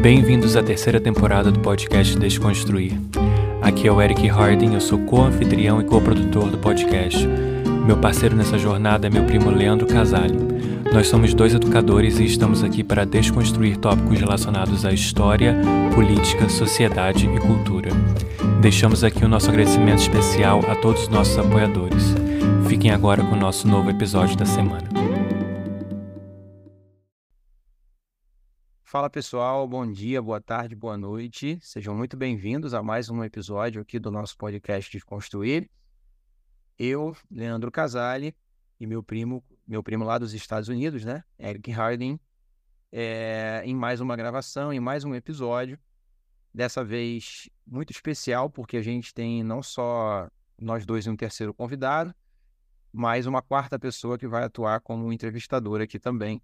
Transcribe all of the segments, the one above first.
Bem-vindos à terceira temporada do podcast Desconstruir. Aqui é o Eric Harding, eu sou co-anfitrião e co-produtor do podcast. Meu parceiro nessa jornada é meu primo Leandro Casale. Nós somos dois educadores e estamos aqui para desconstruir tópicos relacionados à história, política, sociedade e cultura. Deixamos aqui o nosso agradecimento especial a todos os nossos apoiadores. Fiquem agora com o nosso novo episódio da semana. Fala pessoal, bom dia, boa tarde, boa noite. Sejam muito bem-vindos a mais um episódio aqui do nosso podcast Desconstruir. Eu, Leandro Casale, e meu primo, meu primo lá dos Estados Unidos, né, Eric Harding, é, em mais uma gravação, em mais um episódio. Dessa vez muito especial, porque a gente tem não só nós dois e um terceiro convidado, mas uma quarta pessoa que vai atuar como entrevistador aqui também.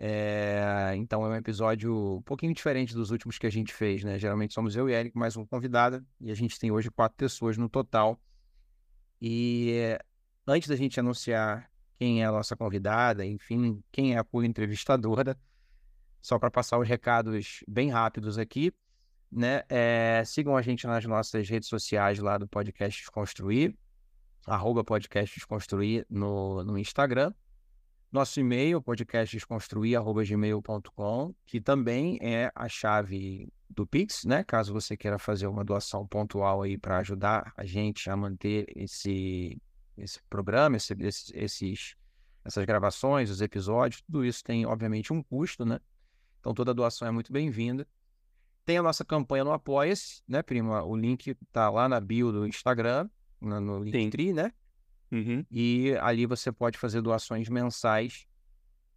É, então é um episódio um pouquinho diferente dos últimos que a gente fez, né? Geralmente somos eu e Eric, mais um convidado, e a gente tem hoje quatro pessoas no total. E antes da gente anunciar quem é a nossa convidada, enfim, quem é a entrevistadora, só para passar os recados bem rápidos aqui, né? É, sigam a gente nas nossas redes sociais lá do Podcast Desconstruir, arroba Podcast Desconstruir no, no Instagram. Nosso e-mail, podcastdesconstruir.gmail.com, que também é a chave do Pix, né? Caso você queira fazer uma doação pontual aí para ajudar a gente a manter esse, esse programa, esse, esses, essas gravações, os episódios, tudo isso tem, obviamente, um custo, né? Então toda doação é muito bem-vinda. Tem a nossa campanha no Apoia-se, né, prima? O link tá lá na bio do Instagram, no, no Linktree, né? Uhum. E ali você pode fazer doações mensais.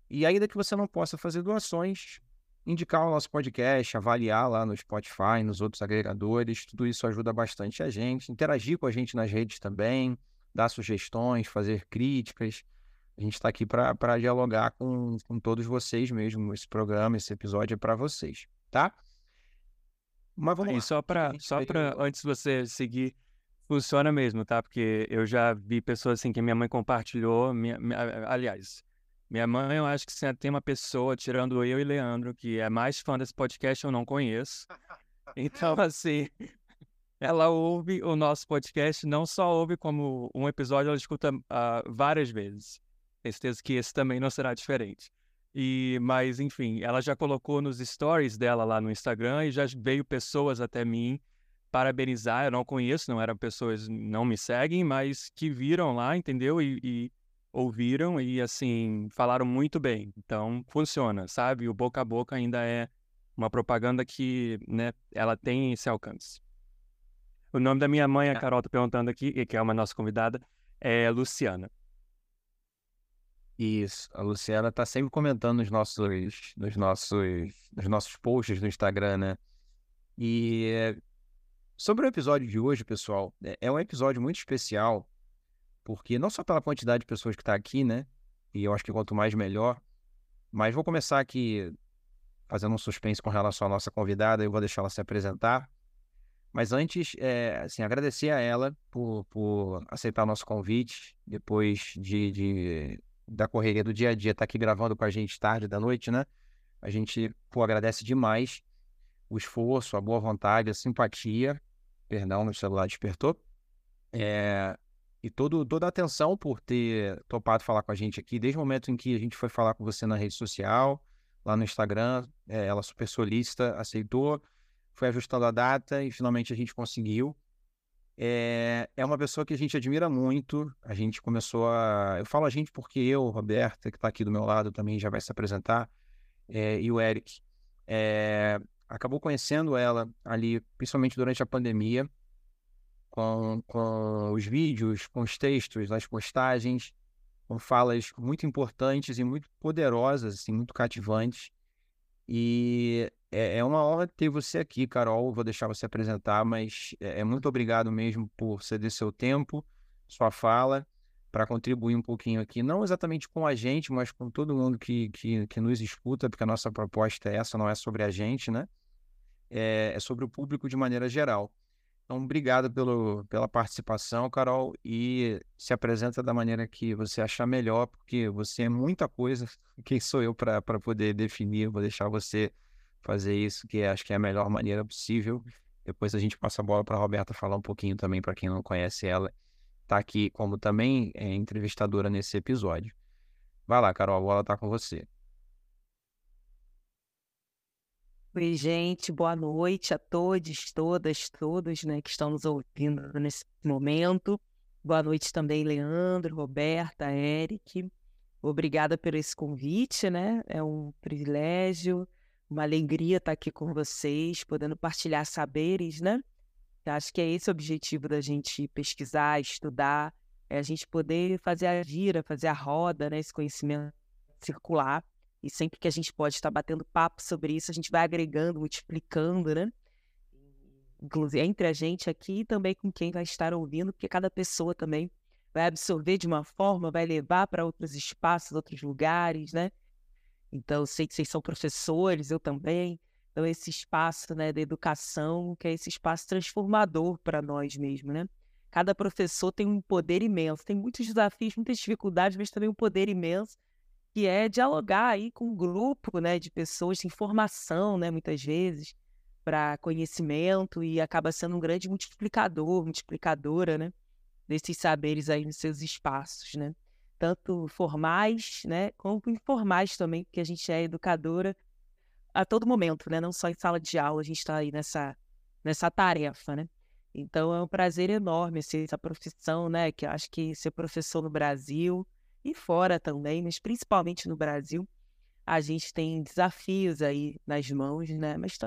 E ainda que você não possa fazer doações, indicar o nosso podcast, avaliar lá no Spotify, nos outros agregadores, tudo isso ajuda bastante a gente. Interagir com a gente nas redes também, dar sugestões, fazer críticas. A gente está aqui para dialogar com, com todos vocês mesmo. Esse programa, esse episódio é para vocês, tá? Mas vamos lá. só para só para antes de você seguir Funciona mesmo, tá? Porque eu já vi pessoas assim que minha mãe compartilhou. Minha, minha, aliás, minha mãe, eu acho que se tem uma pessoa, tirando eu e Leandro, que é mais fã desse podcast, eu não conheço. Então, assim, ela ouve o nosso podcast, não só ouve como um episódio, ela escuta uh, várias vezes. Tenho certeza que esse também não será diferente. E, mas, enfim, ela já colocou nos stories dela lá no Instagram e já veio pessoas até mim parabenizar. Eu não conheço, não eram pessoas, não me seguem, mas que viram lá, entendeu? E, e, ouviram e, assim, falaram muito bem. Então, funciona, sabe? O boca a boca ainda é uma propaganda que, né, ela tem esse alcance. O nome da minha mãe, a é. Carol tá perguntando aqui, que é uma nossa convidada, é Luciana. Isso, a Luciana tá sempre comentando nos nossos, nos nossos, nos nossos posts no Instagram, né? E Sobre o episódio de hoje, pessoal, é, é um episódio muito especial, porque não só pela quantidade de pessoas que está aqui, né? E eu acho que quanto mais melhor. Mas vou começar aqui fazendo um suspense com relação à nossa convidada, eu vou deixar ela se apresentar. Mas antes, é, assim, agradecer a ela por, por aceitar o nosso convite, depois de, de, da correria do dia a dia, estar tá aqui gravando com a gente tarde da noite, né? A gente, pô, agradece demais o esforço, a boa vontade, a simpatia perdão, meu celular despertou. É, e todo, toda a atenção por ter topado falar com a gente aqui, desde o momento em que a gente foi falar com você na rede social, lá no Instagram, é, ela super solícita, aceitou, foi ajustando a data e finalmente a gente conseguiu. É, é uma pessoa que a gente admira muito, a gente começou a... Eu falo a gente porque eu, Roberta, que está aqui do meu lado, também já vai se apresentar, é, e o Eric. Acabou conhecendo ela ali, principalmente durante a pandemia, com, com os vídeos, com os textos, as postagens, com falas muito importantes e muito poderosas, assim, muito cativantes. E é, é uma honra ter você aqui, Carol. Vou deixar você apresentar, mas é, é muito obrigado mesmo por ceder seu tempo, sua fala, para contribuir um pouquinho aqui, não exatamente com a gente, mas com todo mundo que, que, que nos escuta, porque a nossa proposta é essa, não é sobre a gente, né? É, é sobre o público de maneira geral. Então, obrigado pelo, pela participação, Carol, e se apresenta da maneira que você achar melhor, porque você é muita coisa. Quem sou eu para poder definir? Vou deixar você fazer isso, que acho que é a melhor maneira possível. Depois a gente passa a bola para a Roberta falar um pouquinho também, para quem não conhece ela, está aqui como também é, entrevistadora nesse episódio. Vai lá, Carol, a bola está com você. Oi, gente, boa noite a todos, todas, todos, né, que estão nos ouvindo nesse momento. Boa noite também, Leandro, Roberta, Eric. Obrigada por esse convite, né? É um privilégio, uma alegria estar aqui com vocês, podendo partilhar saberes, né? Eu acho que é esse o objetivo da gente pesquisar, estudar, é a gente poder fazer a gira, fazer a roda, né? Esse conhecimento circular e sempre que a gente pode estar batendo papo sobre isso, a gente vai agregando, multiplicando, né? Inclusive entre a gente aqui e também com quem vai estar ouvindo, porque cada pessoa também vai absorver de uma forma, vai levar para outros espaços, outros lugares, né? Então, eu sei que vocês são professores, eu também. Então, esse espaço né, da educação, que é esse espaço transformador para nós mesmos, né? Cada professor tem um poder imenso, tem muitos desafios, muitas dificuldades, mas também um poder imenso que é dialogar aí com um grupo, né, de pessoas, de informação, né, muitas vezes, para conhecimento e acaba sendo um grande multiplicador, multiplicadora, né, desses saberes aí nos seus espaços, né, tanto formais, né, como informais também, porque a gente é educadora a todo momento, né, não só em sala de aula, a gente está aí nessa nessa tarefa, né. Então é um prazer enorme assim, essa profissão, né, que eu acho que ser professor no Brasil e fora também, mas principalmente no Brasil, a gente tem desafios aí nas mãos, né? Mas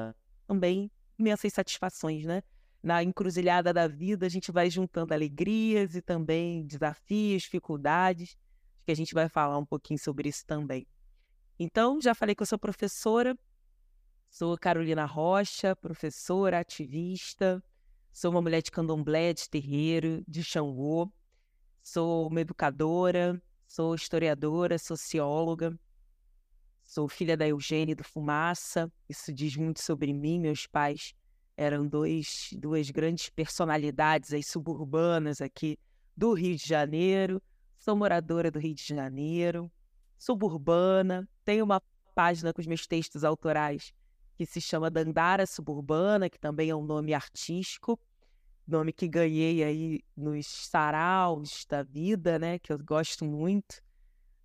também imensas satisfações, né? Na encruzilhada da vida, a gente vai juntando alegrias e também desafios, dificuldades, que a gente vai falar um pouquinho sobre isso também. Então, já falei que eu sou professora, sou Carolina Rocha, professora, ativista, sou uma mulher de candomblé, de terreiro, de Xangô, sou uma educadora, Sou historiadora, socióloga, sou filha da Eugênia do Fumaça. Isso diz muito sobre mim. Meus pais eram dois, duas grandes personalidades aí, suburbanas aqui do Rio de Janeiro. Sou moradora do Rio de Janeiro, suburbana. Tenho uma página com os meus textos autorais que se chama Dandara Suburbana, que também é um nome artístico nome que ganhei aí nos saraus da vida, né? Que eu gosto muito.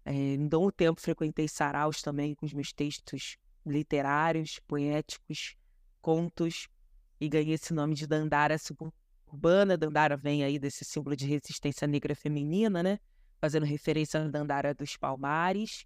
É, em um tempo frequentei saraus também com os meus textos literários, poéticos, contos, e ganhei esse nome de Dandara Suburbana. Dandara vem aí desse símbolo de resistência negra feminina, né? Fazendo referência à Dandara dos Palmares.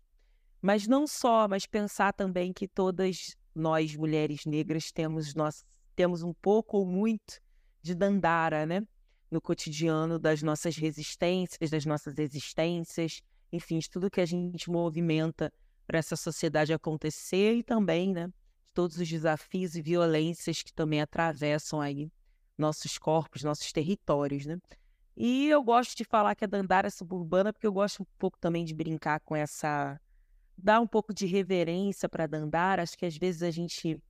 Mas não só, mas pensar também que todas nós, mulheres negras, temos, nós, temos um pouco ou muito de Dandara, né? No cotidiano das nossas resistências, das nossas existências, enfim, de tudo que a gente movimenta para essa sociedade acontecer e também, né? De todos os desafios e violências que também atravessam aí nossos corpos, nossos territórios, né? E eu gosto de falar que a Dandara é suburbana porque eu gosto um pouco também de brincar com essa dar um pouco de reverência para Dandara. Acho que às vezes a gente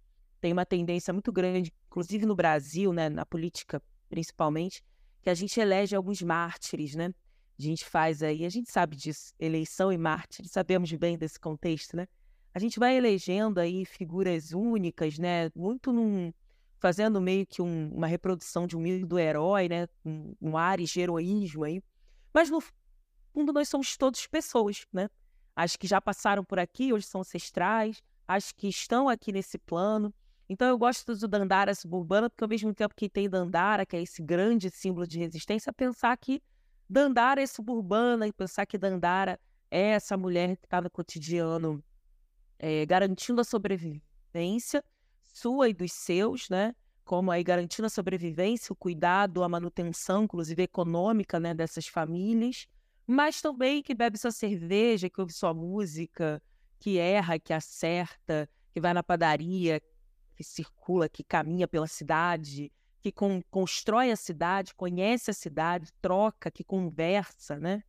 tem uma tendência muito grande, inclusive no Brasil, né, na política principalmente, que a gente elege alguns mártires, né? A gente faz aí, a gente sabe disso, eleição e mártires, sabemos bem desse contexto, né? A gente vai elegendo aí figuras únicas, né? Muito num, fazendo meio que um, uma reprodução de um mito do herói, né? Um, um ares de heroísmo aí. Mas no fundo nós somos todos pessoas, né? As que já passaram por aqui, hoje são ancestrais, as que estão aqui nesse plano, então eu gosto do Dandara suburbana, porque ao mesmo tempo que tem Dandara, que é esse grande símbolo de resistência, pensar que Dandara é suburbana e pensar que Dandara é essa mulher que está no cotidiano é, garantindo a sobrevivência sua e dos seus, né? Como aí garantindo a sobrevivência, o cuidado, a manutenção, inclusive econômica, né, dessas famílias, mas também que bebe sua cerveja, que ouve sua música, que erra, que acerta, que vai na padaria, que circula, que caminha pela cidade, que con constrói a cidade, conhece a cidade, troca, que conversa, né?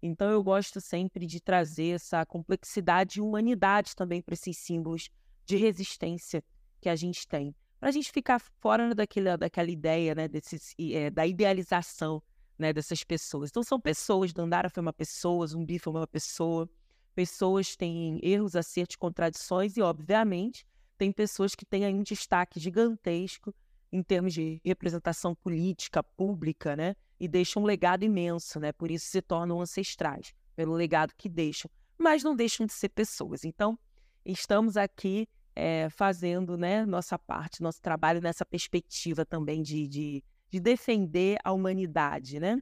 Então eu gosto sempre de trazer essa complexidade e humanidade também para esses símbolos de resistência que a gente tem. Para a gente ficar fora daquela, daquela ideia, né, desses, é, da idealização né, dessas pessoas. Então são pessoas, Dandara foi uma pessoa, Zumbi foi uma pessoa, pessoas têm erros, acertos, contradições e, obviamente, tem pessoas que têm aí um destaque gigantesco em termos de representação política, pública, né? E deixam um legado imenso, né? Por isso se tornam ancestrais, pelo legado que deixam. Mas não deixam de ser pessoas. Então, estamos aqui é, fazendo né, nossa parte, nosso trabalho nessa perspectiva também de, de, de defender a humanidade, né?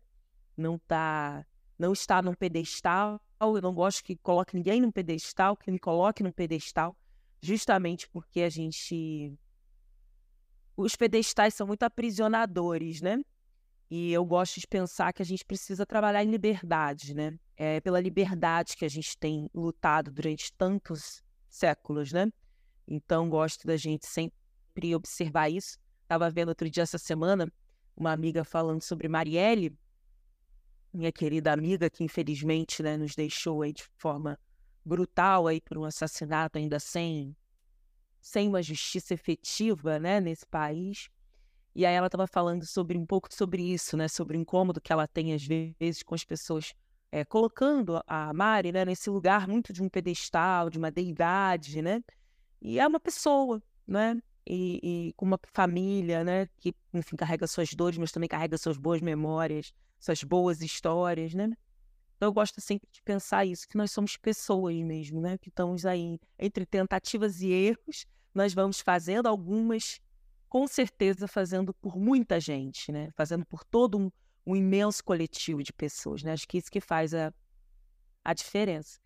Não, tá, não está num pedestal, eu não gosto que coloque ninguém num pedestal, que me coloque num pedestal, justamente porque a gente os pedestais são muito aprisionadores, né? E eu gosto de pensar que a gente precisa trabalhar em liberdade, né? É pela liberdade que a gente tem lutado durante tantos séculos, né? Então, gosto da gente sempre observar isso. Estava vendo outro dia, essa semana, uma amiga falando sobre Marielle, minha querida amiga, que infelizmente né, nos deixou aí de forma brutal aí por um assassinato ainda sem sem uma justiça efetiva, né, nesse país. E aí ela estava falando sobre um pouco sobre isso, né, sobre o incômodo que ela tem às vezes com as pessoas é, colocando a Mari, né, nesse lugar muito de um pedestal, de uma deidade, né? E é uma pessoa, né? E, e, com uma família, né? Que, enfim, carrega suas dores, mas também carrega suas boas memórias, suas boas histórias, né? Então eu gosto sempre de pensar isso, que nós somos pessoas mesmo, né? Que estamos aí entre tentativas e erros, nós vamos fazendo algumas, com certeza fazendo por muita gente, né? Fazendo por todo um, um imenso coletivo de pessoas, né? Acho que isso que faz a, a diferença.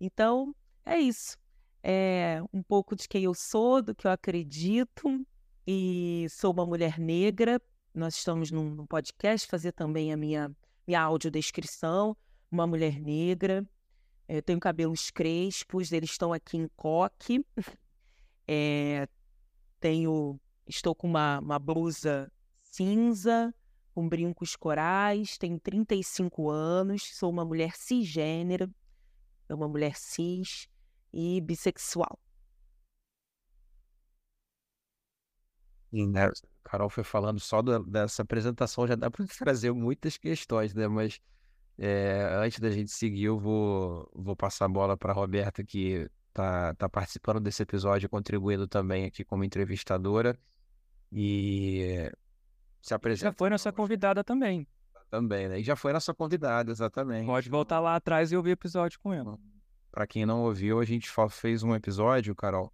Então, é isso. É um pouco de quem eu sou, do que eu acredito, e sou uma mulher negra. Nós estamos num, num podcast, fazer também a minha, minha audiodescrição, uma mulher negra. Eu tenho cabelos crespos, eles estão aqui em coque. É, tenho, estou com uma, uma blusa cinza, com brincos corais, tenho 35 anos, sou uma mulher cisgênera, uma mulher cis e bissexual. Né? Carol foi falando só do, dessa apresentação, já dá para trazer muitas questões, né? Mas é, antes da gente seguir, eu vou, vou passar a bola para a Roberta, que tá, tá participando desse episódio, contribuindo também aqui como entrevistadora. E se apresenta. Já foi nossa convidada também. Também, né? E já foi nossa convidada, exatamente. Pode voltar lá atrás e ouvir o episódio com ela. Para quem não ouviu, a gente fez um episódio, Carol,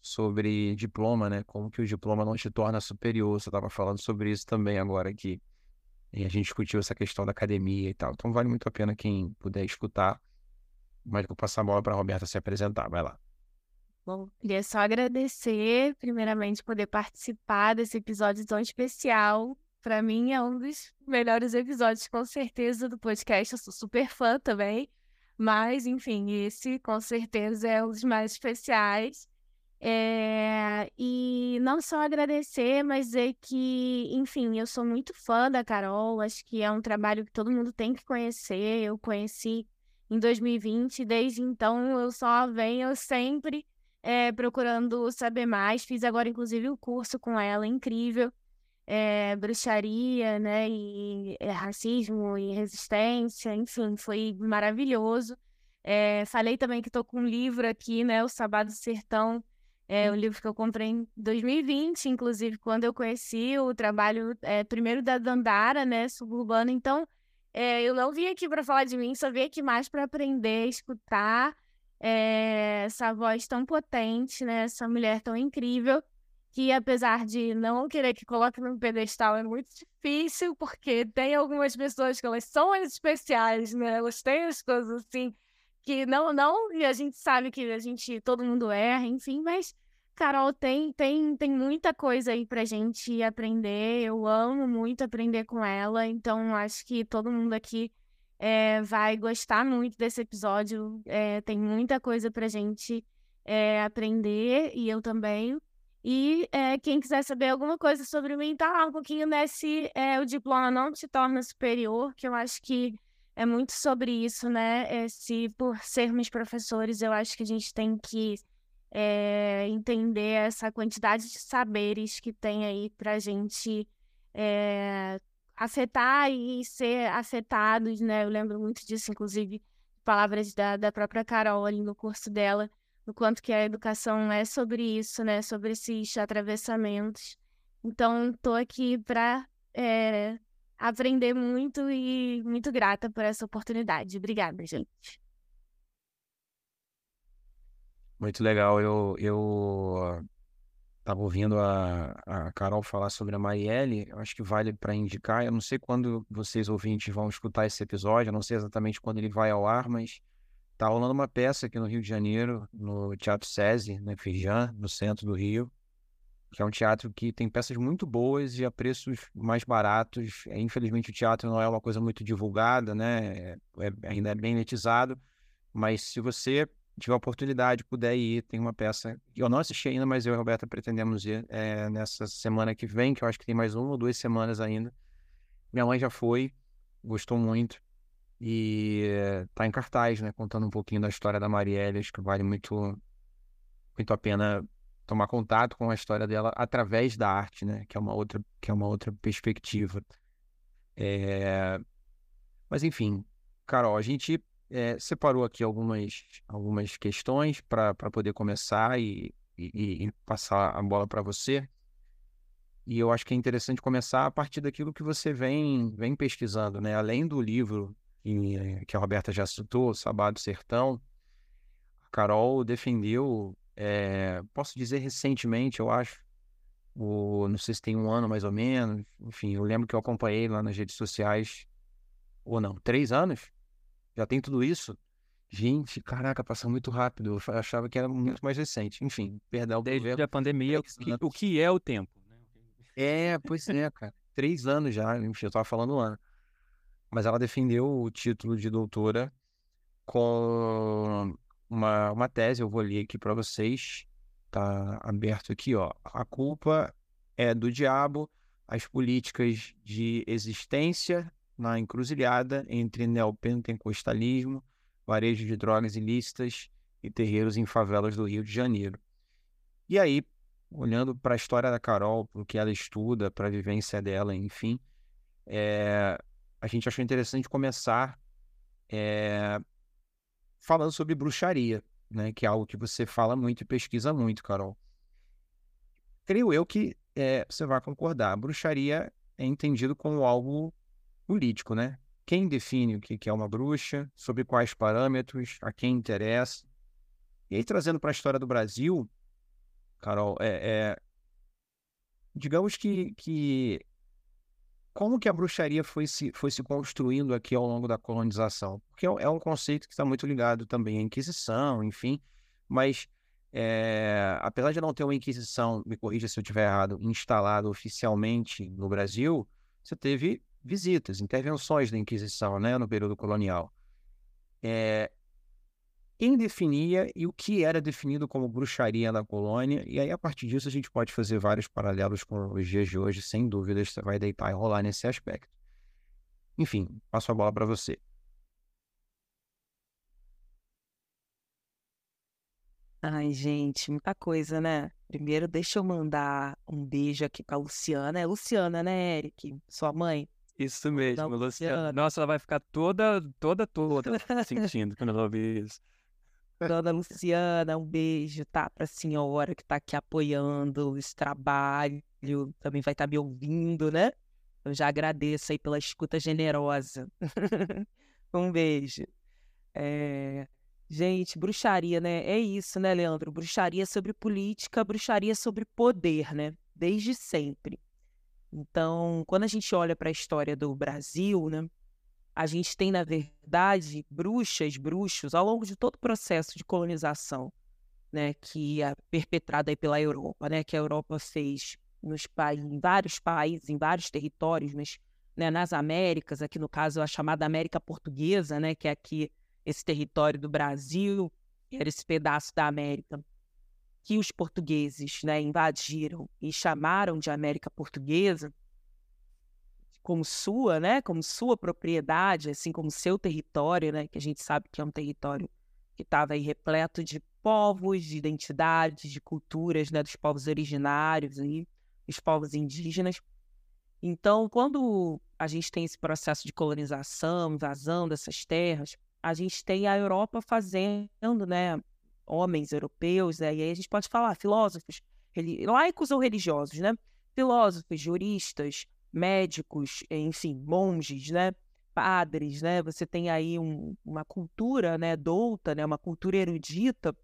sobre diploma, né? Como que o diploma não te torna superior. Você estava falando sobre isso também agora aqui. E a gente discutiu essa questão da academia e tal. Então vale muito a pena quem puder escutar. Mas vou passar a bola para a Roberta se apresentar. Vai lá. Bom, queria só agradecer, primeiramente, poder participar desse episódio tão especial. Para mim, é um dos melhores episódios, com certeza, do podcast. Eu sou super fã também. Mas, enfim, esse com certeza é um dos mais especiais. É... E não só agradecer, mas dizer que, enfim, eu sou muito fã da Carol. Acho que é um trabalho que todo mundo tem que conhecer. Eu conheci em 2020, desde então eu só venho sempre é, procurando saber mais. Fiz agora, inclusive, o um curso com ela, incrível. É, bruxaria, né, e é, racismo e resistência, enfim, foi maravilhoso. É, falei também que estou com um livro aqui, né, O Sabado Sertão, é um livro que eu comprei em 2020, inclusive, quando eu conheci o trabalho é, primeiro da Dandara, né, suburbana. Então, é, eu não vim aqui para falar de mim, só vim aqui mais para aprender, escutar é, essa voz tão potente, né, essa mulher tão incrível que apesar de não querer que coloque no pedestal é muito difícil, porque tem algumas pessoas que elas são especiais, né? Elas têm as coisas assim que não não e a gente sabe que a gente todo mundo erra, enfim, mas Carol tem tem tem muita coisa aí pra gente aprender. Eu amo muito aprender com ela, então acho que todo mundo aqui é, vai gostar muito desse episódio. É, tem muita coisa pra gente é, aprender e eu também. E quem quiser saber alguma coisa sobre mim, tá lá um pouquinho nesse O Diploma Não Te Torna Superior, que eu acho que é muito sobre isso, né? Esse, por sermos professores, eu acho que a gente tem que é, entender essa quantidade de saberes que tem aí pra gente é, afetar e ser afetados, né? Eu lembro muito disso, inclusive, palavras da, da própria Carol ali no curso dela, do quanto que a educação é sobre isso, né? Sobre esses atravessamentos. Então, estou aqui para é, eh, aprender muito e muito grata por essa oportunidade. Obrigada, gente. Muito legal. Eu, eu estava ouvindo a, a Carol falar sobre a Marielle. Eu acho que vale para indicar. Eu não sei quando vocês ouvintes vão escutar esse episódio. Eu não sei exatamente quando ele vai ao ar, mas tá rolando uma peça aqui no Rio de Janeiro, no Teatro SESI, na Firjan, no centro do Rio que é um teatro que tem peças muito boas e a preços mais baratos. É, infelizmente, o teatro não é uma coisa muito divulgada, né? É, é, ainda é bem netizado, mas se você tiver oportunidade, puder ir, tem uma peça eu não assisti ainda, mas eu e a Roberta pretendemos ir é, nessa semana que vem, que eu acho que tem mais uma ou duas semanas ainda. Minha mãe já foi, gostou muito e está em cartaz, né? Contando um pouquinho da história da Marielle, acho que vale muito, muito a pena tomar contato com a história dela através da arte, né? Que é uma outra, que é uma outra perspectiva. É... Mas enfim, Carol, a gente é, separou aqui algumas, algumas questões para poder começar e, e, e, passar a bola para você. E eu acho que é interessante começar a partir daquilo que você vem, vem pesquisando, né? Além do livro que, que a Roberta já citou, Sabá do Sertão, a Carol defendeu é, posso dizer recentemente, eu acho, o, não sei se tem um ano mais ou menos, enfim, eu lembro que eu acompanhei lá nas redes sociais, ou não, três anos? Já tem tudo isso? Gente, caraca, passa muito rápido. Eu achava que era muito mais recente. Enfim, perdão. Desde a pandemia, o que, o que, é o tempo? Né? É, pois é, cara. Três anos já, enfim, eu tava falando um ano. Mas ela defendeu o título de doutora com uma, uma tese, eu vou ler aqui para vocês, tá aberto aqui, ó. A culpa é do diabo, as políticas de existência na encruzilhada entre neopentecostalismo, varejo de drogas ilícitas e terreiros em favelas do Rio de Janeiro. E aí, olhando para a história da Carol, para o que ela estuda, para a vivência dela, enfim, é, a gente achou interessante começar é, falando sobre bruxaria, né? Que é algo que você fala muito e pesquisa muito, Carol. Creio eu que é, você vai concordar. Bruxaria é entendido como algo político, né? Quem define o que é uma bruxa, sobre quais parâmetros, a quem interessa. E aí, trazendo para a história do Brasil, Carol, é, é digamos que, que como que a bruxaria foi se, foi se construindo aqui ao longo da colonização? Porque é, é um conceito que está muito ligado também à Inquisição, enfim, mas é, apesar de não ter uma Inquisição, me corrija se eu estiver errado, instalada oficialmente no Brasil, você teve visitas, intervenções da Inquisição né, no período colonial. É, quem definia e o que era definido como bruxaria na colônia, e aí a partir disso a gente pode fazer vários paralelos com os dias de hoje, sem dúvida, você vai deitar e rolar nesse aspecto. Enfim, passo a bola para você. Ai, gente, muita coisa, né? Primeiro, deixa eu mandar um beijo aqui pra Luciana. É Luciana, né, Eric? Sua mãe? Isso mesmo, Luciana. Luciana. Nossa, ela vai ficar toda, toda, toda sentindo quando ela ouvir isso. Dona Luciana, um beijo, tá? Pra senhora que tá aqui apoiando esse trabalho, também vai estar tá me ouvindo, né? Eu já agradeço aí pela escuta generosa. um beijo. É... Gente, bruxaria, né? É isso, né, Leandro? Bruxaria sobre política, bruxaria sobre poder, né? Desde sempre. Então, quando a gente olha para a história do Brasil, né? A gente tem, na verdade, bruxas, bruxos, ao longo de todo o processo de colonização, né, que é perpetrado aí pela Europa, né, que a Europa fez nos em vários países, em vários territórios, mas né, nas Américas, aqui no caso a chamada América Portuguesa, né, que é aqui esse território do Brasil, era esse pedaço da América que os portugueses né, invadiram e chamaram de América Portuguesa, como sua, né, como sua propriedade, assim como seu território, né, que a gente sabe que é um território que estava repleto de povos, de identidades, de culturas, né, dos povos originários aí, os povos indígenas. Então, quando a gente tem esse processo de colonização, invasão dessas terras, a gente tem a Europa fazendo, né, homens europeus, né? E aí a gente pode falar filósofos, laicos ou religiosos, né? Filósofos, juristas, médicos, enfim, monges, né? Padres, né? Você tem aí um, uma cultura, né? Douta, né? Uma cultura erudita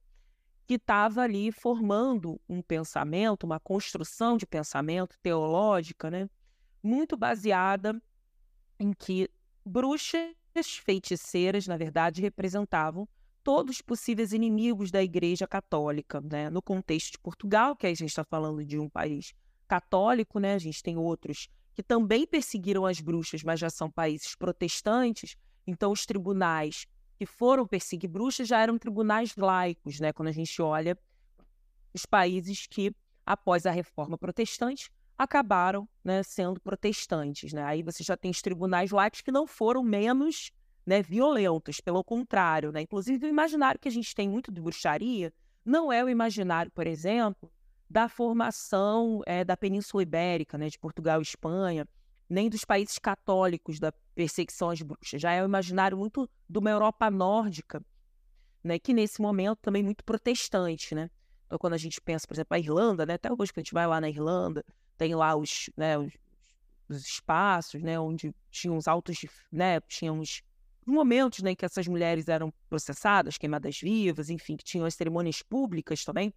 que estava ali formando um pensamento, uma construção de pensamento teológica, né? Muito baseada em que bruxas feiticeiras, na verdade, representavam todos os possíveis inimigos da Igreja Católica, né? No contexto de Portugal, que a gente está falando de um país católico, né? A gente tem outros que também perseguiram as bruxas, mas já são países protestantes. Então, os tribunais que foram perseguir bruxas já eram tribunais laicos, né? Quando a gente olha os países que, após a reforma protestante, acabaram né, sendo protestantes. Né? Aí você já tem os tribunais laicos que não foram menos né, violentos, pelo contrário. Né? Inclusive, o imaginário que a gente tem muito de bruxaria não é o imaginário, por exemplo, da formação é, da Península Ibérica, né, de Portugal e Espanha, nem dos países católicos da perseguição às bruxas. Já é o imaginário muito de uma Europa nórdica, né, que nesse momento também muito protestante. Né? Então, quando a gente pensa, por exemplo, a Irlanda, né, até hoje que a gente vai lá na Irlanda, tem lá os, né, os, os espaços, né, onde tinham os altos, né, tinham os momentos né, em que essas mulheres eram processadas, queimadas vivas, enfim, que tinham as cerimônias públicas também.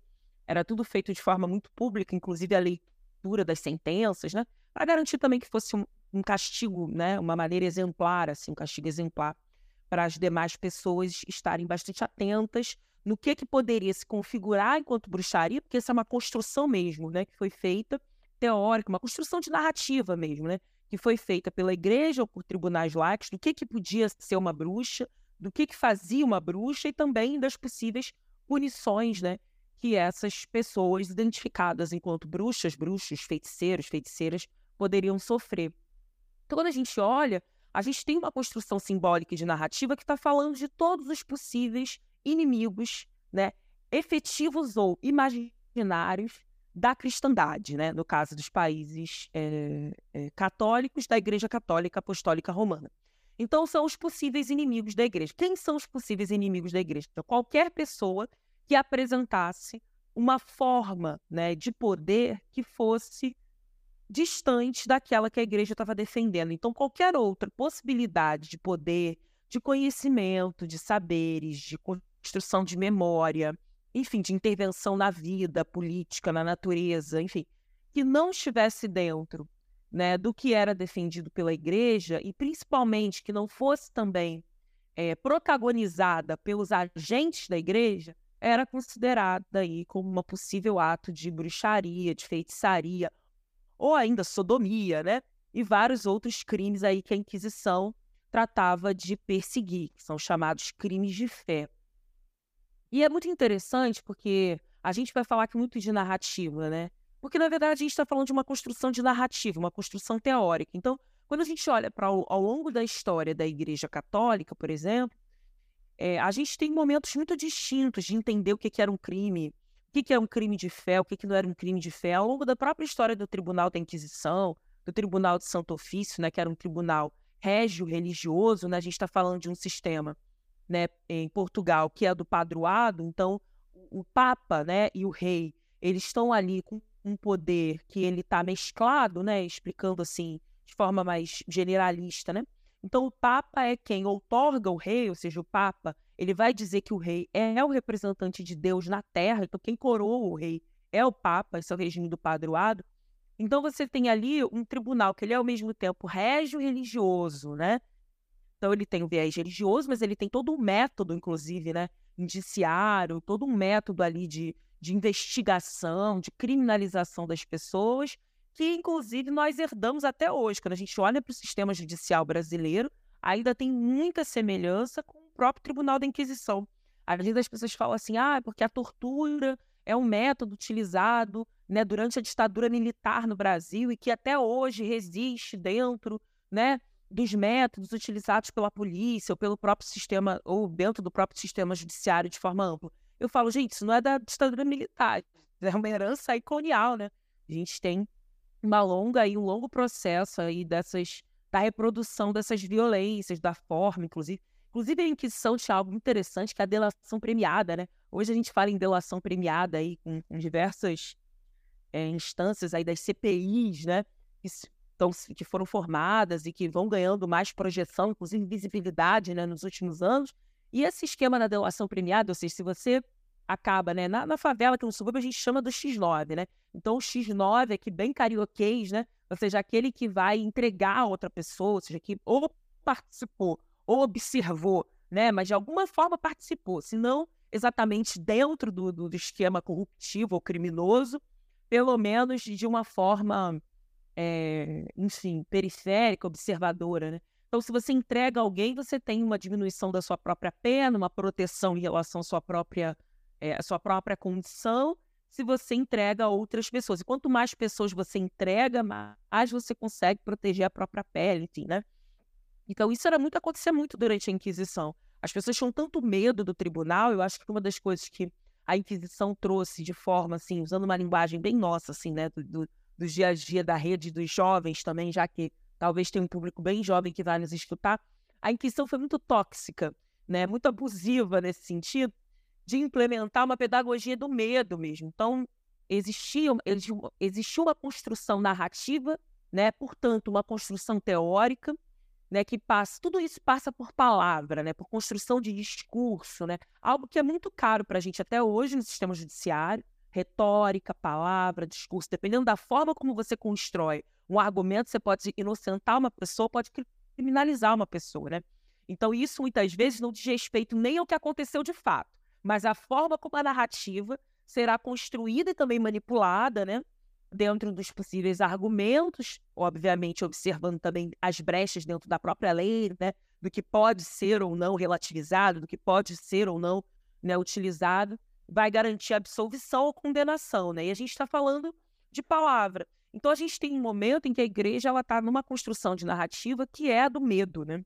Era tudo feito de forma muito pública, inclusive a leitura das sentenças, né, para garantir também que fosse um, um, castigo, né, uma maneira exemplar, assim, um castigo exemplar para as demais pessoas estarem bastante atentas no que que poderia se configurar enquanto bruxaria, porque essa é uma construção mesmo, né, que foi feita teórica, uma construção de narrativa mesmo, né? Que foi feita pela igreja ou por tribunais laicos, do que, que podia ser uma bruxa, do que, que fazia uma bruxa e também das possíveis punições, né? Que essas pessoas identificadas enquanto bruxas, bruxos, feiticeiros, feiticeiras poderiam sofrer. Então, quando a gente olha, a gente tem uma construção simbólica de narrativa que está falando de todos os possíveis inimigos, né? Efetivos ou imaginários da cristandade, né? no caso dos países é, é, católicos, da Igreja Católica Apostólica Romana. Então, são os possíveis inimigos da igreja. Quem são os possíveis inimigos da igreja? Então, qualquer pessoa que apresentasse uma forma né, de poder que fosse distante daquela que a igreja estava defendendo. Então, qualquer outra possibilidade de poder, de conhecimento, de saberes, de construção de memória, enfim, de intervenção na vida política, na natureza, enfim, que não estivesse dentro né, do que era defendido pela igreja e principalmente que não fosse também é, protagonizada pelos agentes da igreja, era considerada aí como uma possível ato de bruxaria, de feitiçaria ou ainda sodomia, né? E vários outros crimes aí que a Inquisição tratava de perseguir, que são chamados crimes de fé. E é muito interessante porque a gente vai falar aqui muito de narrativa, né? Porque, na verdade, a gente está falando de uma construção de narrativa, uma construção teórica. Então, quando a gente olha para ao longo da história da Igreja Católica, por exemplo, é, a gente tem momentos muito distintos de entender o que, que era um crime, o que, que é um crime de fé, o que, que não era um crime de fé. Ao longo da própria história do Tribunal da Inquisição, do Tribunal de Santo Ofício, né, que era um tribunal régio religioso, né, a gente está falando de um sistema né, em Portugal, que é do padroado, então o Papa né, e o rei, eles estão ali com um poder que ele está mesclado, né, explicando assim, de forma mais generalista, né? Então o Papa é quem outorga o rei, ou seja, o Papa, ele vai dizer que o rei é o representante de Deus na terra, então quem coroa o rei é o Papa, esse é o regime do padroado. Então você tem ali um tribunal que ele é ao mesmo tempo régio religioso, né? Então ele tem o viés religioso, mas ele tem todo um método, inclusive, né, indiciário, todo um método ali de, de investigação, de criminalização das pessoas, que inclusive nós herdamos até hoje. Quando a gente olha para o sistema judicial brasileiro, ainda tem muita semelhança com o próprio Tribunal da Inquisição. Às vezes as pessoas falam assim, ah, porque a tortura é um método utilizado né, durante a ditadura militar no Brasil e que até hoje resiste dentro né, dos métodos utilizados pela polícia ou pelo próprio sistema, ou dentro do próprio sistema judiciário de forma ampla. Eu falo, gente, isso não é da ditadura militar, é uma herança colonial, né? A gente tem uma longa aí, um longo processo aí dessas, da reprodução dessas violências, da forma, inclusive. Inclusive, a Inquisição tinha algo interessante, que é a delação premiada, né? Hoje a gente fala em delação premiada aí com, com diversas é, instâncias aí das CPIs, né? Que, estão, que foram formadas e que vão ganhando mais projeção, inclusive visibilidade, né, nos últimos anos. E esse esquema da delação premiada, ou seja, se você acaba, né, na, na favela, que no subúrbio a gente chama do X9, né? Então o X9 aqui bem carioquês, né? Ou seja, aquele que vai entregar a outra pessoa, ou seja, que ou participou ou observou, né? Mas de alguma forma participou, se não exatamente dentro do, do, do esquema corruptivo ou criminoso, pelo menos de uma forma, é, enfim, periférica, observadora, né? Então, se você entrega alguém, você tem uma diminuição da sua própria pena, uma proteção em relação à sua própria, é, à sua própria condição, se você entrega a outras pessoas. E quanto mais pessoas você entrega, mais você consegue proteger a própria pele, enfim, né? Então, isso era muito, acontecia muito durante a Inquisição. As pessoas tinham tanto medo do tribunal, eu acho que uma das coisas que a Inquisição trouxe de forma, assim, usando uma linguagem bem nossa, assim, né, do, do, do dia a dia da rede dos jovens também, já que talvez tenha um público bem jovem que vai nos escutar, a Inquisição foi muito tóxica, né, muito abusiva nesse sentido, de implementar uma pedagogia do medo mesmo. Então, existia, existia uma construção narrativa, né, portanto, uma construção teórica, né, que passa, tudo isso passa por palavra, né, por construção de discurso, né, algo que é muito caro para a gente até hoje no sistema judiciário, retórica, palavra, discurso, dependendo da forma como você constrói um argumento, você pode inocentar uma pessoa, pode criminalizar uma pessoa, né? Então isso muitas vezes não diz respeito nem ao que aconteceu de fato, mas a forma como a narrativa será construída e também manipulada, né? dentro dos possíveis argumentos, obviamente observando também as brechas dentro da própria lei, né, do que pode ser ou não relativizado, do que pode ser ou não né, utilizado, vai garantir absolvição ou condenação, né? E a gente está falando de palavra. Então a gente tem um momento em que a igreja está numa construção de narrativa que é a do medo, né?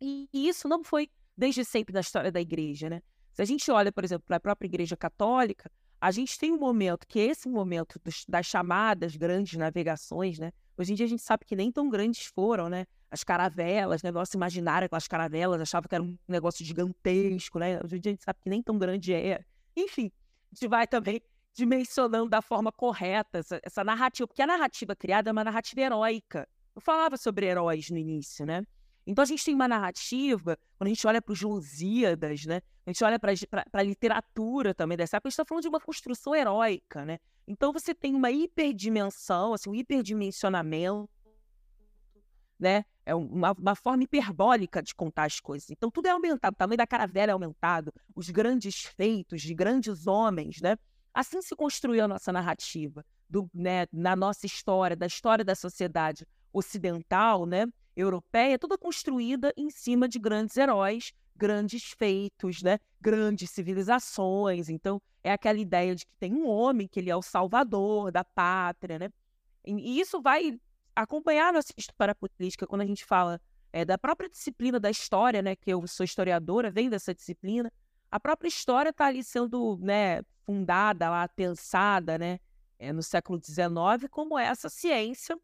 E, e isso não foi desde sempre na história da igreja, né? Se a gente olha, por exemplo, para a própria igreja católica, a gente tem um momento, que é esse momento dos, das chamadas grandes navegações, né? Hoje em dia a gente sabe que nem tão grandes foram, né? As caravelas, né? Nosso imaginário, aquelas caravelas, achava que era um negócio gigantesco, né? Hoje em dia a gente sabe que nem tão grande é. Enfim, a gente vai também dimensionando da forma correta essa, essa narrativa, porque a narrativa criada é uma narrativa heróica. Eu falava sobre heróis no início, né? Então a gente tem uma narrativa, quando a gente olha para os Lusíadas, né? A gente olha para a literatura também dessa época, a gente está falando de uma construção heróica, né? Então você tem uma hiperdimensão, assim, um hiperdimensionamento, né? É uma, uma forma hiperbólica de contar as coisas. Então tudo é aumentado, o tamanho da caravela é aumentado, os grandes feitos de grandes homens, né? Assim se construiu a nossa narrativa, do, né, na nossa história, da história da sociedade ocidental, né? europeia, toda construída em cima de grandes heróis, grandes feitos, né? grandes civilizações. Então, é aquela ideia de que tem um homem, que ele é o salvador da pátria. Né? E isso vai acompanhar nossa história política quando a gente fala é, da própria disciplina da história, né? que eu sou historiadora, vem dessa disciplina. A própria história está ali sendo né, fundada, lá, pensada né, é, no século XIX como essa ciência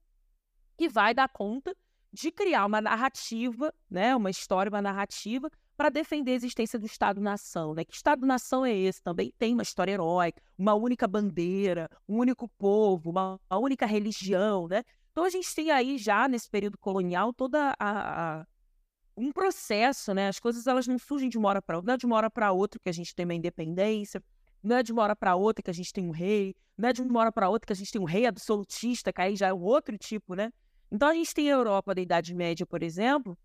que vai dar conta de criar uma narrativa, né, uma história, uma narrativa para defender a existência do Estado-nação. Né? Que Estado-nação é esse? Também tem uma história heróica, uma única bandeira, um único povo, uma, uma única religião. Né? Então a gente tem aí já nesse período colonial toda a, a um processo, né? As coisas elas não surgem de uma hora para outra, não é de uma hora para outra que a gente tem uma independência, não é de uma hora para outra que a gente tem um rei, não é de uma hora para outra que a gente tem um rei absolutista, que aí já é um outro tipo, né? Então, a gente tem a Europa da Idade Média, por exemplo,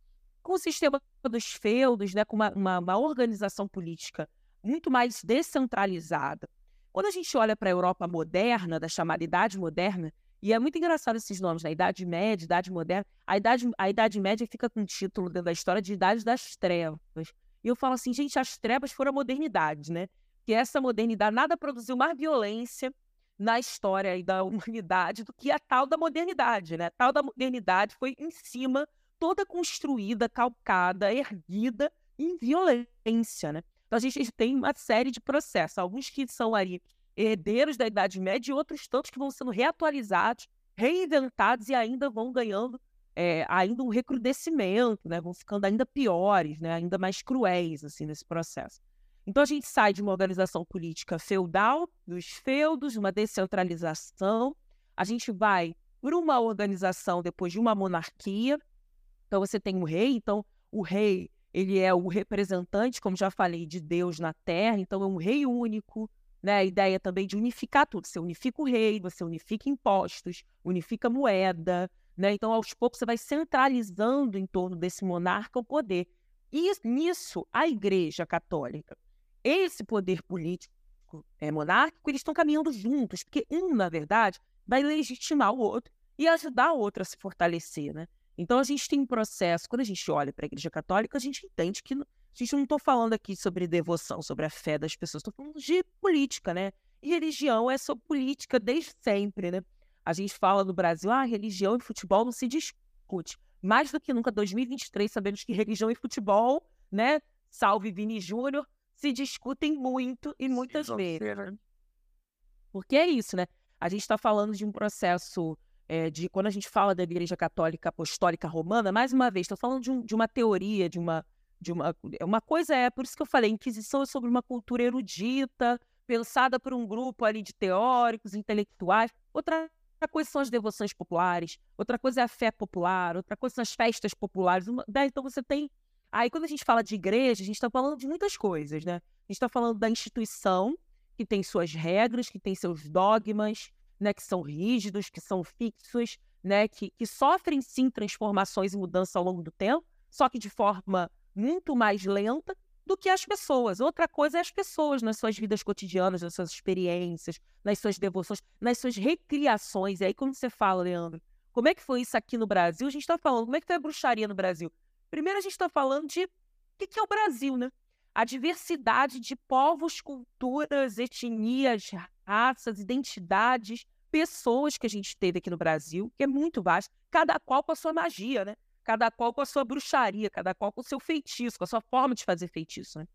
com o sistema dos feudos, né, com uma, uma, uma organização política muito mais descentralizada. Quando a gente olha para a Europa moderna, da chamada Idade Moderna, e é muito engraçado esses nomes, né? Idade Média, Idade Moderna. A Idade, a Idade Média fica com o título dentro da história de Idade das Trevas. E eu falo assim, gente, as trevas foram a modernidade, né? Que essa modernidade nada produziu mais violência, na história da humanidade do que a tal da modernidade, né? A tal da modernidade foi em cima, toda construída, calcada, erguida em violência, né? Então a gente tem uma série de processos, alguns que são ali herdeiros da Idade Média e outros tantos que vão sendo reatualizados, reinventados e ainda vão ganhando é, ainda um recrudescimento, né? Vão ficando ainda piores, né? Ainda mais cruéis assim nesse processo. Então a gente sai de uma organização política feudal, dos feudos, uma descentralização, a gente vai para uma organização depois de uma monarquia. Então você tem o rei, então o rei ele é o representante, como já falei, de Deus na Terra, então é um rei único, né? A ideia também de unificar tudo. Você unifica o rei, você unifica impostos, unifica moeda, né? Então aos poucos você vai centralizando em torno desse monarca o poder. E nisso a Igreja Católica esse poder político é, monárquico, eles estão caminhando juntos, porque um, na verdade, vai legitimar o outro e ajudar o outro a se fortalecer, né? Então a gente tem um processo, quando a gente olha para a Igreja Católica, a gente entende que a gente não está falando aqui sobre devoção, sobre a fé das pessoas, estou falando de política, né? E religião é sobre política desde sempre, né? A gente fala no Brasil, ah, religião e futebol não se discute. Mais do que nunca, 2023, sabemos que religião e futebol, né? Salve Vini Júnior, se discutem muito e muitas vezes. Porque é isso, né? A gente está falando de um processo é, de quando a gente fala da Igreja Católica Apostólica Romana, mais uma vez, estou falando de, um, de, uma teoria, de uma, de uma. Uma coisa é, por isso que eu falei, Inquisição é sobre uma cultura erudita, pensada por um grupo ali de teóricos, intelectuais. Outra coisa são as devoções populares, outra coisa é a fé popular, outra coisa são as festas populares. Uma, né? Então você tem Aí, quando a gente fala de igreja, a gente está falando de muitas coisas, né? A gente está falando da instituição, que tem suas regras, que tem seus dogmas, né? Que são rígidos, que são fixos, né? Que, que sofrem, sim, transformações e mudanças ao longo do tempo, só que de forma muito mais lenta do que as pessoas. Outra coisa é as pessoas nas suas vidas cotidianas, nas suas experiências, nas suas devoções, nas suas recriações. E aí, quando você fala, Leandro, como é que foi isso aqui no Brasil? A gente está falando, como é que foi a bruxaria no Brasil? Primeiro, a gente está falando de o que é o Brasil, né? A diversidade de povos, culturas, etnias, raças, identidades, pessoas que a gente teve aqui no Brasil, que é muito vasto, cada qual com a sua magia, né? Cada qual com a sua bruxaria, cada qual com o seu feitiço, com a sua forma de fazer feitiço, né?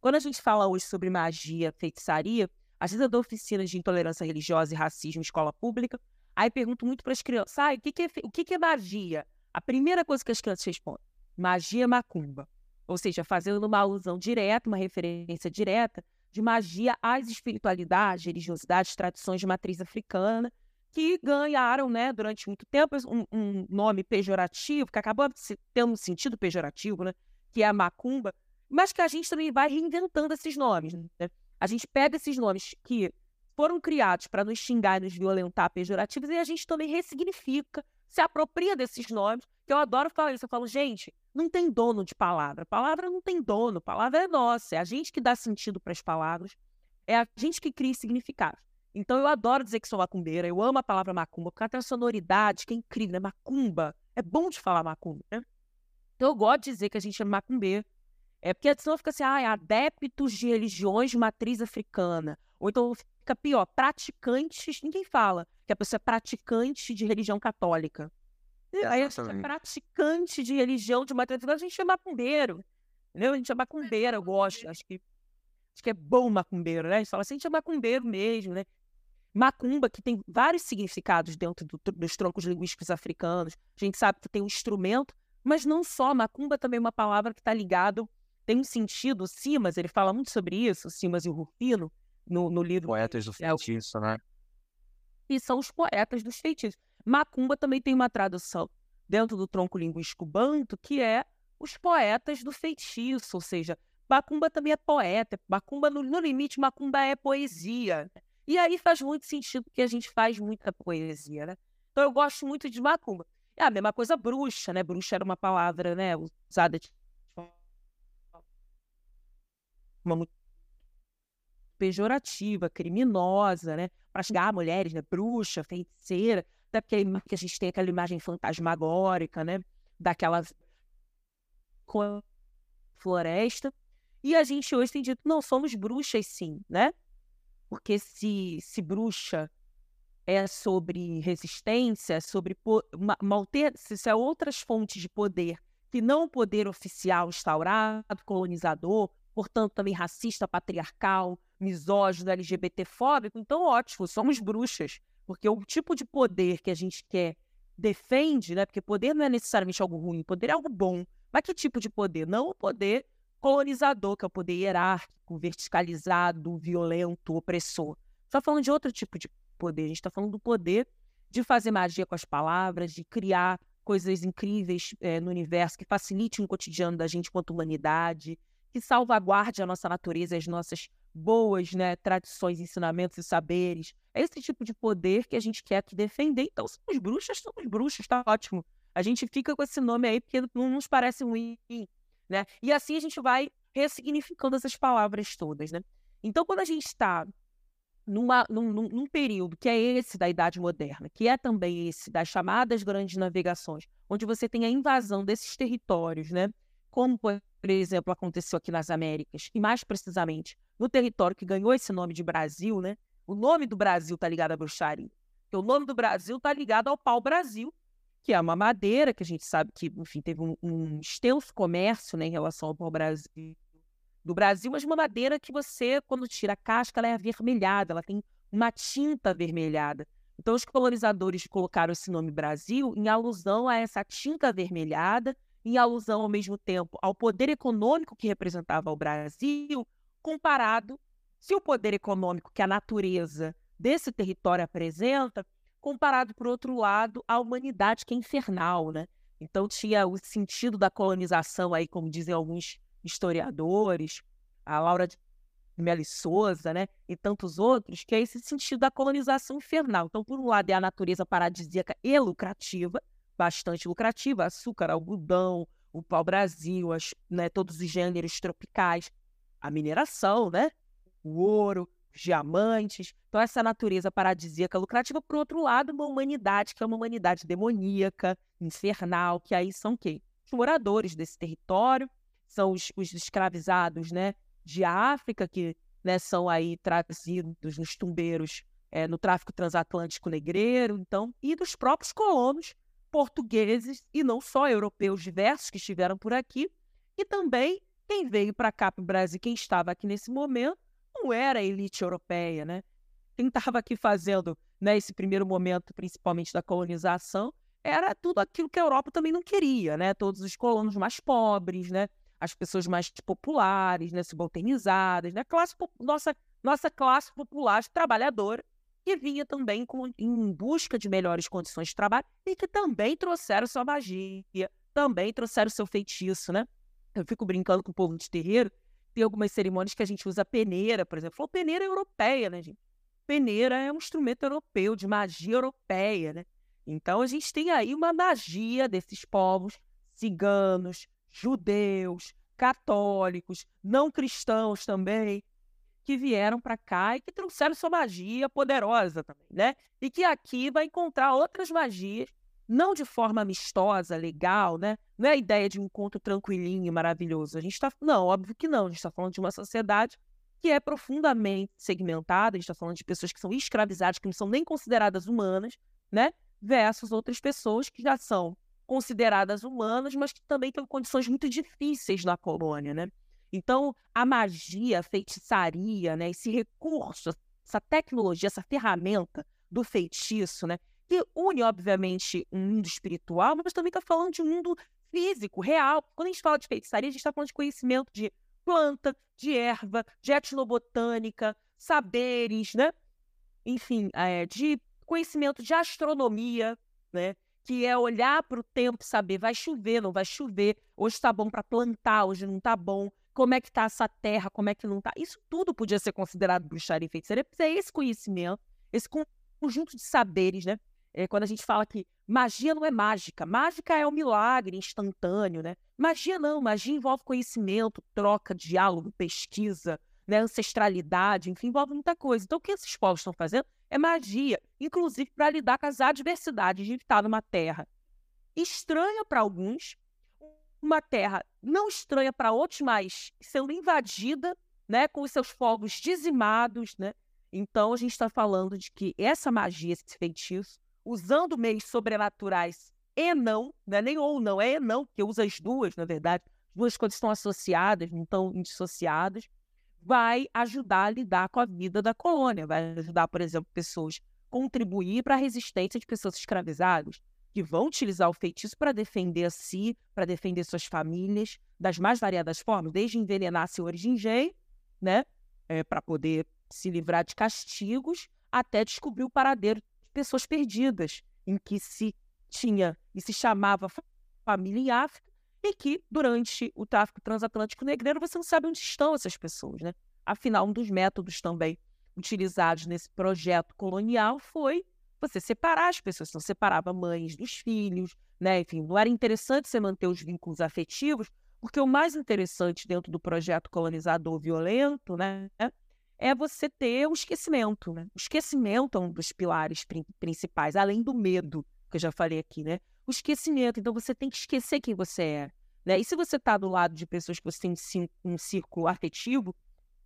Quando a gente fala hoje sobre magia, feitiçaria, às vezes eu dou oficinas de intolerância religiosa e racismo em escola pública, aí pergunto muito para as crianças, ah, o, que, que, é, o que, que é magia? A primeira coisa que as crianças respondem, magia macumba. Ou seja, fazendo uma alusão direta, uma referência direta de magia às espiritualidades, religiosidades, tradições de matriz africana, que ganharam, né, durante muito tempo, um, um nome pejorativo, que acabou tendo um sentido pejorativo, né, que é a macumba, mas que a gente também vai reinventando esses nomes. Né? A gente pega esses nomes que foram criados para nos xingar e nos violentar pejorativos e a gente também ressignifica, se apropria desses nomes, que eu adoro falar isso. Eu falo, gente, não tem dono de palavra. Palavra não tem dono, palavra é nossa. É a gente que dá sentido para as palavras, é a gente que cria significado. Então eu adoro dizer que sou macumbeira, eu amo a palavra macumba, porque ela tem uma sonoridade que é incrível, né? Macumba. É bom de falar macumba, né? Então eu gosto de dizer que a gente é macumbeiro. É porque senão fica assim, ah, adeptos de religiões de matriz africana. Ou então fica pior, praticantes, ninguém fala que a pessoa é praticante de religião católica. Aí a gente é praticante de religião de uma a gente é macumbeiro. Entendeu? A gente é macumbeiro, eu gosto. Acho que, acho que é bom macumbeiro, né? A gente fala assim, a gente é macumbeiro mesmo, né? Macumba, que tem vários significados dentro do, dos troncos linguísticos africanos. A gente sabe que tem um instrumento, mas não só. Macumba também é uma palavra que está ligado, tem um sentido. O Simas, ele fala muito sobre isso, o Simas e o Rufino, no, no livro. Poetas do feitiço, é, né? E são os poetas dos feitiços. Macumba também tem uma tradução dentro do tronco linguístico banto, que é os poetas do feitiço, ou seja, Macumba também é poeta, Macumba, no, no limite, Macumba é poesia. E aí faz muito sentido que a gente faz muita poesia, né? Então eu gosto muito de Macumba. É a mesma coisa bruxa, né? Bruxa era uma palavra, né, usada de uma muito pejorativa, criminosa, né? Para chegar a mulheres, né? Bruxa, feiticeira até porque, a gente tem aquela imagem fantasmagórica, né? Daquela floresta. E a gente hoje tem dito, não, somos bruxas sim, né? Porque se, se bruxa é sobre resistência, sobre uma, uma se é outras fontes de poder que não o poder oficial instaurado, colonizador, portanto também racista, patriarcal, misógino, LGBTfóbico, então ótimo, somos bruxas. Porque o tipo de poder que a gente quer defende, né? Porque poder não é necessariamente algo ruim, poder é algo bom. Mas que tipo de poder? Não o poder colonizador, que é o poder hierárquico, verticalizado, violento, opressor. Está falando de outro tipo de poder. A gente está falando do poder de fazer magia com as palavras, de criar coisas incríveis é, no universo que facilite o cotidiano da gente quanto humanidade, que salvaguarde a nossa natureza, as nossas boas né, tradições, ensinamentos e saberes. É esse tipo de poder que a gente quer aqui defender. Então, somos bruxas, somos bruxas, tá ótimo. A gente fica com esse nome aí porque não nos parece ruim, né? E assim a gente vai ressignificando essas palavras todas, né? Então, quando a gente está numa, num, num, período que é esse da Idade Moderna, que é também esse das chamadas grandes navegações, onde você tem a invasão desses territórios, né? Como, exemplo, aconteceu aqui nas Américas, e mais precisamente no território que ganhou esse nome de Brasil, né? O nome do Brasil está ligado à bruxaria. Porque o nome do Brasil está ligado ao pau-brasil, que é uma madeira que a gente sabe que, enfim, teve um, um extenso comércio né, em relação ao pau-brasil do Brasil, mas uma madeira que você, quando tira a casca, ela é avermelhada, ela tem uma tinta avermelhada. Então, os colonizadores colocaram esse nome Brasil em alusão a essa tinta avermelhada, em alusão ao mesmo tempo ao poder econômico que representava o Brasil, comparado se o poder econômico que a natureza desse território apresenta, comparado, por outro lado, à humanidade que é infernal, né? Então tinha o sentido da colonização aí, como dizem alguns historiadores, a Laura de Meli Souza, né, e tantos outros, que é esse sentido da colonização infernal. Então, por um lado, é a natureza paradisíaca e lucrativa, bastante lucrativa, açúcar, algodão, o pau-brasil, né, todos os gêneros tropicais, a mineração, né, o ouro, os diamantes. Então, essa natureza paradisíaca lucrativa, por outro lado, uma humanidade que é uma humanidade demoníaca, infernal, que aí são quem? Os moradores desse território, são os, os escravizados né, de África, que né, são aí trazidos nos tumbeiros é, no tráfico transatlântico negreiro, então, e dos próprios colonos portugueses e não só europeus diversos que estiveram por aqui, e também quem veio para cá para o Brasil, quem estava aqui nesse momento, não era a elite europeia, né? Quem estava aqui fazendo né, esse primeiro momento, principalmente da colonização, era tudo aquilo que a Europa também não queria, né? Todos os colonos mais pobres, né? as pessoas mais populares, né, subalternizadas, né, classe, nossa, nossa classe popular trabalhadora, que vinha também com, em busca de melhores condições de trabalho e que também trouxeram sua magia, também trouxeram seu feitiço, né? Eu fico brincando com o povo de terreiro, tem algumas cerimônias que a gente usa peneira, por exemplo. Falou peneira europeia, né, gente? Peneira é um instrumento europeu, de magia europeia, né? Então a gente tem aí uma magia desses povos ciganos, judeus, católicos, não cristãos também, que vieram para cá e que trouxeram sua magia poderosa também, né? E que aqui vai encontrar outras magias, não de forma amistosa, legal, né? Não é a ideia de um encontro tranquilinho, maravilhoso. A gente está, não, óbvio que não. A gente está falando de uma sociedade que é profundamente segmentada. A gente está falando de pessoas que são escravizadas, que não são nem consideradas humanas, né? Versus outras pessoas que já são consideradas humanas, mas que também têm condições muito difíceis na colônia, né? Então, a magia, a feitiçaria, né, esse recurso, essa tecnologia, essa ferramenta do feitiço, né, que une, obviamente, um mundo espiritual, mas também está falando de um mundo físico, real. Quando a gente fala de feitiçaria, a gente está falando de conhecimento de planta, de erva, de etnobotânica, saberes, né? Enfim, é, de conhecimento de astronomia, né? que é olhar para o tempo saber vai chover, não vai chover, hoje está bom para plantar, hoje não está bom, como é que está essa terra, como é que não está. Isso tudo podia ser considerado bruxaria e feitiçaria, porque é esse conhecimento, esse conjunto de saberes, né? É, quando a gente fala que magia não é mágica, mágica é um milagre instantâneo, né? Magia não, magia envolve conhecimento, troca, diálogo, pesquisa, né? ancestralidade, enfim, envolve muita coisa. Então, o que esses povos estão fazendo é magia, inclusive para lidar com as adversidades de estar numa terra estranha para alguns, uma terra não estranha para outros, mas sendo invadida, né, com os seus fogos dizimados, né? Então a gente está falando de que essa magia, esse feitiço, usando meios sobrenaturais e não, não é nem ou não, é e não, porque usa as duas, na verdade, as duas coisas estão associadas, não estão indissociadas, vai ajudar a lidar com a vida da colônia, vai ajudar, por exemplo, pessoas contribuir para a resistência de pessoas escravizadas, que vão utilizar o feitiço para defender a si, para defender suas famílias, das mais variadas formas, desde envenenar de engenho, né, é, para poder se livrar de castigos, até descobrir o paradeiro de pessoas perdidas, em que se tinha e se chamava família em África, e que durante o tráfico transatlântico negreiro você não sabe onde estão essas pessoas, né? Afinal, um dos métodos também utilizados nesse projeto colonial foi você separar as pessoas, então separava mães dos filhos, né? Enfim, não era interessante você manter os vínculos afetivos, porque o mais interessante dentro do projeto colonizador violento, né, é você ter o esquecimento, né? O esquecimento é um dos pilares principais, além do medo, que eu já falei aqui, né? O esquecimento, então você tem que esquecer quem você é, né? E se você está do lado de pessoas que você tem um círculo afetivo,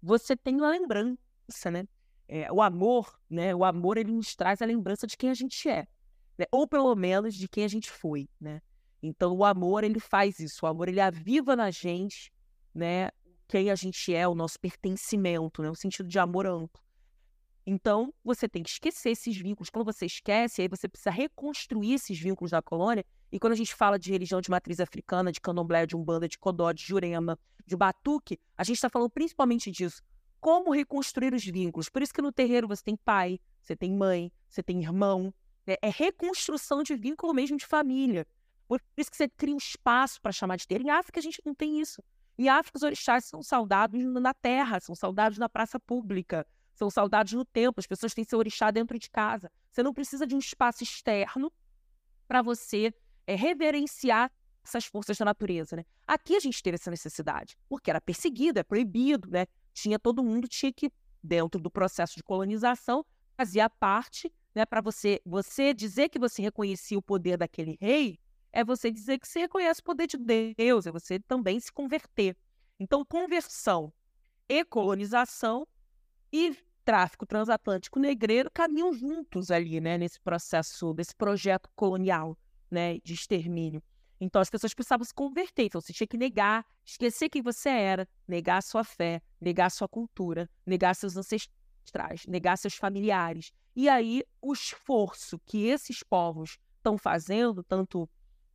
você tem uma lembrança, né? É, o amor, né? O amor ele nos traz a lembrança de quem a gente é, né? ou pelo menos de quem a gente foi, né? Então o amor ele faz isso, o amor ele aviva na gente, né? Quem a gente é, o nosso pertencimento, né? O sentido de amor amplo. Então você tem que esquecer esses vínculos. Quando você esquece, aí você precisa reconstruir esses vínculos da colônia. E quando a gente fala de religião de matriz africana, de candomblé, de umbanda, de codó, de jurema, de batuque, a gente está falando principalmente disso como reconstruir os vínculos. Por isso que no terreiro você tem pai, você tem mãe, você tem irmão. É, é reconstrução de vínculo mesmo de família. Por isso que você cria um espaço para chamar de ter. Em África a gente não tem isso. Em África os orixás são saudados na terra, são saudados na praça pública, são saudados no templo. As pessoas têm seu orixá dentro de casa. Você não precisa de um espaço externo para você é, reverenciar essas forças da natureza, né? Aqui a gente teve essa necessidade, porque era perseguido, é proibido, né? Tinha todo mundo tinha que dentro do processo de colonização fazia parte, né, para você você dizer que você reconhecia o poder daquele rei, é você dizer que você reconhece o poder de Deus, é você também se converter. Então, conversão e colonização e tráfico transatlântico negreiro caminham juntos ali, né, nesse processo, desse projeto colonial, né, de extermínio. Então as pessoas precisavam se converter. Então você tinha que negar, esquecer quem você era, negar a sua fé, negar a sua cultura, negar seus ancestrais, negar seus familiares. E aí o esforço que esses povos estão fazendo, tanto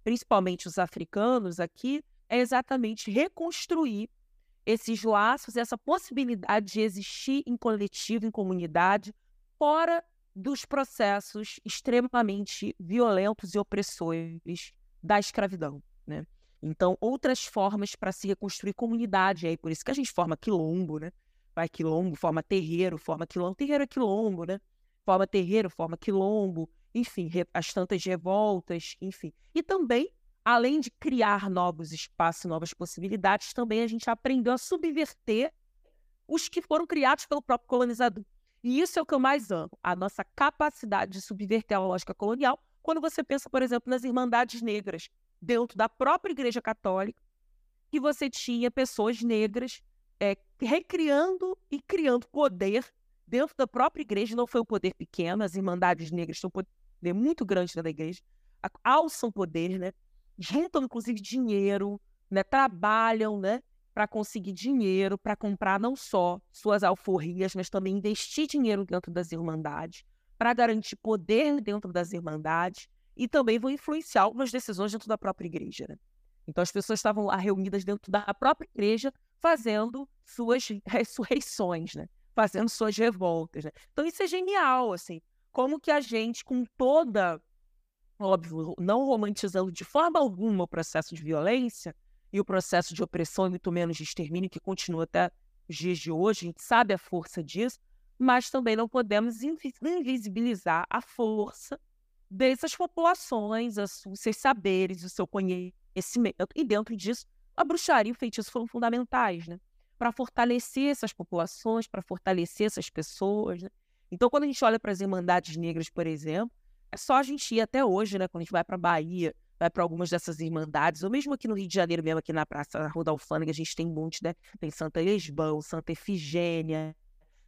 principalmente os africanos aqui, é exatamente reconstruir esses laços, essa possibilidade de existir em coletivo, em comunidade, fora dos processos extremamente violentos e opressores da escravidão, né? Então, outras formas para se reconstruir comunidade, aí por isso que a gente forma quilombo, né? Vai quilombo, forma terreiro, forma quilombo, terreiro é quilombo, né? Forma terreiro, forma quilombo, enfim, as tantas revoltas, enfim. E também, além de criar novos espaços, novas possibilidades, também a gente aprendeu a subverter os que foram criados pelo próprio colonizador. E isso é o que eu mais amo, a nossa capacidade de subverter a lógica colonial quando você pensa, por exemplo, nas Irmandades Negras, dentro da própria Igreja Católica, que você tinha pessoas negras é, recriando e criando poder dentro da própria igreja, não foi um poder pequeno, as Irmandades Negras têm um poder muito grande dentro da igreja, alçam poder, né? juntam inclusive dinheiro, né? trabalham né? para conseguir dinheiro, para comprar não só suas alforrias, mas também investir dinheiro dentro das Irmandades para garantir poder dentro das irmandades e também vão influenciar algumas decisões dentro da própria igreja. Né? Então as pessoas estavam lá reunidas dentro da própria igreja fazendo suas ressurreições, né? fazendo suas revoltas. Né? Então isso é genial, assim. Como que a gente, com toda, óbvio, não romantizando de forma alguma o processo de violência e o processo de opressão e muito menos de extermínio que continua até os dias de hoje, a gente sabe a força disso, mas também não podemos invisibilizar a força dessas populações, os seus saberes, o seu conhecimento. E dentro disso, a bruxaria e o feitiço foram fundamentais, né? Para fortalecer essas populações, para fortalecer essas pessoas. Né? Então, quando a gente olha para as Irmandades Negras, por exemplo, é só a gente ir até hoje, né? Quando a gente vai para a Bahia, vai para algumas dessas irmandades, ou mesmo aqui no Rio de Janeiro, mesmo aqui na Praça Rodolfânica, a gente tem um monte, né? Tem Santa Lisbão, Santa Efigênia,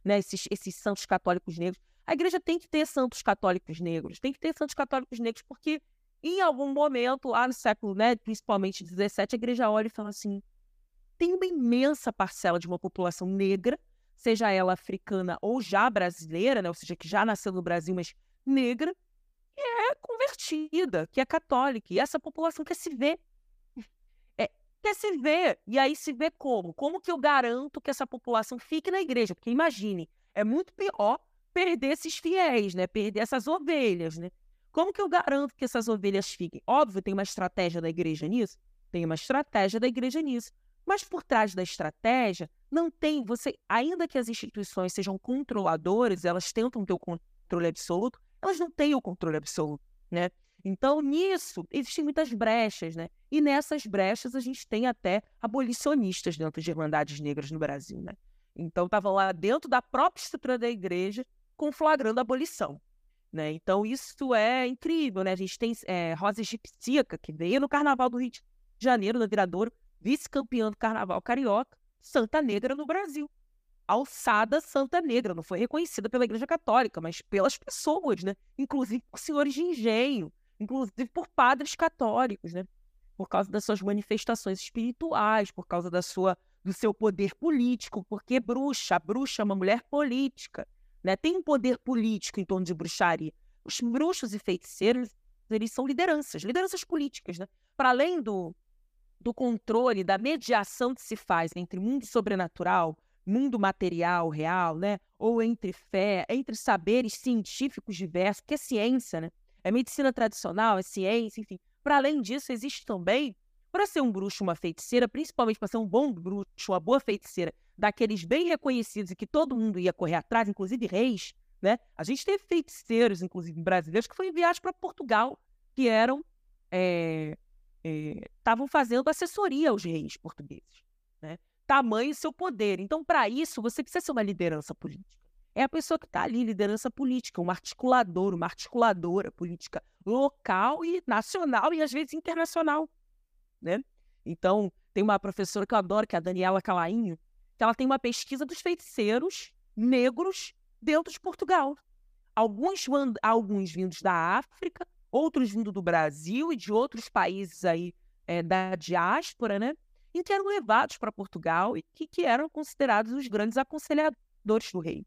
né, esses, esses santos católicos negros. A igreja tem que ter santos católicos negros, tem que ter santos católicos negros, porque em algum momento, lá no século, né, principalmente 17, a igreja olha e fala assim: tem uma imensa parcela de uma população negra, seja ela africana ou já brasileira, né, ou seja, que já nasceu no Brasil, mas negra, que é convertida, que é católica, e essa população quer se ver. Quer se ver. E aí se vê como? Como que eu garanto que essa população fique na igreja? Porque imagine, é muito pior perder esses fiéis, né? Perder essas ovelhas, né? Como que eu garanto que essas ovelhas fiquem? Óbvio, tem uma estratégia da igreja nisso, tem uma estratégia da igreja nisso. Mas por trás da estratégia, não tem você, ainda que as instituições sejam controladoras, elas tentam ter o controle absoluto, elas não têm o controle absoluto, né? Então, nisso, existem muitas brechas, né? E nessas brechas a gente tem até abolicionistas dentro de Irmandades Negras no Brasil, né? Então, estavam lá dentro da própria estrutura da igreja, conflagrando a abolição. Né? Então, isso é incrível, né? A gente tem é, Rosa Egipcica, que veio no Carnaval do Rio de Janeiro, no Viradouro, vice-campeã do Carnaval Carioca, Santa Negra no Brasil. Alçada Santa Negra, não foi reconhecida pela Igreja Católica, mas pelas pessoas, né? Inclusive por senhores de engenho, inclusive por padres católicos, né? Por causa das suas manifestações espirituais, por causa da sua, do seu poder político, porque bruxa, bruxa é uma mulher política, né? Tem um poder político em torno de bruxaria. Os bruxos e feiticeiros, eles são lideranças, lideranças políticas, né? Para além do, do controle, da mediação que se faz entre mundo sobrenatural, mundo material, real, né? Ou entre fé, entre saberes científicos diversos, que é ciência, né? É medicina tradicional, é ciência, enfim. Para além disso, existe também, para ser um bruxo, uma feiticeira, principalmente para ser um bom bruxo, uma boa feiticeira, daqueles bem reconhecidos e que todo mundo ia correr atrás, inclusive reis, né? A gente teve feiticeiros, inclusive brasileiros, que foram enviados para Portugal, que eram é, estavam é, fazendo assessoria aos reis portugueses. Né? Tamanho seu poder. Então, para isso, você precisa ser uma liderança política. É a pessoa que está ali, liderança política, um articulador, uma articuladora política local e nacional e às vezes internacional. Né? Então, tem uma professora que eu adoro, que é a Daniela Calainho, que ela tem uma pesquisa dos feiticeiros negros dentro de Portugal. Alguns, alguns vindos da África, outros vindo do Brasil e de outros países aí é, da diáspora, né? E que eram levados para Portugal e que, que eram considerados os grandes aconselhadores do rei?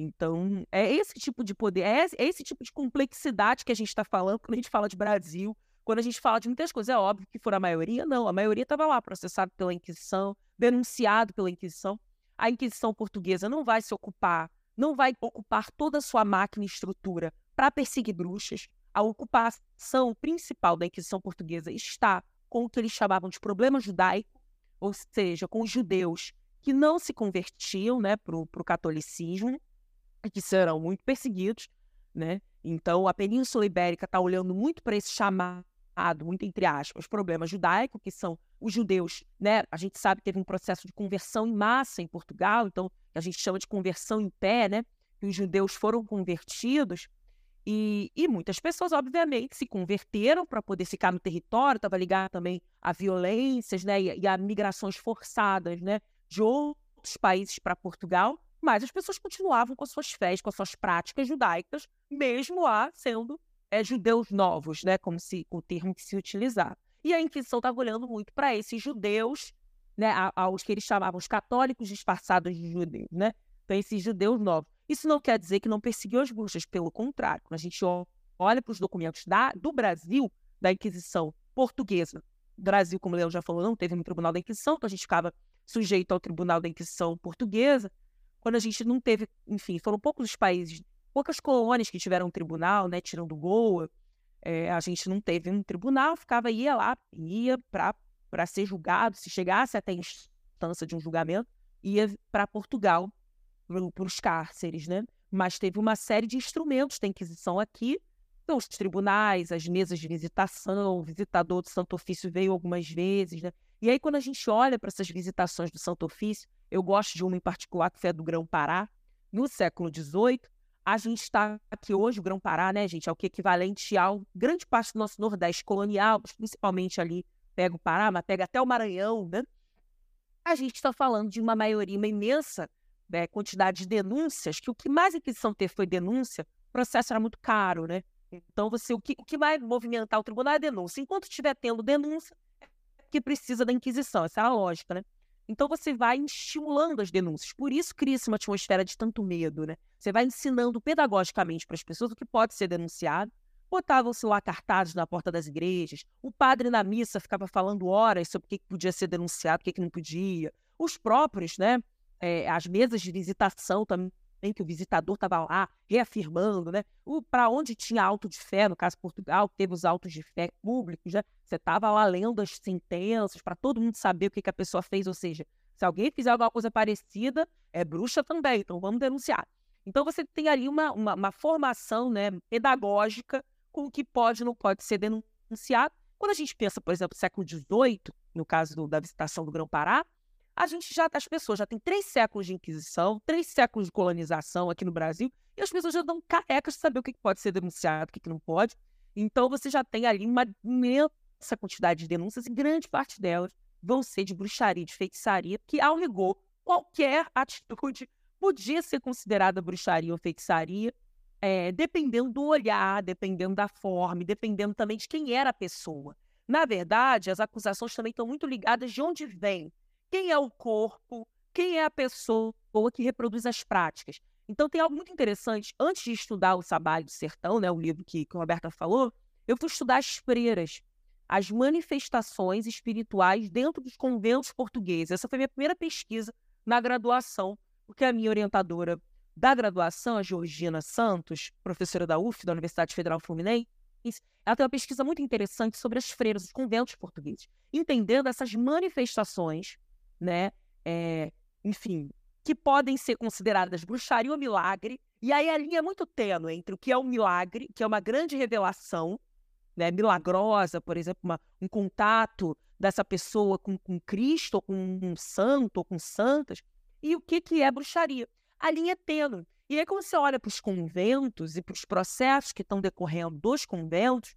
Então, é esse tipo de poder, é esse, é tipo de complexidade que a gente está falando quando a gente fala de Brasil, quando a gente fala de muitas coisas. É óbvio que for a maioria, não. A maioria estava lá, processado pela Inquisição, denunciado pela Inquisição. A Inquisição portuguesa não vai se ocupar, não vai ocupar toda a sua máquina e estrutura para perseguir bruxas a ocupação principal da Inquisição Portuguesa está com o que eles chamavam de problema judaico, ou seja, com os judeus que não se convertiam né, para o catolicismo que serão muito perseguidos. Né? Então, a Península Ibérica está olhando muito para esse chamado, muito entre aspas, problema judaico, que são os judeus. Né? A gente sabe que teve um processo de conversão em massa em Portugal, então a gente chama de conversão em pé, né? que os judeus foram convertidos e, e, muitas pessoas, obviamente, se converteram para poder ficar no território, estava ligado também a violências né, e, e, a migrações forçadas né, de outros países para Portugal, mas as pessoas continuavam com as suas fés, com as suas práticas judaicas, mesmo lá sendo é, judeus novos, né, como se, o termo que se utilizava. E a Inquisição estava olhando muito para esses judeus, né, aos que eles chamavam os católicos disfarçados de judeus, né? Então, esses judeus novos. Isso não quer dizer que não perseguiu as bruxas, pelo contrário. Quando a gente olha para os documentos da, do Brasil, da Inquisição portuguesa, Brasil, como o Leão já falou, não teve um tribunal da Inquisição, então a gente ficava sujeito ao tribunal da Inquisição portuguesa. Quando a gente não teve, enfim, foram poucos os países, poucas colônias que tiveram um tribunal, né, tirando Goa, é, a gente não teve um tribunal, ficava, ia lá, ia para ser julgado, se chegasse até a instância de um julgamento, ia para Portugal para os cárceres, né? Mas teve uma série de instrumentos da Inquisição aqui, então, os tribunais, as mesas de visitação, o visitador do Santo Ofício veio algumas vezes, né? E aí, quando a gente olha para essas visitações do Santo Ofício, eu gosto de uma em particular, que foi a do Grão-Pará, no século XVIII, a gente está aqui hoje, o Grão-Pará, né, gente, é o que equivalente ao grande parte do nosso Nordeste colonial, principalmente ali, pega o Pará, mas pega até o Maranhão, né? A gente está falando de uma maioria, uma imensa né, quantidade de denúncias, que o que mais a Inquisição teve foi denúncia, o processo era muito caro, né? Então, você, o que, o que vai movimentar o tribunal é denúncia. Enquanto estiver tendo denúncia, é que precisa da Inquisição, essa é a lógica, né? Então, você vai estimulando as denúncias. Por isso, cria-se uma atmosfera de tanto medo, né? Você vai ensinando pedagogicamente para as pessoas o que pode ser denunciado, botavam-se lá cartazes na porta das igrejas, o padre na missa ficava falando horas sobre o que podia ser denunciado, o que não podia, os próprios, né, é, as mesas de visitação também, que o visitador estava lá reafirmando, né, para onde tinha auto de fé, no caso Portugal, teve os autos de fé públicos, né, você estava lá lendo as sentenças para todo mundo saber o que, que a pessoa fez, ou seja, se alguém fizer alguma coisa parecida, é bruxa também, então vamos denunciar. Então você tem ali uma, uma, uma formação né, pedagógica com o que pode e não pode ser denunciado. Quando a gente pensa, por exemplo, século XVIII, no caso do, da visitação do Grão-Pará, a gente já, as pessoas já têm três séculos de Inquisição, três séculos de colonização aqui no Brasil, e as pessoas já dão carecas de saber o que pode ser denunciado, o que não pode. Então você já tem ali uma imensa quantidade de denúncias, e grande parte delas vão ser de bruxaria, de feitiçaria, que, ao rigor, qualquer atitude podia ser considerada bruxaria ou feitiçaria, é, dependendo do olhar, dependendo da forma, dependendo também de quem era a pessoa. Na verdade, as acusações também estão muito ligadas de onde vem, quem é o corpo, quem é a pessoa que reproduz as práticas. Então tem algo muito interessante. Antes de estudar o Sabalho do Sertão, né, o livro que, que a Roberta falou, eu fui estudar as freiras, as manifestações espirituais dentro dos conventos portugueses. Essa foi minha primeira pesquisa na graduação porque a minha orientadora da graduação, a Georgina Santos, professora da UF, da Universidade Federal Fluminense, ela tem uma pesquisa muito interessante sobre as freiras, os conventos portugueses, entendendo essas manifestações, né, é, enfim, que podem ser consideradas bruxaria ou milagre, e aí a linha é muito tênue entre o que é um milagre, que é uma grande revelação, né, milagrosa, por exemplo, uma, um contato dessa pessoa com, com Cristo, ou com um santo, ou com santas, e o que, que é bruxaria. A linha é tênue. E aí, quando você olha para os conventos e para os processos que estão decorrendo dos conventos,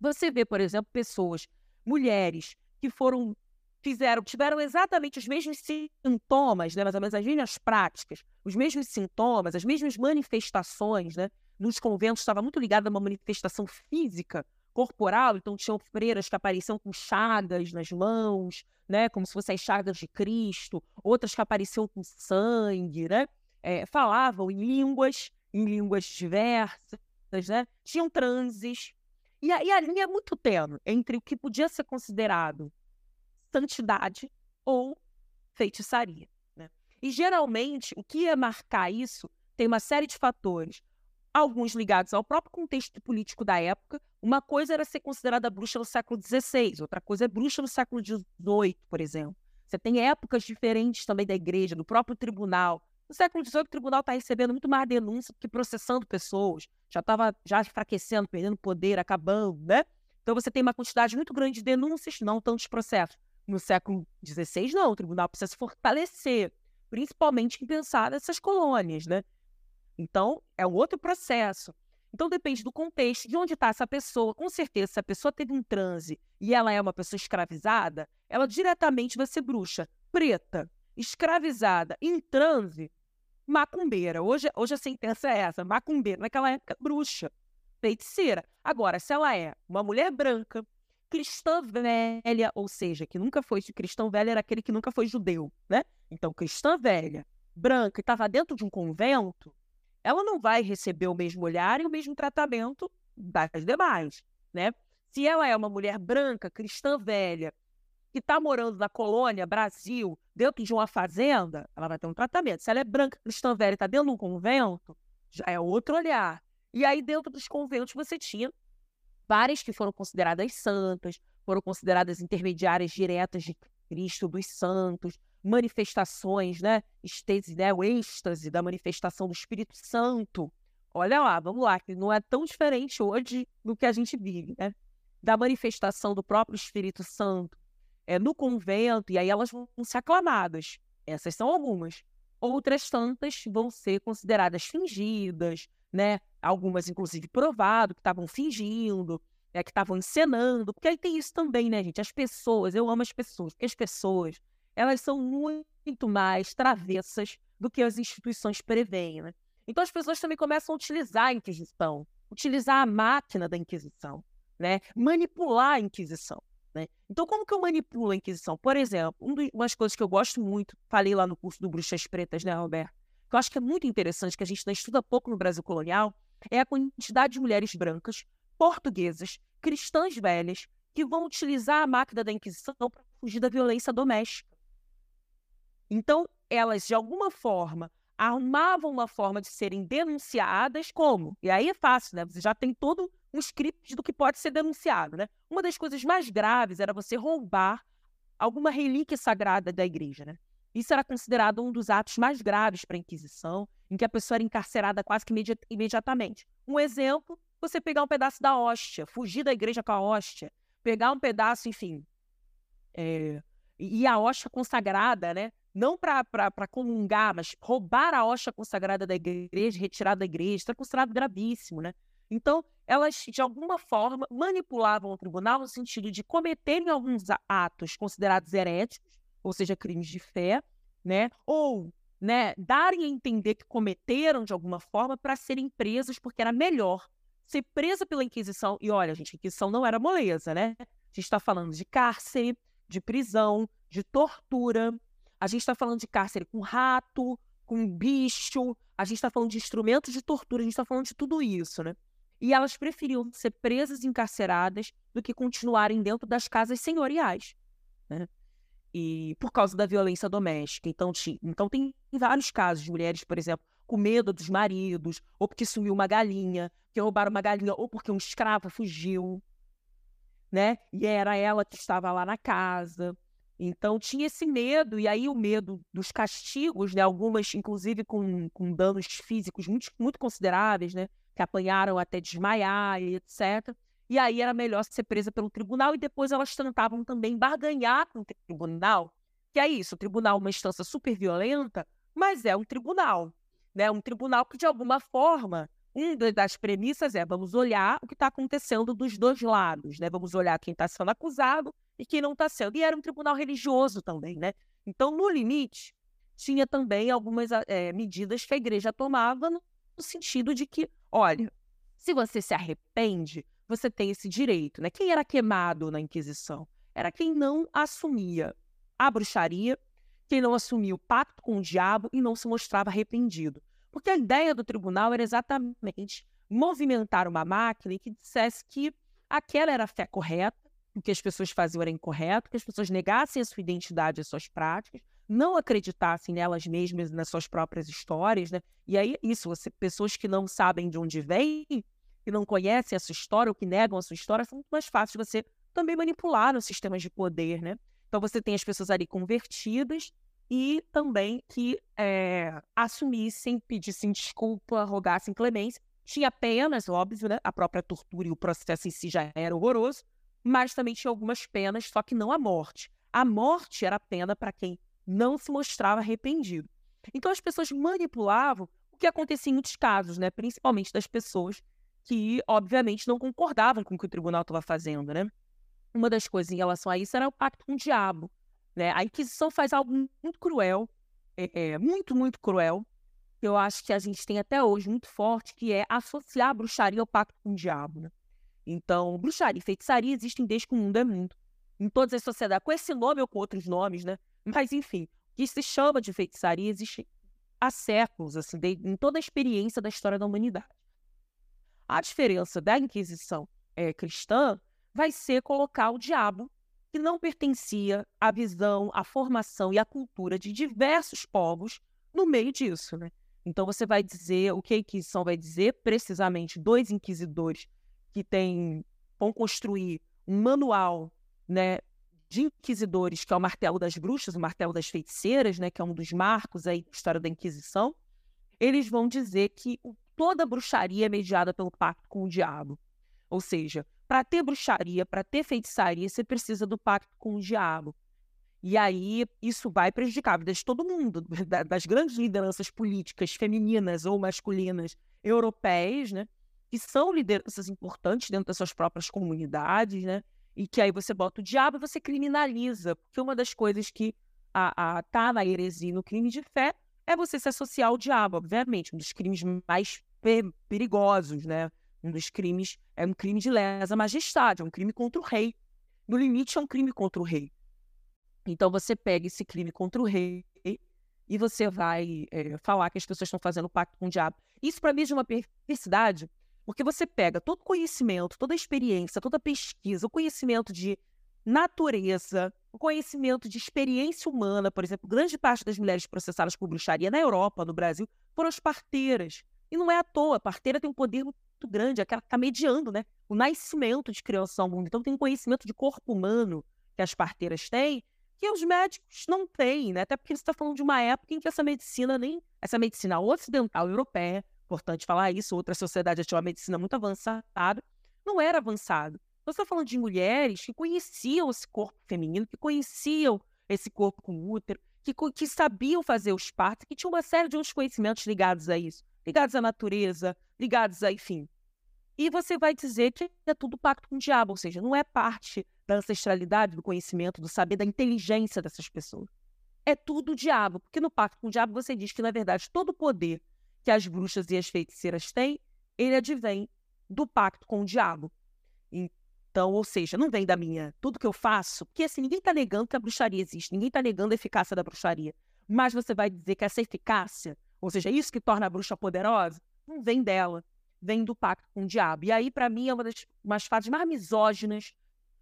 você vê, por exemplo, pessoas, mulheres, que foram, fizeram, tiveram exatamente os mesmos sintomas, né, mais ou menos as mesmas práticas, os mesmos sintomas, as mesmas manifestações, né? Nos conventos estava muito ligado a uma manifestação física, corporal, então tinham freiras que apareciam com chagas nas mãos, né, como se fossem as chagas de Cristo, outras que apareciam com sangue, né, é, falavam em línguas, em línguas diversas, né, tinham transes, e aí a linha é muito tênue entre o que podia ser considerado santidade ou feitiçaria. Né? E geralmente o que ia marcar isso tem uma série de fatores alguns ligados ao próprio contexto político da época. Uma coisa era ser considerada bruxa no século XVI, outra coisa é bruxa no século XVIII, por exemplo. Você tem épocas diferentes também da igreja, do próprio tribunal. No século XVIII, o tribunal está recebendo muito mais denúncia do que processando pessoas. Já estava já enfraquecendo, perdendo poder, acabando, né? Então você tem uma quantidade muito grande de denúncias, não tantos processos. No século XVI, não. O tribunal precisa se fortalecer, principalmente em pensar nessas colônias, né? Então, é um outro processo. Então, depende do contexto, de onde está essa pessoa. Com certeza, se a pessoa teve um transe e ela é uma pessoa escravizada, ela diretamente vai ser bruxa. Preta, escravizada, em transe, macumbeira. Hoje, hoje a sentença é essa: macumbeira. Naquela época, bruxa, feiticeira. Agora, se ela é uma mulher branca, cristã velha, ou seja, que nunca foi cristão velho, era aquele que nunca foi judeu, né? Então, cristã velha, branca, e estava dentro de um convento, ela não vai receber o mesmo olhar e o mesmo tratamento das demais, né? Se ela é uma mulher branca, cristã velha, que está morando na colônia Brasil, dentro de uma fazenda, ela vai ter um tratamento. Se ela é branca, cristã velha, está dentro de um convento, já é outro olhar. E aí, dentro dos conventos, você tinha várias que foram consideradas santas, foram consideradas intermediárias diretas de Cristo, dos santos, manifestações, né? Estese, né? O êxtase da manifestação do Espírito Santo. Olha lá, vamos lá, que não é tão diferente hoje do que a gente vive, né? Da manifestação do próprio Espírito Santo é, no convento, e aí elas vão ser aclamadas. Essas são algumas. Outras tantas vão ser consideradas fingidas, né? Algumas, inclusive, provado que estavam fingindo, é, que estavam encenando, porque aí tem isso também, né, gente? As pessoas, eu amo as pessoas, porque as pessoas elas são muito mais travessas do que as instituições preveem. Né? Então as pessoas também começam a utilizar a Inquisição, utilizar a máquina da Inquisição, né? manipular a Inquisição. Né? Então, como que eu manipulo a Inquisição? Por exemplo, uma das coisas que eu gosto muito, falei lá no curso do Bruxas Pretas, né, Roberto? Que eu acho que é muito interessante, que a gente estuda pouco no Brasil colonial, é a quantidade de mulheres brancas portuguesas, cristãs velhas, que vão utilizar a máquina da Inquisição para fugir da violência doméstica. Então, elas, de alguma forma, arrumavam uma forma de serem denunciadas como? E aí é fácil, né? Você já tem todo um script do que pode ser denunciado, né? Uma das coisas mais graves era você roubar alguma relíquia sagrada da igreja, né? Isso era considerado um dos atos mais graves para a Inquisição, em que a pessoa era encarcerada quase que imedi imediatamente. Um exemplo, você pegar um pedaço da hóstia, fugir da igreja com a hóstia, pegar um pedaço, enfim, é, e a hóstia consagrada, né? Não para comungar, mas roubar a hóstia consagrada da igreja, retirar da igreja, isso é considerado gravíssimo, né? Então, elas, de alguma forma, manipulavam o tribunal no sentido de cometerem alguns atos considerados heréticos, ou seja, crimes de fé, né? Ou né, darem a entender que cometeram de alguma forma para serem presos, porque era melhor ser presa pela Inquisição. E olha, gente, a Inquisição não era moleza, né? A gente está falando de cárcere, de prisão, de tortura. A gente está falando de cárcere com rato, com bicho. A gente está falando de instrumentos de tortura. A gente está falando de tudo isso, né? E elas preferiam ser presas e encarceradas do que continuarem dentro das casas senhoriais. Né? E por causa da violência doméstica. Então, então tem vários casos de mulheres, por exemplo, com medo dos maridos, ou porque sumiu uma galinha, que roubaram uma galinha, ou porque um escravo fugiu, né? E era ela que estava lá na casa. Então tinha esse medo, e aí o medo dos castigos, né? Algumas, inclusive, com, com danos físicos muito, muito consideráveis, né? Que apanharam até desmaiar e etc. E aí era melhor ser presa pelo tribunal e depois elas tentavam também barganhar com o tribunal. Que é isso, o tribunal é uma instância super violenta, mas é um tribunal. Né? Um tribunal que, de alguma forma, uma das premissas é vamos olhar o que está acontecendo dos dois lados, né? Vamos olhar quem está sendo acusado e quem não está sendo. E era um tribunal religioso também, né? Então, no limite, tinha também algumas é, medidas que a igreja tomava no sentido de que, olha, se você se arrepende, você tem esse direito, né? Quem era queimado na Inquisição? Era quem não assumia a bruxaria, quem não assumia o pacto com o diabo e não se mostrava arrependido. Porque a ideia do tribunal era exatamente movimentar uma máquina que dissesse que aquela era a fé correta, o que as pessoas faziam era incorreto, que as pessoas negassem a sua identidade e as suas práticas, não acreditassem nelas mesmas, nas suas próprias histórias, né? E aí, isso, você, pessoas que não sabem de onde vêm, que não conhecem a sua história ou que negam a sua história, são muito mais fáceis de você também manipular os sistemas de poder, né? Então você tem as pessoas ali convertidas e também que é, assumissem, pedissem desculpa, rogassem clemência. Tinha penas, óbvio, né? A própria tortura e o processo em si já era horroroso, mas também tinha algumas penas, só que não a morte. A morte era a pena para quem não se mostrava arrependido. Então as pessoas manipulavam o que acontecia em muitos casos, né? Principalmente das pessoas que, obviamente, não concordavam com o que o tribunal estava fazendo, né? Uma das coisas em relação a isso era o pacto com o diabo. Né? A Inquisição faz algo muito cruel, é, é, muito, muito cruel, que eu acho que a gente tem até hoje muito forte, que é associar a bruxaria ao pacto com o diabo. Né? Então, bruxaria e feitiçaria existem desde que o mundo é mundo. Em todas as sociedades, com esse nome ou com outros nomes, né? Mas, enfim, o que se chama de feitiçaria existe há séculos, assim, de, em toda a experiência da história da humanidade. A diferença da Inquisição é, cristã vai ser colocar o diabo, que não pertencia à visão, à formação e à cultura de diversos povos, no meio disso. Né? Então você vai dizer, o que a Inquisição vai dizer, precisamente dois inquisidores que têm, vão construir um manual né, de inquisidores, que é o martelo das bruxas, o martelo das feiticeiras, né, que é um dos marcos aí da história da Inquisição, eles vão dizer que o toda bruxaria é mediada pelo pacto com o diabo. Ou seja, para ter bruxaria, para ter feitiçaria, você precisa do pacto com o diabo. E aí isso vai prejudicar a vida de todo mundo, das grandes lideranças políticas femininas ou masculinas europeias, né? Que são lideranças importantes dentro das suas próprias comunidades, né? E que aí você bota o diabo e você criminaliza. Porque uma das coisas que a, a, tá na heresia no crime de fé é você se associar ao diabo, obviamente, um dos crimes mais perigosos, né? Um dos crimes é um crime de lesa majestade, é um crime contra o rei. No limite, é um crime contra o rei. Então, você pega esse crime contra o rei e você vai é, falar que as pessoas estão fazendo pacto com o diabo. Isso, para mim, é de uma perversidade, Porque você pega todo o conhecimento, toda a experiência, toda a pesquisa, o conhecimento de natureza, o conhecimento de experiência humana, por exemplo, grande parte das mulheres processadas por bruxaria na Europa, no Brasil, foram as parteiras. E não é à toa, a parteira tem um poder muito grande, é que ela está mediando né, o nascimento de crianças ao mundo. Então tem um conhecimento de corpo humano que as parteiras têm, que os médicos não têm, né? Até porque você está falando de uma época em que essa medicina nem. Essa medicina ocidental europeia, importante falar isso, outra sociedade tinha uma medicina muito avançada, não era avançado. Você está falando de mulheres que conheciam esse corpo feminino, que conheciam esse corpo com útero, que, que sabiam fazer os partos, que tinham uma série de outros conhecimentos ligados a isso, ligados à natureza, ligados a, enfim. E você vai dizer que é tudo pacto com o diabo, ou seja, não é parte da ancestralidade, do conhecimento, do saber, da inteligência dessas pessoas. É tudo o diabo, porque no pacto com o diabo você diz que, na verdade, todo o poder que as bruxas e as feiticeiras têm, ele advém do pacto com o diabo. Então, ou seja, não vem da minha. Tudo que eu faço, porque assim, ninguém está negando que a bruxaria existe, ninguém está negando a eficácia da bruxaria. Mas você vai dizer que essa eficácia, ou seja, isso que torna a bruxa poderosa, não vem dela, vem do pacto com o diabo. E aí, para mim, é uma das umas fases mais misóginas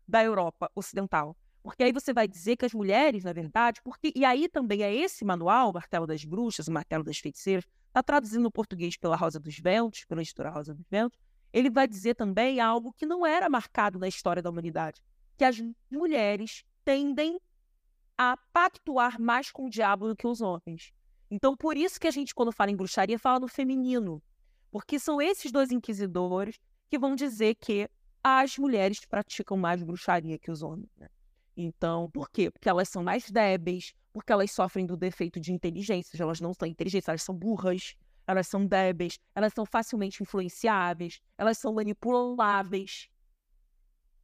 da Europa Ocidental. Porque aí você vai dizer que as mulheres, na verdade, porque e aí também é esse manual, o Martelo das Bruxas, o Martelo das Feiticeiras, está traduzindo no português pela Rosa dos Ventos, pela editora Rosa dos Ventos, ele vai dizer também algo que não era marcado na história da humanidade, que as mulheres tendem a pactuar mais com o diabo do que os homens. Então, por isso que a gente, quando fala em bruxaria, fala no feminino, porque são esses dois inquisidores que vão dizer que as mulheres praticam mais bruxaria que os homens. Né? Então, por quê? Porque elas são mais débeis, porque elas sofrem do defeito de inteligência, elas não são inteligentes, elas são burras, elas são débeis, elas são facilmente influenciáveis, elas são manipuláveis.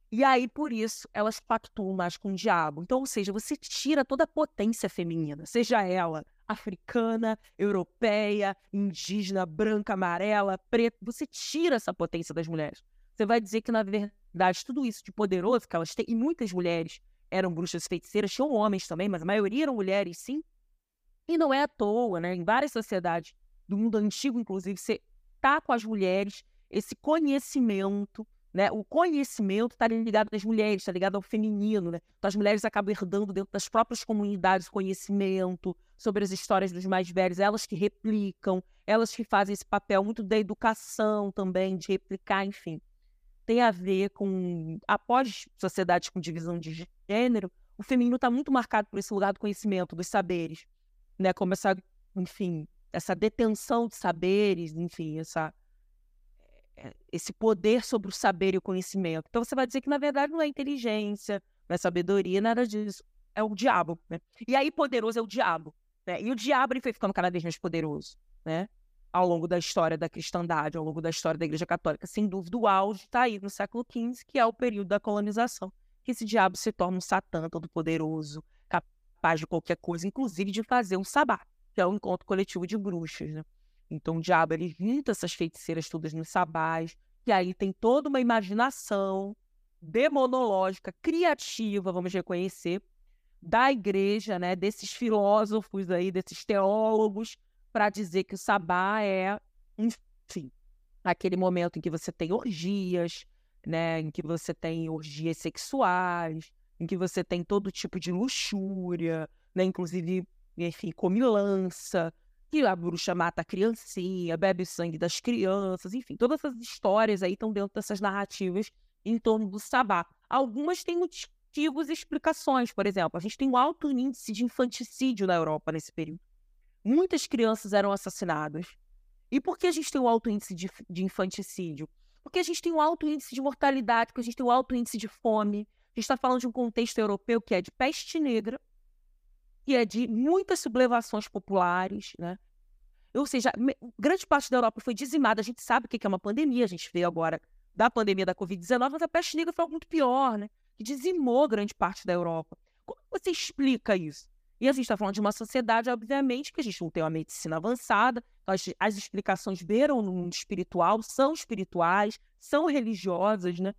E aí, por isso, elas pactuam mais com o diabo. Então, ou seja, você tira toda a potência feminina, seja ela africana, europeia, indígena, branca, amarela, preta, você tira essa potência das mulheres. Você vai dizer que, na verdade, tudo isso de poderoso que elas têm, e muitas mulheres eram bruxas feiticeiras, tinham homens também, mas a maioria eram mulheres, sim. E não é à toa, né? Em várias sociedades do mundo antigo, inclusive, você tá com as mulheres esse conhecimento, né? O conhecimento está ligado às mulheres, está ligado ao feminino, né? Então as mulheres acabam herdando dentro das próprias comunidades conhecimento sobre as histórias dos mais velhos, elas que replicam, elas que fazem esse papel muito da educação também, de replicar, enfim. Tem a ver com, após sociedades com divisão de gênero, o feminino está muito marcado por esse lugar do conhecimento, dos saberes, né? Como essa, enfim, essa detenção de saberes, enfim, essa, eh, esse poder sobre o saber e o conhecimento. Então você vai dizer que, na verdade, não é inteligência, não é sabedoria, nada disso. É o diabo. Né? E aí, poderoso é o diabo. Né? E o diabo ele foi ficando cada vez mais poderoso né? ao longo da história da cristandade, ao longo da história da Igreja Católica. Sem dúvida, o auge está aí no século XV, que é o período da colonização, que esse diabo se torna um satã todo poderoso, capaz de qualquer coisa, inclusive de fazer um sabá que é o encontro coletivo de bruxas, né? Então o diabo ele junta essas feiticeiras todas nos sabás, e aí tem toda uma imaginação demonológica, criativa, vamos reconhecer, da igreja, né, desses filósofos aí, desses teólogos, para dizer que o sabá é, enfim, aquele momento em que você tem orgias, né, em que você tem orgias sexuais, em que você tem todo tipo de luxúria, né, inclusive enfim, come lança, que a bruxa mata a criancinha, bebe o sangue das crianças, enfim, todas essas histórias aí estão dentro dessas narrativas em torno do sabá. Algumas têm motivos e explicações, por exemplo, a gente tem um alto índice de infanticídio na Europa nesse período. Muitas crianças eram assassinadas. E por que a gente tem um alto índice de, de infanticídio? Porque a gente tem um alto índice de mortalidade, porque a gente tem um alto índice de fome. A gente está falando de um contexto europeu que é de peste negra, que é de muitas sublevações populares, né? Ou seja, grande parte da Europa foi dizimada. A gente sabe o que é uma pandemia, a gente vê agora da pandemia da Covid-19, mas a peste negra foi algo muito pior, né? Que dizimou grande parte da Europa. Como você explica isso? E a gente está falando de uma sociedade, obviamente, que a gente não tem uma medicina avançada, então as, as explicações beiram no mundo espiritual, são espirituais, são religiosas, né?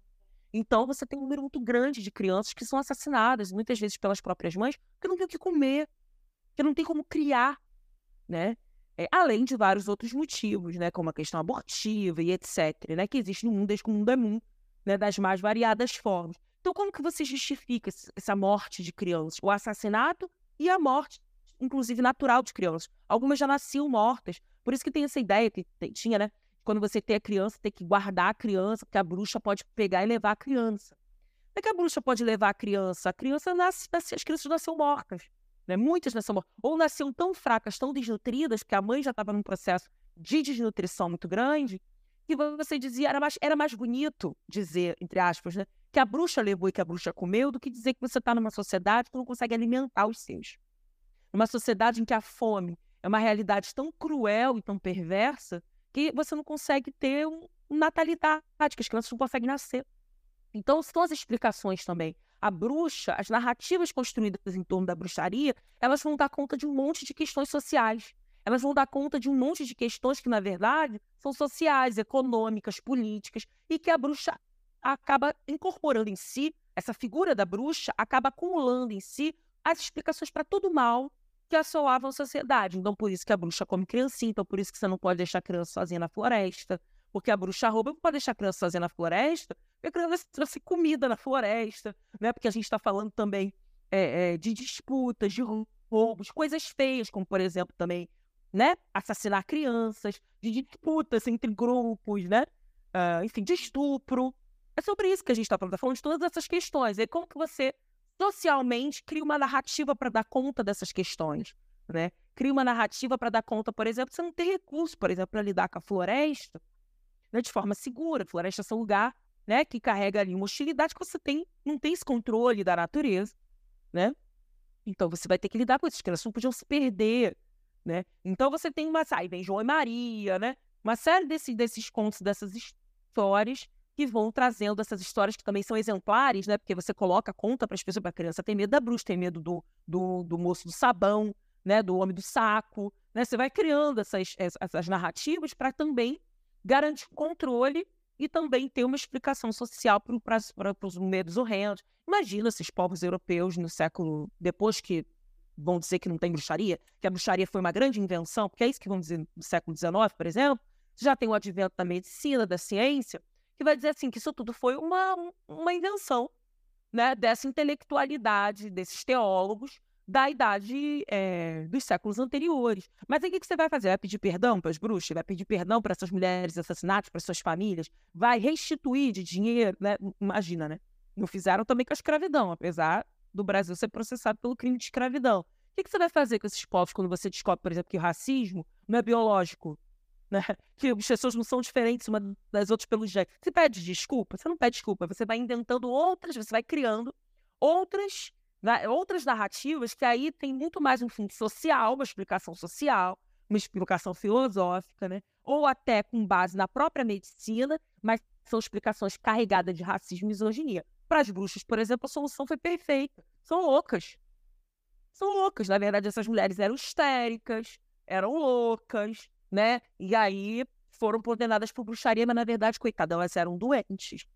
Então, você tem um número muito grande de crianças que são assassinadas, muitas vezes pelas próprias mães, porque não tem o que comer, que não tem como criar, né? É, além de vários outros motivos, né, como a questão abortiva e etc., né, que existe no mundo desde que o mundo é mundo, né, das mais variadas formas. Então, como que você justifica essa morte de crianças? O assassinato e a morte, inclusive natural de crianças. Algumas já nasciam mortas. Por isso que tem essa ideia que tinha, né? Quando você tem a criança, tem que guardar a criança, porque a bruxa pode pegar e levar a criança. Não é que a bruxa pode levar a criança. A criança nasce, nasce as crianças nasceram mortas. Né? Muitas nasceram mortas. Ou nasceram tão fracas, tão desnutridas, que a mãe já estava num processo de desnutrição muito grande, que você dizia, era mais, era mais bonito dizer, entre aspas, né? que a bruxa levou e que a bruxa comeu, do que dizer que você está numa sociedade que não consegue alimentar os seus. Numa sociedade em que a fome é uma realidade tão cruel e tão perversa que você não consegue ter um, natalidade, que as crianças não conseguem nascer. Então, são as explicações também. A bruxa, as narrativas construídas em torno da bruxaria, elas vão dar conta de um monte de questões sociais. Elas vão dar conta de um monte de questões que, na verdade, são sociais, econômicas, políticas, e que a bruxa acaba incorporando em si, essa figura da bruxa acaba acumulando em si as explicações para todo mal que assolava a sociedade. Então, por isso que a bruxa come criancinha, então por isso que você não pode deixar a criança sozinha na floresta, porque a bruxa rouba, não pode deixar a criança sozinha na floresta, porque a criança trouxe comida na floresta, né? Porque a gente está falando também é, é, de disputas, de roubos, coisas feias, como, por exemplo, também, né? Assassinar crianças, de disputas entre grupos, né? Uh, enfim, de estupro. É sobre isso que a gente está falando, tá falando de todas essas questões. E como que você socialmente cria uma narrativa para dar conta dessas questões, né? Cria uma narrativa para dar conta, por exemplo, você não tem recurso, por exemplo, para lidar com a floresta né, de forma segura. Floresta é um lugar né, que carrega ali uma hostilidade que você tem, não tem esse controle da natureza, né? Então você vai ter que lidar com isso, que elas não podiam se perder, né? Então você tem uma, aí vem João e Maria, né? Uma série desse, desses contos, dessas histórias que vão trazendo essas histórias que também são exemplares, né? Porque você coloca, conta para as pessoas, para a criança tem medo da bruxa, tem medo do, do, do, moço do sabão, né? Do homem do saco, né? Você vai criando essas, essas narrativas para também garantir controle e também ter uma explicação social para os medos horrendos. Imagina esses povos europeus no século depois que vão dizer que não tem bruxaria, que a bruxaria foi uma grande invenção, porque é isso que vão dizer no século XIX, por exemplo. Já tem o advento da medicina, da ciência que vai dizer assim que isso tudo foi uma, uma invenção né, dessa intelectualidade, desses teólogos da idade é, dos séculos anteriores. Mas aí o que você vai fazer? Vai pedir perdão para as bruxas? Vai pedir perdão para essas mulheres assassinadas, para suas famílias? Vai restituir de dinheiro? Né? Imagina, né? Não fizeram também com a escravidão, apesar do Brasil ser processado pelo crime de escravidão. O que você vai fazer com esses povos quando você descobre, por exemplo, que o racismo não é biológico? Né? Que as pessoas não são diferentes uma das outras pelo jeito. Você pede desculpa? Você não pede desculpa, você vai inventando outras, você vai criando outras, né, outras narrativas que aí tem muito mais um fim social, uma explicação social, uma explicação filosófica, né? Ou até com base na própria medicina, mas são explicações carregadas de racismo e misoginia. Para as bruxas, por exemplo, a solução foi perfeita. São loucas. São loucas. Na verdade, essas mulheres eram histéricas, eram loucas, né? E aí foram condenadas por bruxaria, mas na verdade, coitada, elas eram doentes.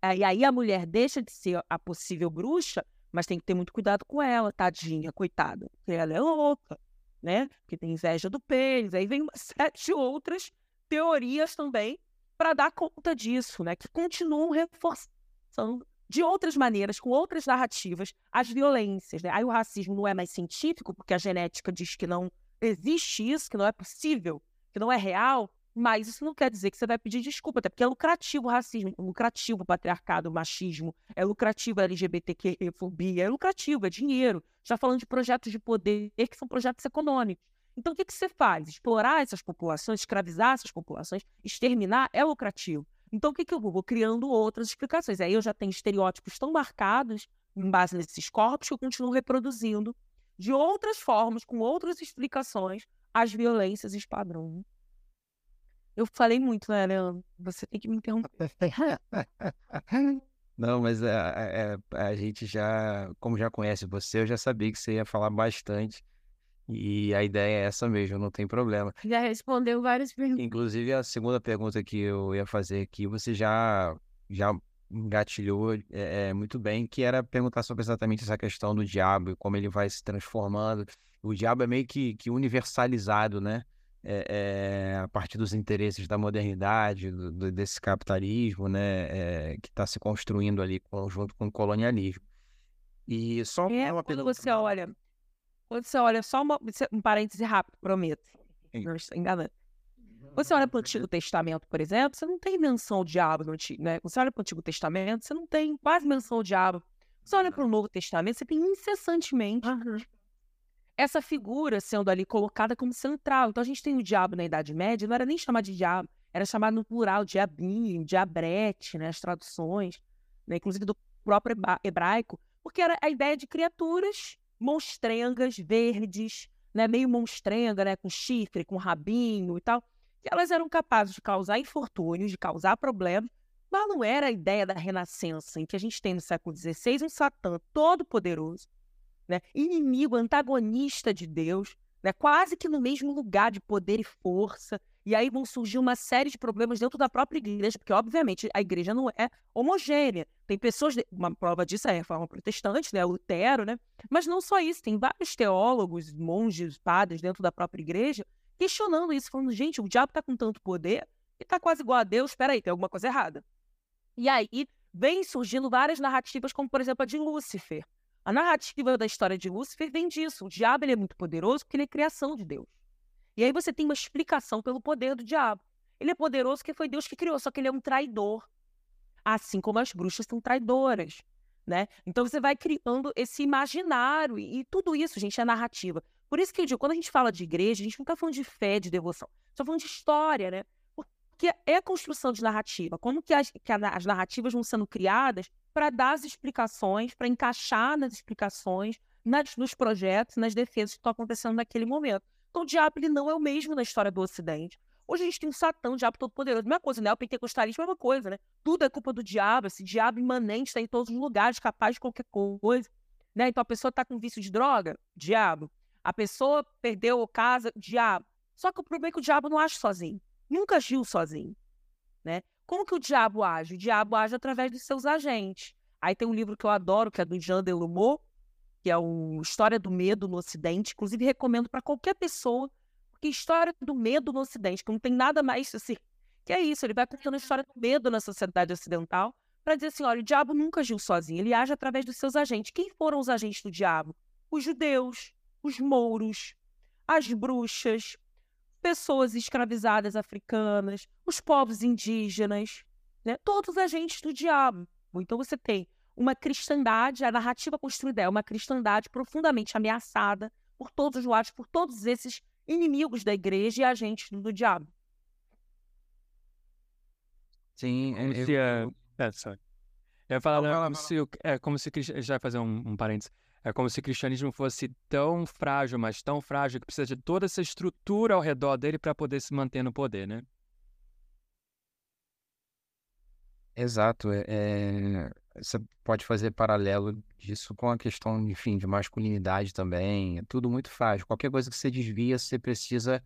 É, e aí a mulher deixa de ser a possível bruxa, mas tem que ter muito cuidado com ela, tadinha, coitada, porque ela é louca, né? Porque tem inveja do pênis. Aí vem sete outras teorias também para dar conta disso, né? Que continuam reforçando de outras maneiras, com outras narrativas, as violências. Né? Aí o racismo não é mais científico, porque a genética diz que não existe isso, que não é possível, que não é real, mas isso não quer dizer que você vai pedir desculpa, até porque é lucrativo o racismo, é lucrativo o patriarcado, o machismo, é lucrativo a LGBTQ-fobia, é lucrativo, é dinheiro. Já falando de projetos de poder, que são projetos econômicos. Então, o que, que você faz? Explorar essas populações, escravizar essas populações, exterminar é lucrativo. Então, o que, que eu vou? Vou criando outras explicações. Aí eu já tenho estereótipos tão marcados em base nesses corpos que eu continuo reproduzindo de outras formas, com outras explicações, as violências e padrões. Eu falei muito, né, Leandro? Você tem que me interromper. Não, mas a, a, é, é, a, gente já, como já conhece você, eu já sabia que você ia falar bastante. E a ideia é essa mesmo, não tem problema. Já respondeu várias perguntas. Inclusive, a segunda pergunta que eu ia fazer aqui, você já, já engatilhou é, muito bem, que era perguntar sobre exatamente essa questão do diabo e como ele vai se transformando. o diabo é meio que, que universalizado, né? É, é, a partir dos interesses da modernidade, do, do, desse capitalismo, né, é, que está se construindo ali junto com o colonialismo. E só é, uma quando você olha, quando você olha só uma, um parêntese rápido, prometo, não Você olha para o Antigo Testamento, por exemplo, você não tem menção ao diabo no Antigo, né? Você olha para o Antigo Testamento, você não tem quase menção ao diabo. Você olha para o Novo Testamento, você tem incessantemente uhum essa figura sendo ali colocada como central. Então a gente tem o diabo na Idade Média, não era nem chamado de diabo, era chamado no plural diabinho, diabrete, né, as traduções, né, inclusive do próprio hebraico, porque era a ideia de criaturas monstrengas, verdes, né, meio monstrenga, né, com chifre, com rabinho e tal, que elas eram capazes de causar infortúnios, de causar problemas, mas não era a ideia da renascença, em que a gente tem no século XVI um Satã todo poderoso, né? inimigo, antagonista de Deus, né? quase que no mesmo lugar de poder e força. E aí vão surgir uma série de problemas dentro da própria igreja, porque, obviamente, a igreja não é homogênea. Tem pessoas, de... uma prova disso é a reforma protestante, né? Lutero, né? Mas não só isso, tem vários teólogos, monges, padres dentro da própria igreja questionando isso, falando, gente, o diabo está com tanto poder e está quase igual a Deus, espera aí, tem alguma coisa errada. E aí vem surgindo várias narrativas, como, por exemplo, a de Lúcifer, a narrativa da história de Lúcifer vem disso. O diabo ele é muito poderoso porque ele é criação de Deus. E aí você tem uma explicação pelo poder do diabo. Ele é poderoso porque foi Deus que criou, só que ele é um traidor. Assim como as bruxas são traidoras. Né? Então você vai criando esse imaginário e, e tudo isso, gente, é narrativa. Por isso que eu digo, quando a gente fala de igreja, a gente não está falando de fé, de devoção, está falando de história, né? Porque é a construção de narrativa. Como que as, que as narrativas vão sendo criadas para dar as explicações, para encaixar nas explicações, nas, nos projetos, nas defesas que estão acontecendo naquele momento. Então, o diabo ele não é o mesmo na história do Ocidente. Hoje a gente tem um Satã, um diabo todo-poderoso. Mesma coisa, né? O pentecostalismo é uma coisa, né? Tudo é culpa do diabo. Esse diabo imanente está em todos os lugares, capaz de qualquer coisa. Né? Então, a pessoa está com vício de droga, diabo. A pessoa perdeu casa, diabo. Só que o problema é que o diabo não age sozinho. Nunca agiu sozinho. Né? Como que o diabo age? O diabo age através dos seus agentes. Aí tem um livro que eu adoro, que é do Jean Delumeau, que é o História do Medo no Ocidente. Inclusive, recomendo para qualquer pessoa, porque História do Medo no Ocidente, que não tem nada mais assim. Que é isso, ele vai contando a história do medo na sociedade ocidental, para dizer assim: olha, o diabo nunca agiu sozinho, ele age através dos seus agentes. Quem foram os agentes do diabo? Os judeus, os mouros, as bruxas, pessoas escravizadas africanas, os povos indígenas, né? todos agentes do diabo. Então você tem uma cristandade, a narrativa construída é uma cristandade profundamente ameaçada por todos os lados, por todos esses inimigos da igreja e agentes do, do diabo. Sim, como eu, se, eu, é, sorry. eu ia falar, como, se, é, como se já fazer um, um parênteses. É como se o cristianismo fosse tão frágil, mas tão frágil que precisa de toda essa estrutura ao redor dele para poder se manter no poder, né? Exato. É, é, você pode fazer paralelo disso com a questão, enfim, de masculinidade também. É tudo muito frágil. Qualquer coisa que você desvia, você precisa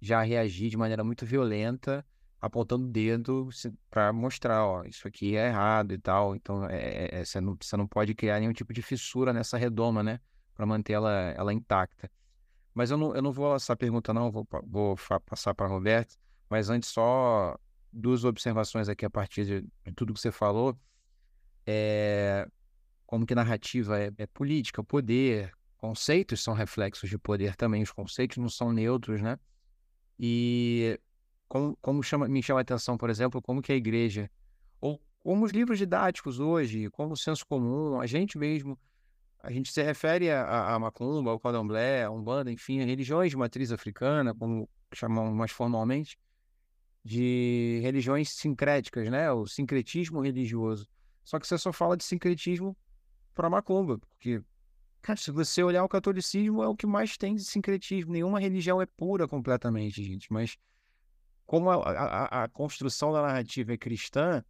já reagir de maneira muito violenta, apontando o dedo para mostrar, ó, isso aqui é errado e tal. Então, é, é, é, você, não, você não pode criar nenhum tipo de fissura nessa redoma, né? Para manter ela, ela intacta. Mas eu não, eu não vou lançar pergunta, não, vou, vou passar para Roberto. Mas antes, só duas observações aqui a partir de, de tudo que você falou. É, como que narrativa é, é política, poder, conceitos são reflexos de poder também, os conceitos não são neutros, né? E como, como chama, me chama a atenção, por exemplo, como que a igreja, ou como os livros didáticos hoje, como o senso comum, a gente mesmo, a gente se refere a, a Macumba, ao Candomblé, a Umbanda, enfim, a religiões de matriz africana, como chamam mais formalmente, de religiões sincréticas, né? O sincretismo religioso. Só que você só fala de sincretismo para Macumba, porque se você olhar o catolicismo é o que mais tem de sincretismo. Nenhuma religião é pura completamente, gente. Mas como a, a, a construção da narrativa é cristã,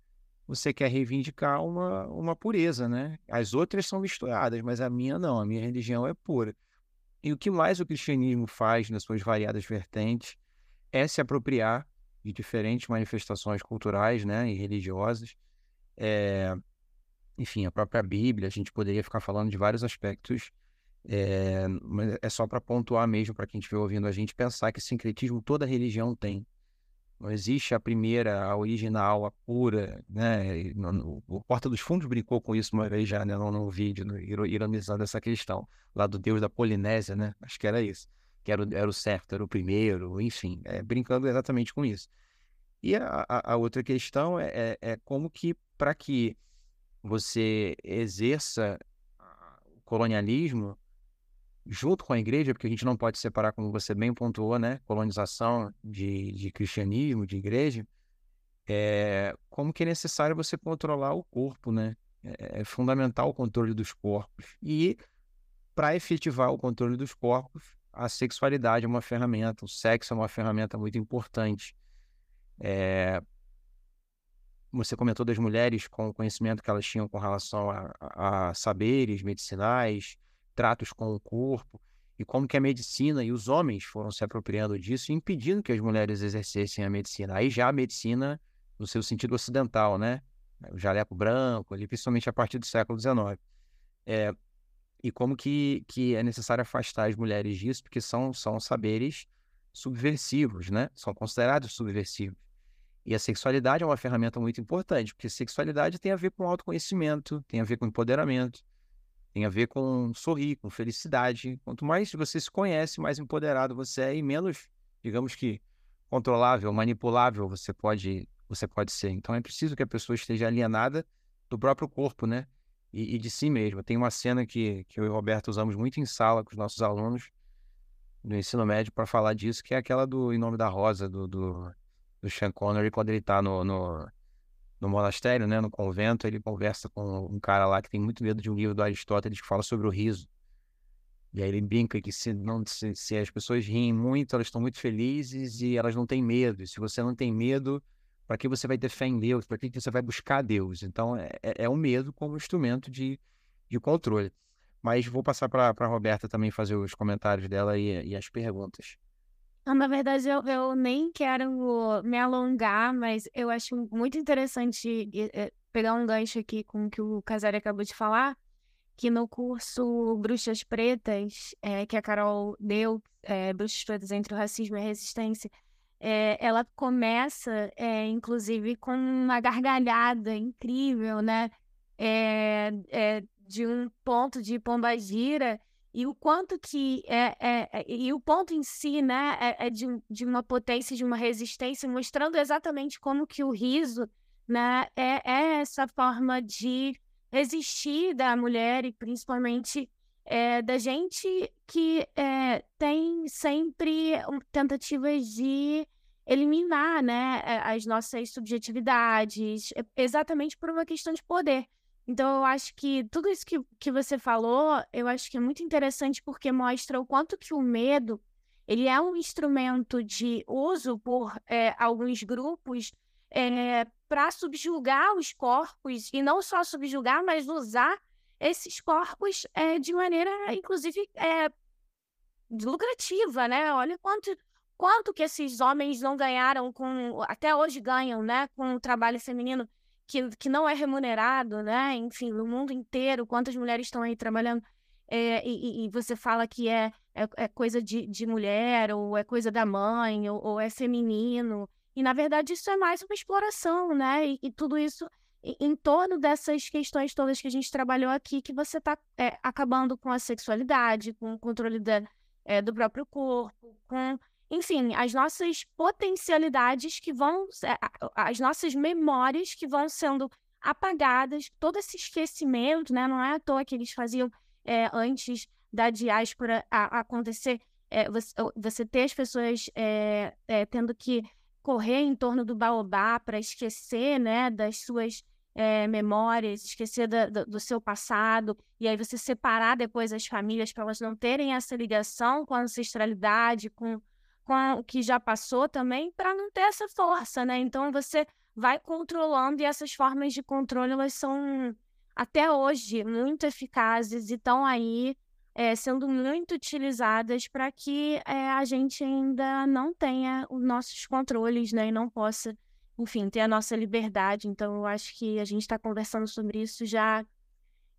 você quer reivindicar uma, uma pureza, né? As outras são misturadas, mas a minha não. A minha religião é pura. E o que mais o cristianismo faz nas suas variadas vertentes é se apropriar de diferentes manifestações culturais né, e religiosas. É, enfim, a própria Bíblia, a gente poderia ficar falando de vários aspectos É, mas é só para pontuar mesmo, para quem estiver ouvindo a gente, pensar que sincretismo toda religião tem. Não existe a primeira, a original, a pura, né? O Porta dos Fundos brincou com isso uma vez já, né? No, vídeo, no, ironizando essa questão, lá do deus da Polinésia, né? Acho que era isso. Que era era o certo, era o primeiro, enfim, é, brincando exatamente com isso. E a, a outra questão é, é, é como que, para que você exerça o colonialismo, junto com a igreja, porque a gente não pode separar, como você bem pontuou, né? Colonização de, de cristianismo, de igreja. É, como que é necessário você controlar o corpo, né? É, é fundamental o controle dos corpos. E para efetivar o controle dos corpos, a sexualidade é uma ferramenta, o sexo é uma ferramenta muito importante. É, você comentou das mulheres com o conhecimento que elas tinham com relação a, a saberes medicinais, tratos com o corpo e como que a medicina e os homens foram se apropriando disso impedindo que as mulheres exercessem a medicina. Aí já a medicina no seu sentido ocidental, né? O jaleco branco, ali, principalmente a partir do século XIX. É, e como que, que é necessário afastar as mulheres disso, porque são, são saberes subversivos, né? São considerados subversivos. E a sexualidade é uma ferramenta muito importante, porque sexualidade tem a ver com autoconhecimento, tem a ver com empoderamento, tem a ver com sorrir, com felicidade. Quanto mais você se conhece, mais empoderado você é e menos, digamos que, controlável, manipulável você pode, você pode ser. Então é preciso que a pessoa esteja alienada do próprio corpo, né? E, e de si mesma. Tem uma cena que, que eu e o Roberto usamos muito em sala com os nossos alunos no ensino médio para falar disso, que é aquela do Em Nome da Rosa, do, do, do Sean Connery, quando ele está no, no no monastério, né, no convento, ele conversa com um cara lá que tem muito medo de um livro do Aristóteles que fala sobre o riso. E aí ele brinca que se, não, se, se as pessoas riem muito, elas estão muito felizes e elas não têm medo. E se você não tem medo, para que você vai ter fé em Deus? Para que você vai buscar Deus? Então é, é, é o medo como instrumento de, de controle. Mas vou passar para a Roberta também fazer os comentários dela e, e as perguntas. Na verdade, eu, eu nem quero me alongar, mas eu acho muito interessante eh, pegar um gancho aqui com o que o Casari acabou de falar, que no curso Bruxas Pretas, é, que a Carol deu, é, Bruxas Pretas entre o Racismo e a Resistência, é, ela começa, inclusive, com uma gargalhada incrível, né? de um ponto de Pombagira e o quanto que é, é, é, e o ponto em si, né, é, é, de, de uma potência, de uma resistência, mostrando exatamente como que o riso, né, é, é essa forma de resistir da mulher e principalmente é, da gente que é, tem sempre tentativas de eliminar, né, as nossas subjetividades, exatamente por uma questão de poder. Então, eu acho que tudo isso que, que você falou, eu acho que é muito interessante porque mostra o quanto que o medo ele é um instrumento de uso por é, alguns grupos é, para subjugar os corpos, e não só subjugar, mas usar esses corpos é, de maneira, inclusive, é, lucrativa, né? Olha quanto, quanto que esses homens não ganharam com, até hoje ganham, né, com o trabalho feminino que, que não é remunerado, né? Enfim, no mundo inteiro, quantas mulheres estão aí trabalhando é, e, e, você fala que é, é, é, coisa de, de mulher, ou é coisa da mãe, ou, ou, é feminino. E, na verdade, isso é mais uma exploração, né? E, e tudo isso em, torno dessas questões todas que a gente trabalhou aqui, que você está é, acabando com a sexualidade, com o controle da, é, do próprio corpo, com enfim, as nossas potencialidades que vão, as nossas memórias que vão sendo apagadas, todo esse esquecimento, né? Não é à toa que eles faziam é, antes da diáspora a, a acontecer, é, você, você, ter as pessoas é, tendo que correr em torno do baobá para esquecer, né, das suas memórias, esquecer da, do, do, seu passado, e aí você separar depois as famílias para elas não terem essa ligação com a ancestralidade, com com o que já passou também, para não ter essa força, né? Então você vai controlando e essas formas de controle elas são até hoje muito eficazes e estão aí é, sendo muito utilizadas para que é, a gente ainda não tenha os nossos controles, né? E não possa, enfim, ter a nossa liberdade. Então eu acho que a gente está conversando sobre isso já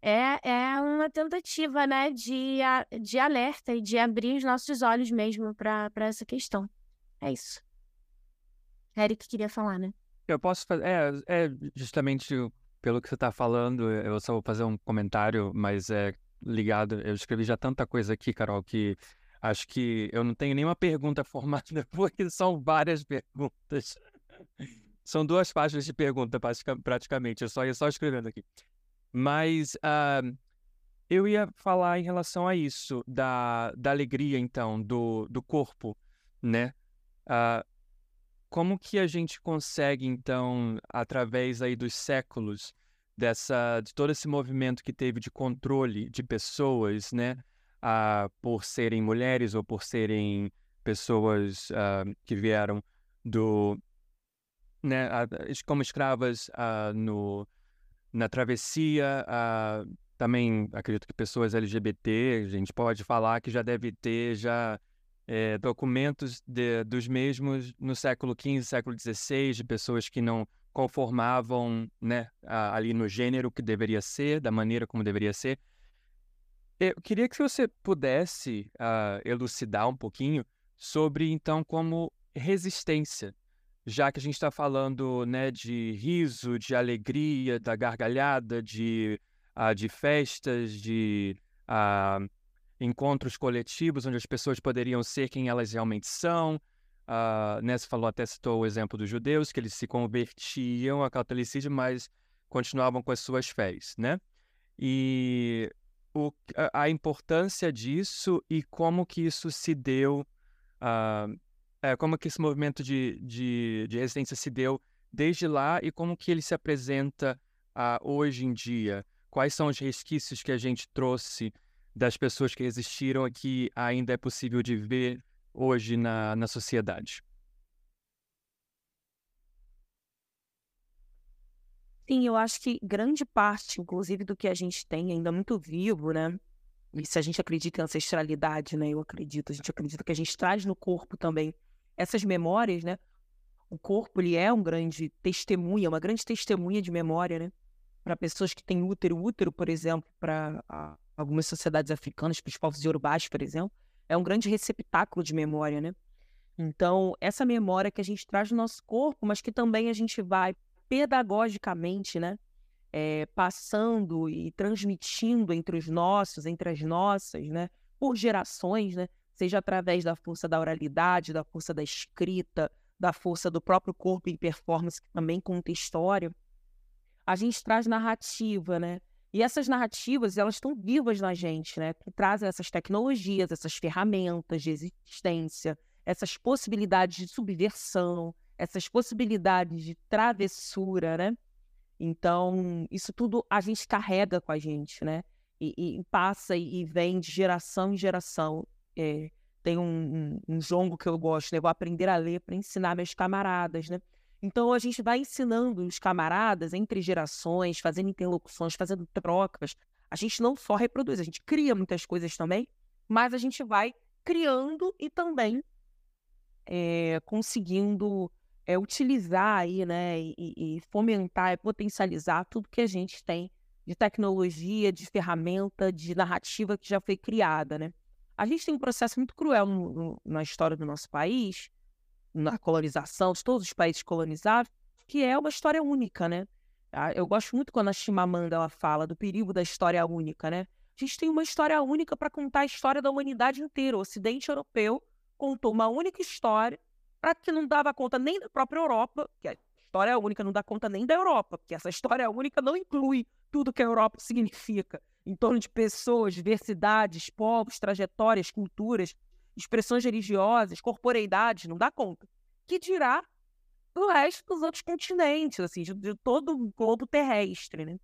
é, é uma tentativa, né, de, de alerta e de abrir os nossos olhos mesmo para essa questão. É isso. Eric queria falar, né? Eu posso fazer. É, é justamente pelo que você está falando, eu só vou fazer um comentário, mas é ligado. Eu escrevi já tanta coisa aqui, Carol, que acho que eu não tenho nenhuma pergunta formada, porque são várias perguntas. São duas páginas de pergunta, praticamente. Eu só ia só escrevendo aqui. Mas uh, eu ia falar em relação a isso, da, da alegria, então, do, do corpo, né? Uh, como que a gente consegue, então, através aí dos séculos, dessa, de todo esse movimento que teve de controle de pessoas, né? Uh, por serem mulheres ou por serem pessoas uh, que vieram do, né, como escravas uh, no, na travessia, também acredito que pessoas LGBT, a gente pode falar que já deve ter já é, documentos de, dos mesmos no século XV, século XVI, de pessoas que não conformavam né, ali no gênero que deveria ser, da maneira como deveria ser. Eu queria que você pudesse uh, elucidar um pouquinho sobre, então, como resistência já que a gente está falando né, de riso, de alegria, da gargalhada, de, uh, de festas, de uh, encontros coletivos onde as pessoas poderiam ser quem elas realmente são. Uh, né, você falou, até citou o exemplo dos judeus, que eles se convertiam ao catolicismo, mas continuavam com as suas fés, né? E o, a, a, importância disso e como que isso se deu uh, é, como que esse movimento de, de, de, residência se deu desde lá e como que ele se apresenta uh, hoje em dia? Quais são os resquícios que a gente trouxe das pessoas que existiram aqui ainda é possível de ver hoje na, na sociedade? Sim, eu acho que grande parte, inclusive, do que a gente tem ainda muito vivo, né? E se a gente acredita em ancestralidade, né? Eu acredito, a gente acredita que a gente traz no corpo também essas memórias, né? O corpo ele é um grande testemunha, uma grande testemunha de memória, né? Para pessoas que têm útero, útero, por exemplo, para algumas sociedades africanas, para os povos yorubás, por exemplo, é um grande receptáculo de memória, né? Então, essa memória que a gente traz no nosso corpo, mas que também a gente vai pedagogicamente, né? É, passando e transmitindo entre os nossos, entre as nossas, né? Por gerações, né? Seja através da força da oralidade, da força da escrita, da força do próprio corpo em performance, que também conta história, a gente traz narrativa, né? E essas narrativas, elas estão vivas na gente, né? Que trazem essas tecnologias, essas ferramentas de existência, essas possibilidades de subversão, essas possibilidades de travessura, né? Então, isso tudo a gente carrega com a gente, né? E, e passa e vem de geração em geração. É, tem um, um, um, jongo que eu gosto, né? Eu vou aprender a ler para ensinar meus camaradas, né? Então a gente vai ensinando os camaradas entre gerações, fazendo interlocuções, fazendo trocas. A gente não só reproduz, a gente cria muitas coisas também, mas a gente vai criando e também é, conseguindo é, utilizar aí, né, e, e fomentar e potencializar tudo que a gente tem de tecnologia, de ferramenta, de narrativa que já foi criada, né? A gente tem um processo muito cruel no, no, na história do nosso país, na colonização, de todos os países colonizados, que é uma história única, né? Ah, eu gosto muito quando a Chimamanda ela fala do perigo da história única, né? A gente tem uma história única para contar a história da humanidade inteira. O Ocidente europeu contou uma única história para que não dava conta nem da própria Europa, que a história única não dá conta nem da Europa, porque essa história única não inclui tudo que a Europa significa em torno de pessoas, diversidades, povos, trajetórias, culturas, expressões religiosas, corporeidades, não dá conta. Que dirá do resto dos outros continentes, assim, de, de todo o globo terrestre, né?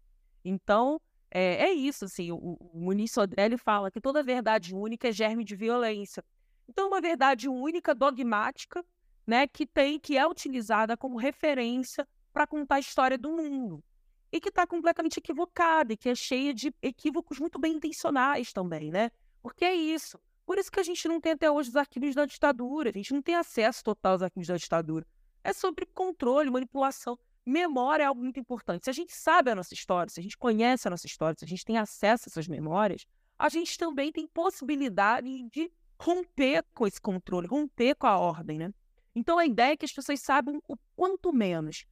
Então, é, é isso, assim, o, o Muniz Sodrelli fala que toda verdade única é germe de violência. Então, uma verdade única, dogmática, né, que tem, que é utilizada como referência para contar a história do mundo e que está completamente equivocada e que é cheia de equívocos muito bem intencionais também, né? Porque é isso. Por isso que a gente não tem até hoje os arquivos da ditadura, a gente não tem acesso total aos arquivos da ditadura. É sobre controle, manipulação. memória é algo muito importante. Se a gente sabe a nossa história, se a gente conhece a nossa história, se a gente tem acesso a essas memórias, a gente também tem possibilidade de romper com esse controle, romper com a ordem, né? Então a ideia é que as pessoas saibam o quanto menos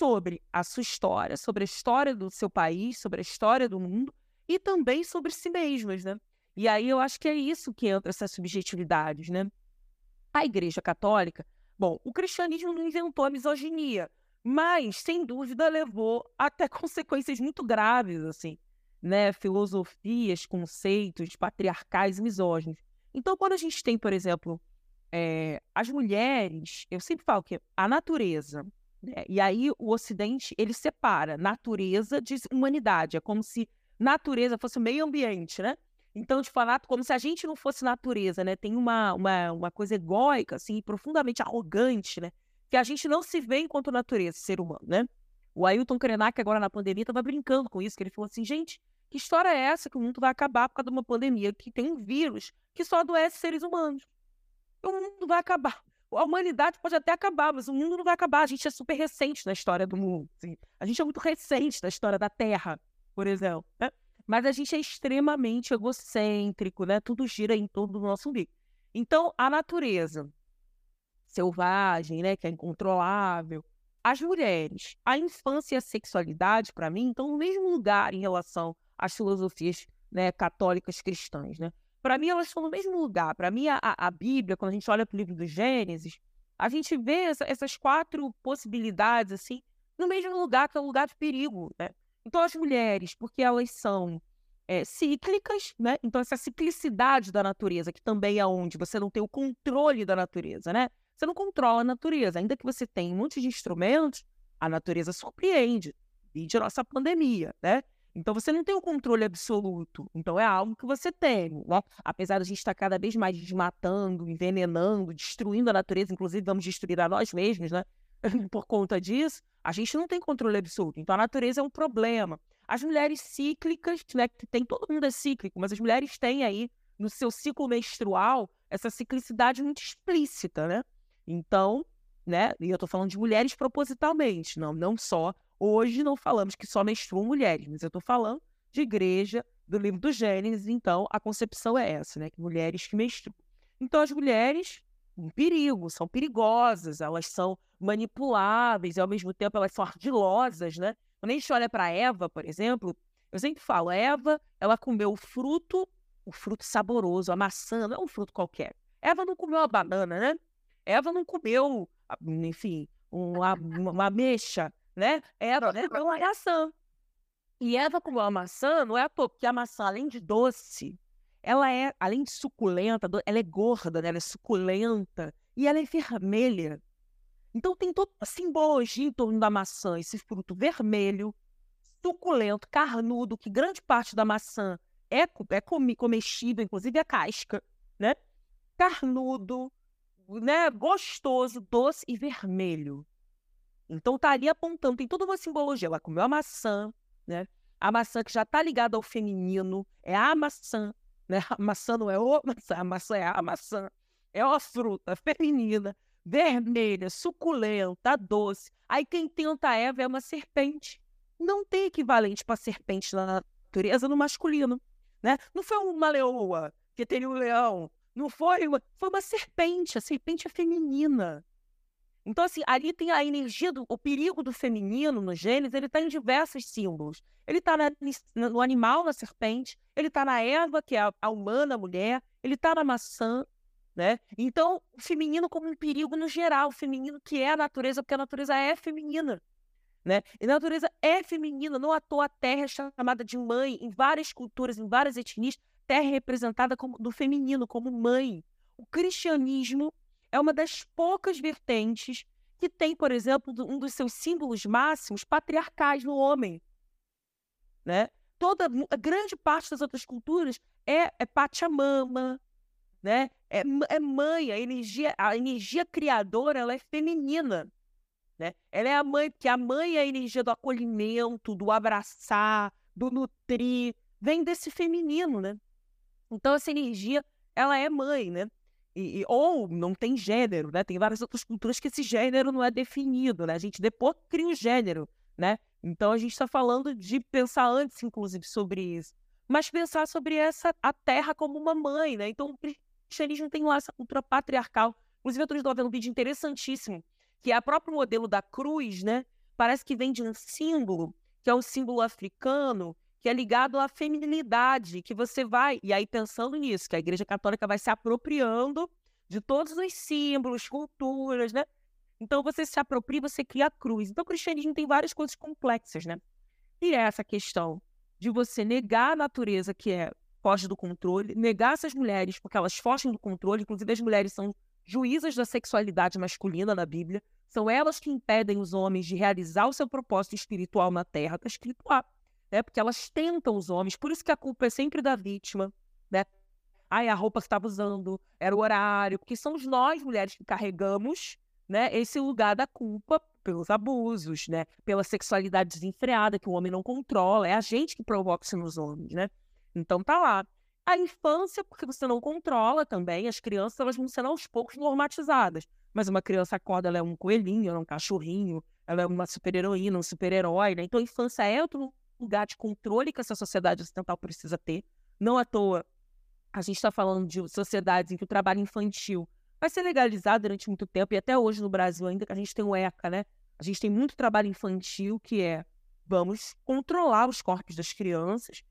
sobre a sua história, sobre a história do seu país, sobre a história do mundo e também sobre si mesmas, né? E aí eu acho que é isso que entra essas subjetividades, né? A Igreja Católica, bom, o cristianismo não inventou a misoginia, mas sem dúvida levou até consequências muito graves, assim, né? Filosofias, conceitos patriarcais e misóginos. Então, quando a gente tem, por exemplo, é, as mulheres, eu sempre falo que a natureza, né? e aí o Ocidente, ele separa natureza de humanidade, é como se natureza fosse o meio ambiente, né? Então, de falar como se a gente não fosse natureza, né? Tem uma, uma, uma coisa egóica, assim, profundamente arrogante, né? Que a gente não se vê enquanto natureza, ser humano, né? O Ailton Krenak, agora na pandemia, estava brincando com isso, que ele falou assim, gente, que história é essa que o mundo vai acabar por causa de uma pandemia, que tem um vírus que só adoece seres humanos? O mundo vai acabar. A humanidade pode até acabar, mas o mundo não vai acabar. A gente é super recente na história do mundo. Assim. A gente é muito recente na história da Terra, por exemplo. Né? Mas a gente é extremamente egocêntrico, né? Tudo gira em torno do nosso umbigo. Então, a natureza selvagem, né, que é incontrolável, as mulheres, a infância e a sexualidade, para mim, estão no mesmo lugar em relação às filosofias né, católicas cristãs, né? Para mim, elas estão no mesmo lugar. Para mim, a, a, Bíblia, quando a gente olha para o livro do Gênesis, a gente vê essa, essas quatro possibilidades, assim, no mesmo lugar, que é o lugar de perigo, né? Então, as mulheres, porque elas são é, cíclicas, né? Então, essa ciclicidade da natureza, que também é onde você não tem o controle da natureza, né? Você não controla a natureza. Ainda que você tenha um monte de instrumentos, a natureza surpreende. Vide a nossa pandemia, né? Então você não tem o controle absoluto. Então é algo que você tem, né? Apesar de a gente estar cada vez mais desmatando, envenenando, destruindo a natureza, inclusive vamos destruir a nós mesmos, né? Por conta disso, a gente não tem controle absoluto. Então a natureza é um problema. As mulheres cíclicas, né? Que tem todo mundo é cíclico, mas as mulheres têm aí no seu ciclo menstrual essa ciclicidade muito explícita, né? Então, né? E eu tô falando de mulheres propositalmente, não, não só Hoje não falamos que só menstruam mulheres, mas eu estou falando de igreja, do livro do Gênesis, então a concepção é essa, né? Que mulheres que menstruam. Então as mulheres, um perigo, são perigosas, elas são manipuláveis e ao mesmo tempo elas são ardilosas, né? Quando a gente olha para Eva, por exemplo, eu sempre falo, Eva, ela comeu o fruto, o fruto saboroso, a maçã, não é um fruto qualquer. Eva não comeu a banana, né? Eva não comeu, enfim, uma, uma ameixa, né? Eva né, foi uma maçã. E Eva comeu a maçã, não é à toa, porque a maçã, além de doce, ela é, além de suculenta, ela é gorda, né? ela é suculenta e ela é vermelha. Então tem toda a simbologia em torno da maçã, esse fruto vermelho, suculento, carnudo, que grande parte da maçã é, é comestível, inclusive a casca, né? Carnudo, né? Gostoso, doce e vermelho. Então estaria apontando, tem toda uma simbologia. Ela comeu a maçã, né? A maçã que já está ligada ao feminino, é a maçã, né? A maçã não é o maçã, a maçã é a maçã. É uma fruta feminina, vermelha, suculenta, doce. Aí quem tenta a Eva é uma serpente. Não tem equivalente para serpente na natureza no masculino, né? Não foi uma leoa que teria um leão, não foi uma, foi uma serpente, a serpente é feminina. Então, assim, ali tem a energia, do, o perigo do feminino no Gênesis, ele está em diversos símbolos. Ele está no animal, na serpente, ele está na erva, que é a, a humana, a mulher, ele está na maçã, né? Então, o feminino como um perigo no geral, o feminino que é a natureza, porque a natureza é feminina, né? E a natureza é feminina, não à toa a terra é chamada de mãe em várias culturas, em várias etnias, terra é representada como do feminino, como mãe. O cristianismo é uma das poucas vertentes que tem, por exemplo, um dos seus símbolos máximos patriarcais no homem. Né? Toda a grande parte das outras culturas é, é Pachamama, né? É, é mãe, a energia, a energia criadora ela é feminina. Né? Ela é a mãe, porque a mãe é a energia do acolhimento, do abraçar, do nutrir, vem desse feminino, né? Então essa energia, ela é mãe, né? E, ou não tem gênero, né? Tem várias outras culturas que esse gênero não é definido, né? A gente depois cria um gênero, né? Então a gente está falando de pensar antes, inclusive, sobre isso. Mas pensar sobre essa a terra como uma mãe, né? Então o cristianismo tem lá essa cultura patriarcal. Inclusive, eu estou vendo um vídeo interessantíssimo, que é o próprio modelo da cruz, né? Parece que vem de um símbolo, que é um símbolo africano, que é ligado à feminilidade, que você vai, e aí pensando nisso, que a Igreja Católica vai se apropriando de todos os símbolos, culturas, né? Então você se apropria, você cria a cruz. Então o cristianismo tem várias coisas complexas, né? E é essa questão de você negar a natureza que é foge do controle, negar essas mulheres porque elas fogem do controle, inclusive as mulheres são juízas da sexualidade masculina na Bíblia, são elas que impedem os homens de realizar o seu propósito espiritual na terra, está escrito lá né? Porque elas tentam os homens, por isso que a culpa é sempre da vítima, né? Ai, a roupa que estava usando, era o horário, porque somos nós, mulheres, que carregamos né, esse lugar da culpa pelos abusos, né? Pela sexualidade desenfreada que o homem não controla, é a gente que provoca isso nos homens, né? Então tá lá. A infância, porque você não controla também, as crianças elas vão sendo aos poucos normatizadas. Mas uma criança acorda, ela é um coelhinho, ela é um cachorrinho, ela é uma super-heroína, um super-herói, né? Então a infância é outro lugar de controle que essa sociedade ocidental precisa ter. Não à toa, a gente está falando de sociedades em que o trabalho infantil vai ser legalizado durante muito tempo, e até hoje no Brasil ainda que a gente tem o ECA, né? A gente tem muito trabalho infantil que é vamos controlar os corpos das crianças,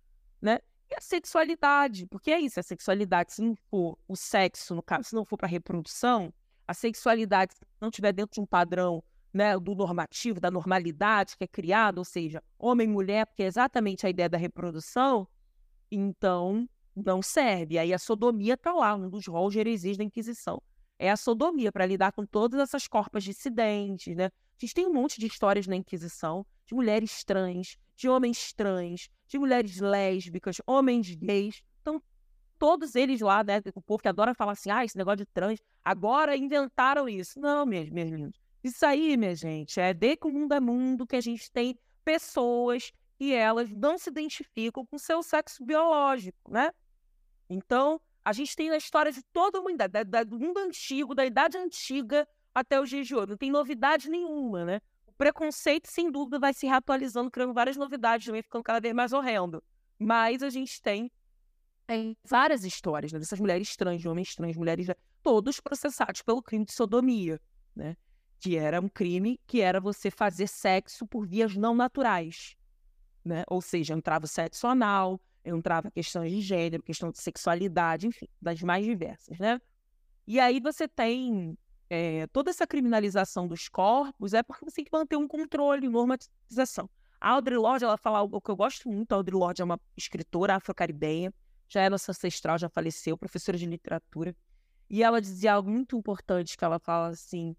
né? E a sexualidade, porque é isso, a sexualidade, se não for o sexo, no caso, se não for para reprodução, a sexualidade, se não estiver dentro de um padrão né, do normativo, da normalidade que é criado, ou seja, homem e mulher, porque é exatamente a ideia da reprodução, então não serve. Aí a sodomia está lá, um dos rolos de da Inquisição. É a sodomia para lidar com todas essas corpas dissidentes, né? A gente tem um monte de histórias na Inquisição de mulheres trans, de homens trans, de mulheres lésbicas, homens gays. Então, todos eles lá, né? O povo que adora falar assim, ah, esse negócio de trans, agora inventaram isso. Não, meus, meus lindos. Isso aí, minha gente, é de que o mundo é mundo, que a gente tem pessoas e elas não se identificam com seu sexo biológico, né? Então, a gente tem a história de toda a humanidade, da, da, do mundo antigo, da idade antiga até os dias de hoje. Não tem novidade nenhuma, né? O preconceito, sem dúvida, vai se reatualizando, criando várias novidades, também ficando cada vez mais horrendo. Mas a gente tem é, várias histórias né? dessas mulheres trans, homens trans, mulheres todos processados pelo crime de sodomia, né? Que era um crime que era você fazer sexo por vias não naturais, né? Ou seja, entrava o sexo anal, entrava questões de gênero, questão de sexualidade, enfim, das mais diversas, né? E aí você tem é, toda essa criminalização dos corpos é porque você tem que manter um controle, normatização. A Audre Lorde, ela fala algo que eu gosto muito, a Audre Lorde é uma escritora afro-caribenha, já é nossa ancestral, já faleceu, professora de literatura, e ela dizia algo muito importante, que ela fala assim,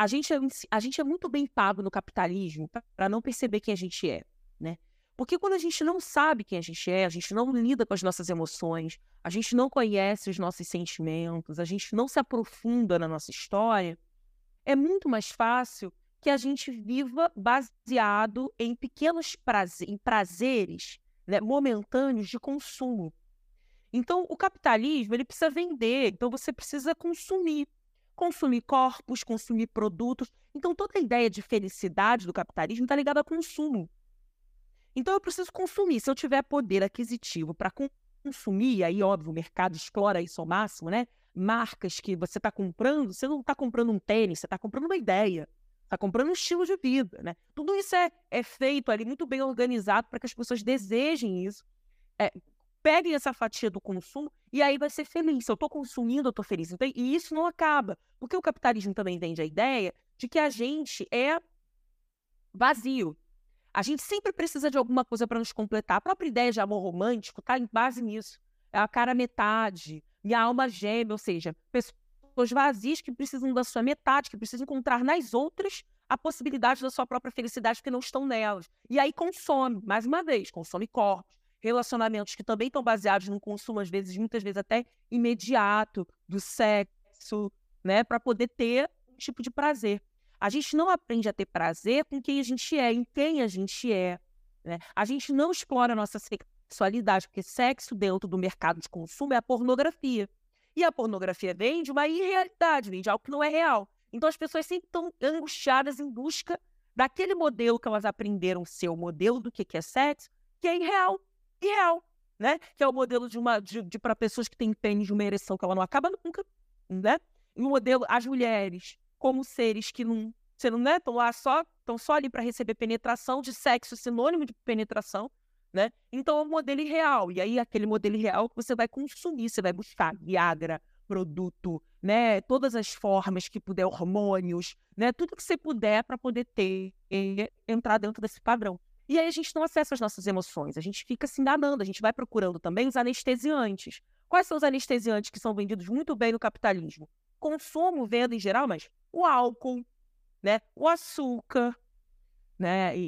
a gente, é, a gente é muito bem pago no capitalismo para não perceber quem a gente é, né? Porque quando a gente não sabe quem a gente é, a gente não lida com as nossas emoções, a gente não conhece os nossos sentimentos, a gente não se aprofunda na nossa história, é muito mais fácil que a gente viva baseado em pequenos em prazeres né, momentâneos de consumo. Então, o capitalismo ele precisa vender, então você precisa consumir consumir corpos, consumir produtos. Então, toda a ideia de felicidade do capitalismo está ligada ao consumo. Então, eu preciso consumir. Se eu tiver poder aquisitivo para consumir, aí, óbvio, o mercado explora isso ao máximo, né? Marcas que você está comprando, você não está comprando um tênis, você está comprando uma ideia. Está comprando um estilo de vida, né? Tudo isso é, é feito ali muito bem organizado para que as pessoas desejem isso. É, peguem essa fatia do consumo e aí vai ser feliz. Se eu estou consumindo, eu estou feliz. Então, e isso não acaba. Porque o capitalismo também vende a ideia de que a gente é vazio. A gente sempre precisa de alguma coisa para nos completar. A própria ideia de amor romântico está em base nisso. É a cara metade, minha alma gêmea, ou seja, pessoas vazias que precisam da sua metade, que precisam encontrar nas outras a possibilidade da sua própria felicidade porque não estão nelas. E aí consome, mais uma vez, consome corpos, relacionamentos que também estão baseados no consumo, às vezes, muitas vezes até imediato, do sexo, né, para poder ter um tipo de prazer. A gente não aprende a ter prazer com quem a gente é, em quem a gente é. Né? A gente não explora a nossa sexualidade, porque sexo dentro do mercado de consumo é a pornografia. E a pornografia vem de uma irrealidade, vem de algo que não é real. Então as pessoas sempre estão angustiadas em busca daquele modelo que elas aprenderam ser o modelo do que é sexo, que é irreal, irreal, né? Que é o modelo de uma de, de para pessoas que têm pênis de uma ereção que ela não acaba nunca, né? E o modelo as mulheres como seres que não, você não né, estão lá só, estão só ali para receber penetração de sexo sinônimo de penetração, né? Então é um modelo irreal. E aí aquele modelo irreal que você vai consumir, você vai buscar Viagra, produto, né? Todas as formas que puder, hormônios, né? Tudo que você puder para poder ter entrar dentro desse padrão. E aí a gente não acessa as nossas emoções, a gente fica se enganando, a gente vai procurando também os anestesiantes. Quais são os anestesiantes que são vendidos muito bem no capitalismo? Consumo, venda em geral, mas o álcool, né? O açúcar, né? E,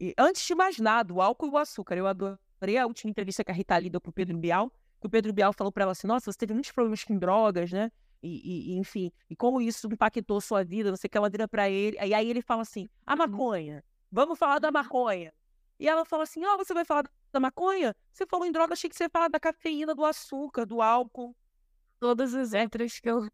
e, e, antes de mais nada, o álcool e o açúcar. Eu adorei a última entrevista que a Rita Lee deu pro Pedro Bial, que o Pedro Bial falou para ela assim: Nossa, você teve muitos problemas com drogas, né? E, e, enfim, e como isso impactou sua vida, não sei o que ela vira para ele. E aí ele fala assim: a uhum. maconha, vamos falar da maconha. E ela fala assim: Ó, oh, você vai falar da maconha? Você falou em droga, achei que você ia falar da cafeína, do açúcar, do álcool. Todas as letras que eu.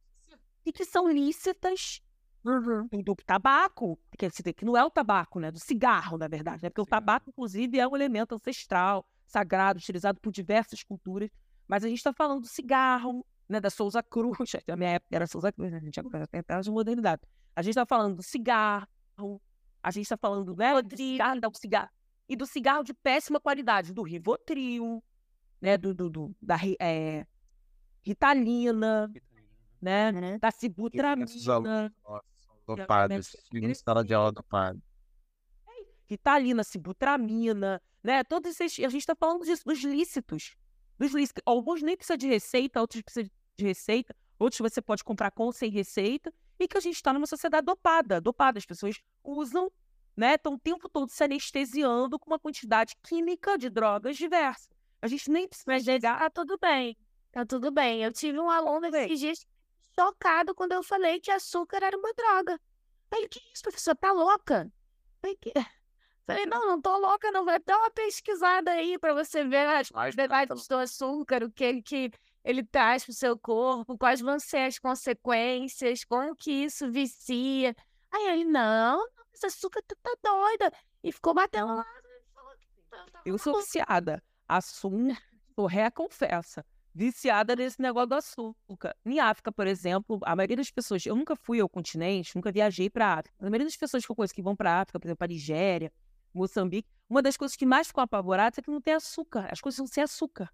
E que são lícitas Uhum. Do tabaco, que, que não é o tabaco, né? Do cigarro, na verdade, né? Porque o tabaco, inclusive, é um elemento ancestral, sagrado, utilizado por diversas culturas. Mas a gente está falando do cigarro, né? Da Souza Cruz. Na minha época era Souza Cruz, a gente agora tem até de modernidade. A gente está falando do cigarro, a gente está falando né, do cigarro, do cigarro. E do cigarro de péssima qualidade, do Rivotril, né? Do, do, do da é, Ritalina, né? né? Da Sibutramina. Nossa dopadas. Em sala de aula dopada. Ritalina, sibutramina, né? Todos esses. A gente está falando disso, dos lícitos. Dos lícitos. Alguns nem precisa de receita, outros precisam de receita, outros você pode comprar com sem receita, e que a gente está numa sociedade dopada. Dopada, as pessoas usam, né? Estão o tempo todo se anestesiando com uma quantidade química de drogas diversas. A gente nem precisa. Mas chegar... tá tudo bem. Tá tudo bem. Eu tive um aluno esses dias chocado quando eu falei que açúcar era uma droga. Falei, que isso, professor? Tá louca? Falei, que... Falei, não, não tô louca, não. Vai dar uma pesquisada aí para você ver as verdades do açúcar, o que, que ele traz pro seu corpo, quais vão ser as consequências, como que isso vicia. Aí ele, não, esse açúcar tu tá doida. E ficou batendo lá. Eu sou viciada. Assunto, ré confessa viciada nesse negócio do açúcar. Em África, por exemplo, a maioria das pessoas, eu nunca fui ao continente, nunca viajei para África. A maioria das pessoas que eu conheço que vão para África, por exemplo, para Nigéria, Moçambique, uma das coisas que mais ficam apavoradas é que não tem açúcar. As coisas são sem açúcar.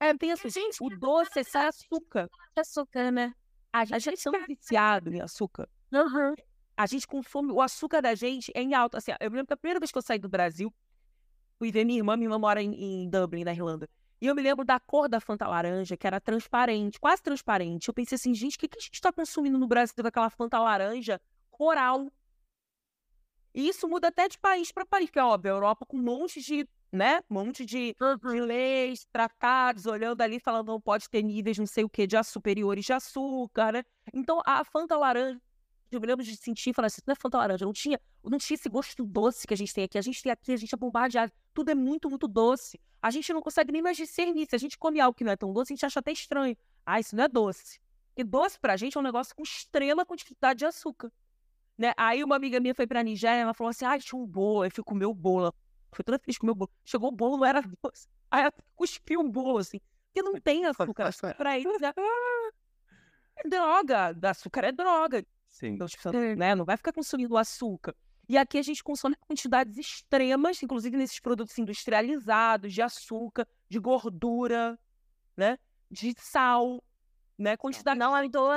É, tem açúcar. Gente, o doce é sem açúcar. Açúcar, né? A gente, a gente é viciado em açúcar. Uhum. A gente consome, o açúcar da gente é em alto. Assim, eu me lembro que a primeira vez que eu saí do Brasil, fui ver minha irmã, minha irmã mora em, em Dublin, na Irlanda. E eu me lembro da cor da Fanta laranja, que era transparente, quase transparente. Eu pensei assim, gente, o que, que a gente está consumindo no Brasil daquela Fanta laranja coral? E isso muda até de país para país, porque, óbvio, a Europa com um monte de, né, um monte de, de leis, tratados, olhando ali, falando não pode ter níveis não sei o que, de superiores de açúcar, né? Então, a Fanta laranja eu me lembro de sentir e falar assim, não é Fanta laranja, não tinha, não tinha esse gosto doce que a gente tem aqui. A gente tem aqui, a gente é bombardeado. Tudo é muito, muito doce. A gente não consegue nem mais discernir. Se a gente come algo que não é tão doce, a gente acha até estranho. Ah, isso não é doce. Porque doce pra gente é um negócio com extrema quantidade de açúcar. Né? Aí uma amiga minha foi pra Nigéria, ela falou assim, ah, tinha um bolo. Aí fui comer o bolo. Foi toda feliz com o meu bolo. Chegou o bolo, não era doce. Aí ela cuspiu um bolo, assim. Porque não tem açúcar. pra eles é... é droga. Açúcar é droga. Sim. Então, tipo, né, não vai ficar consumindo açúcar. E aqui a gente consome quantidades extremas, inclusive nesses produtos industrializados, de açúcar, de gordura, né? De sal, né? Quantidade. Não, então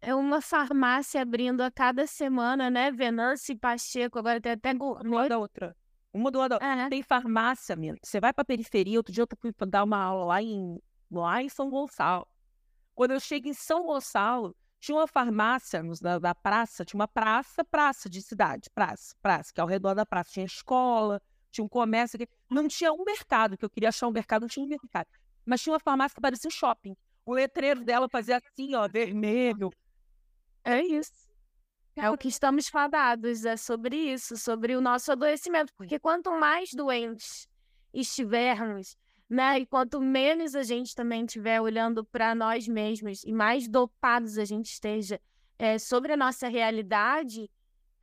é uma farmácia abrindo a cada semana, né? Venance Pacheco, agora tem até uma da outra. Uma do lado da outra. É. Tem farmácia, minha. Você vai pra periferia, outro dia eu fui dar uma aula lá em, lá em São Gonçalo. Quando eu chego em São Gonçalo, tinha uma farmácia na, na praça, tinha uma praça, praça de cidade, praça, praça, que ao redor da praça tinha escola, tinha um comércio, que não tinha um mercado, que eu queria achar um mercado, não tinha um mercado. Mas tinha uma farmácia que parecia um shopping. O letreiro dela fazia assim, ó, vermelho. É isso. É o que estamos fadados, é sobre isso, sobre o nosso adoecimento. Porque quanto mais doentes estivermos, né? E quanto menos a gente também estiver olhando para nós mesmos e mais dopados a gente esteja é, sobre a nossa realidade,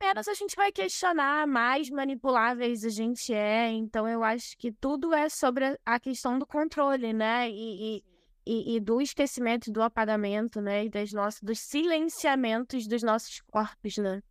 menos a gente vai questionar, mais manipuláveis a gente é. Então, eu acho que tudo é sobre a questão do controle, né? E, e, e do esquecimento, do apagamento, né? E das nossas, dos silenciamentos dos nossos corpos, né?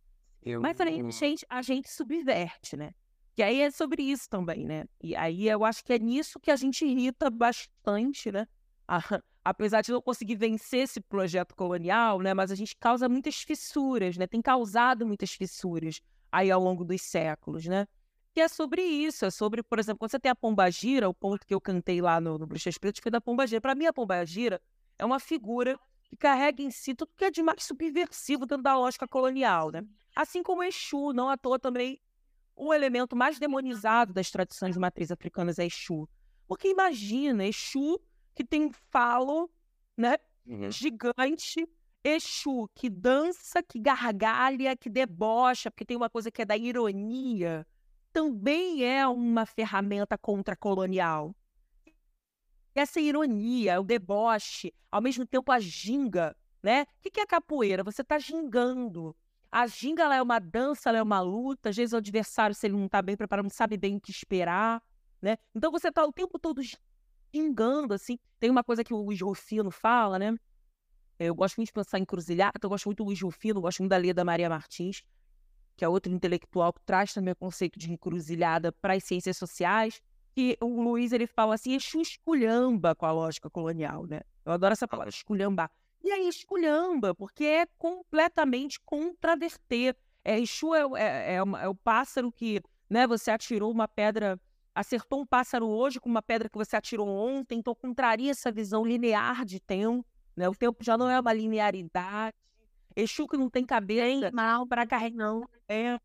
Eu... Mas a gente, a gente subverte, né? Que aí é sobre isso também, né? E aí eu acho que é nisso que a gente irrita bastante, né? apesar de não conseguir vencer esse projeto colonial, né? Mas a gente causa muitas fissuras, né? Tem causado muitas fissuras aí ao longo dos séculos, né? Que é sobre isso, é sobre, por exemplo, quando você tem a Pombagira, o ponto que eu cantei lá no, no Bruxas Pretas foi da Pombagira. Para mim, a Pombagira é uma figura que carrega em si tudo que é de mais subversivo dentro da lógica colonial, né? Assim como Exu, não à toa também o elemento mais demonizado das tradições de matriz africanas é Exu. Porque imagina, Exu que tem um falo, né, uhum. gigante, Exu que dança, que gargalha, que debocha, porque tem uma coisa que é da ironia, também é uma ferramenta contra-colonial. Essa ironia, o deboche, ao mesmo tempo a ginga, né? O que é capoeira? Você está gingando. A ginga ela é uma dança, ela é uma luta. Às vezes o adversário, se ele não está bem preparado, não sabe bem o que esperar, né? Então você está o tempo todo gingando, assim. Tem uma coisa que o Luiz Rufino fala, né? Eu gosto muito de pensar em cruzilhada, eu gosto muito do Luiz Rufino, gosto muito da Leda Maria Martins, que é outro intelectual que traz também o conceito de encruzilhada para as ciências sociais. E o Luiz ele fala assim, Exu esculhamba com a lógica colonial, né? Eu adoro essa palavra, esculhambar. E aí esculhamba, porque é completamente contraverter. É, Exu é, é, é, é o pássaro que né, você atirou uma pedra, acertou um pássaro hoje com uma pedra que você atirou ontem, então contraria essa visão linear de tempo. Né? O tempo já não é uma linearidade. Exu que não tem cabeça mal para carregar problema.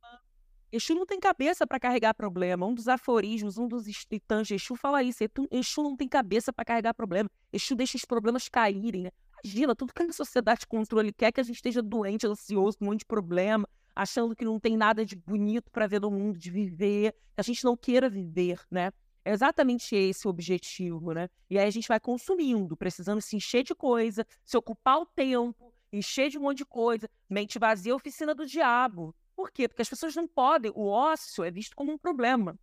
Exu não tem cabeça para carregar problema. Um dos aforismos, um dos titãs de Exu fala isso. Exu não tem cabeça para carregar problema. Exu deixa os problemas caírem. Né? Imagina, tudo que a sociedade de controle quer que a gente esteja doente, ansioso, com um monte de problema, achando que não tem nada de bonito para ver no mundo, de viver, que a gente não queira viver, né? É exatamente esse o objetivo, né? E aí a gente vai consumindo, precisando se encher de coisa, se ocupar o tempo, encher de um monte de coisa, mente vazia, oficina do diabo. Por quê? Porque as pessoas não podem, o ócio é visto como um problema.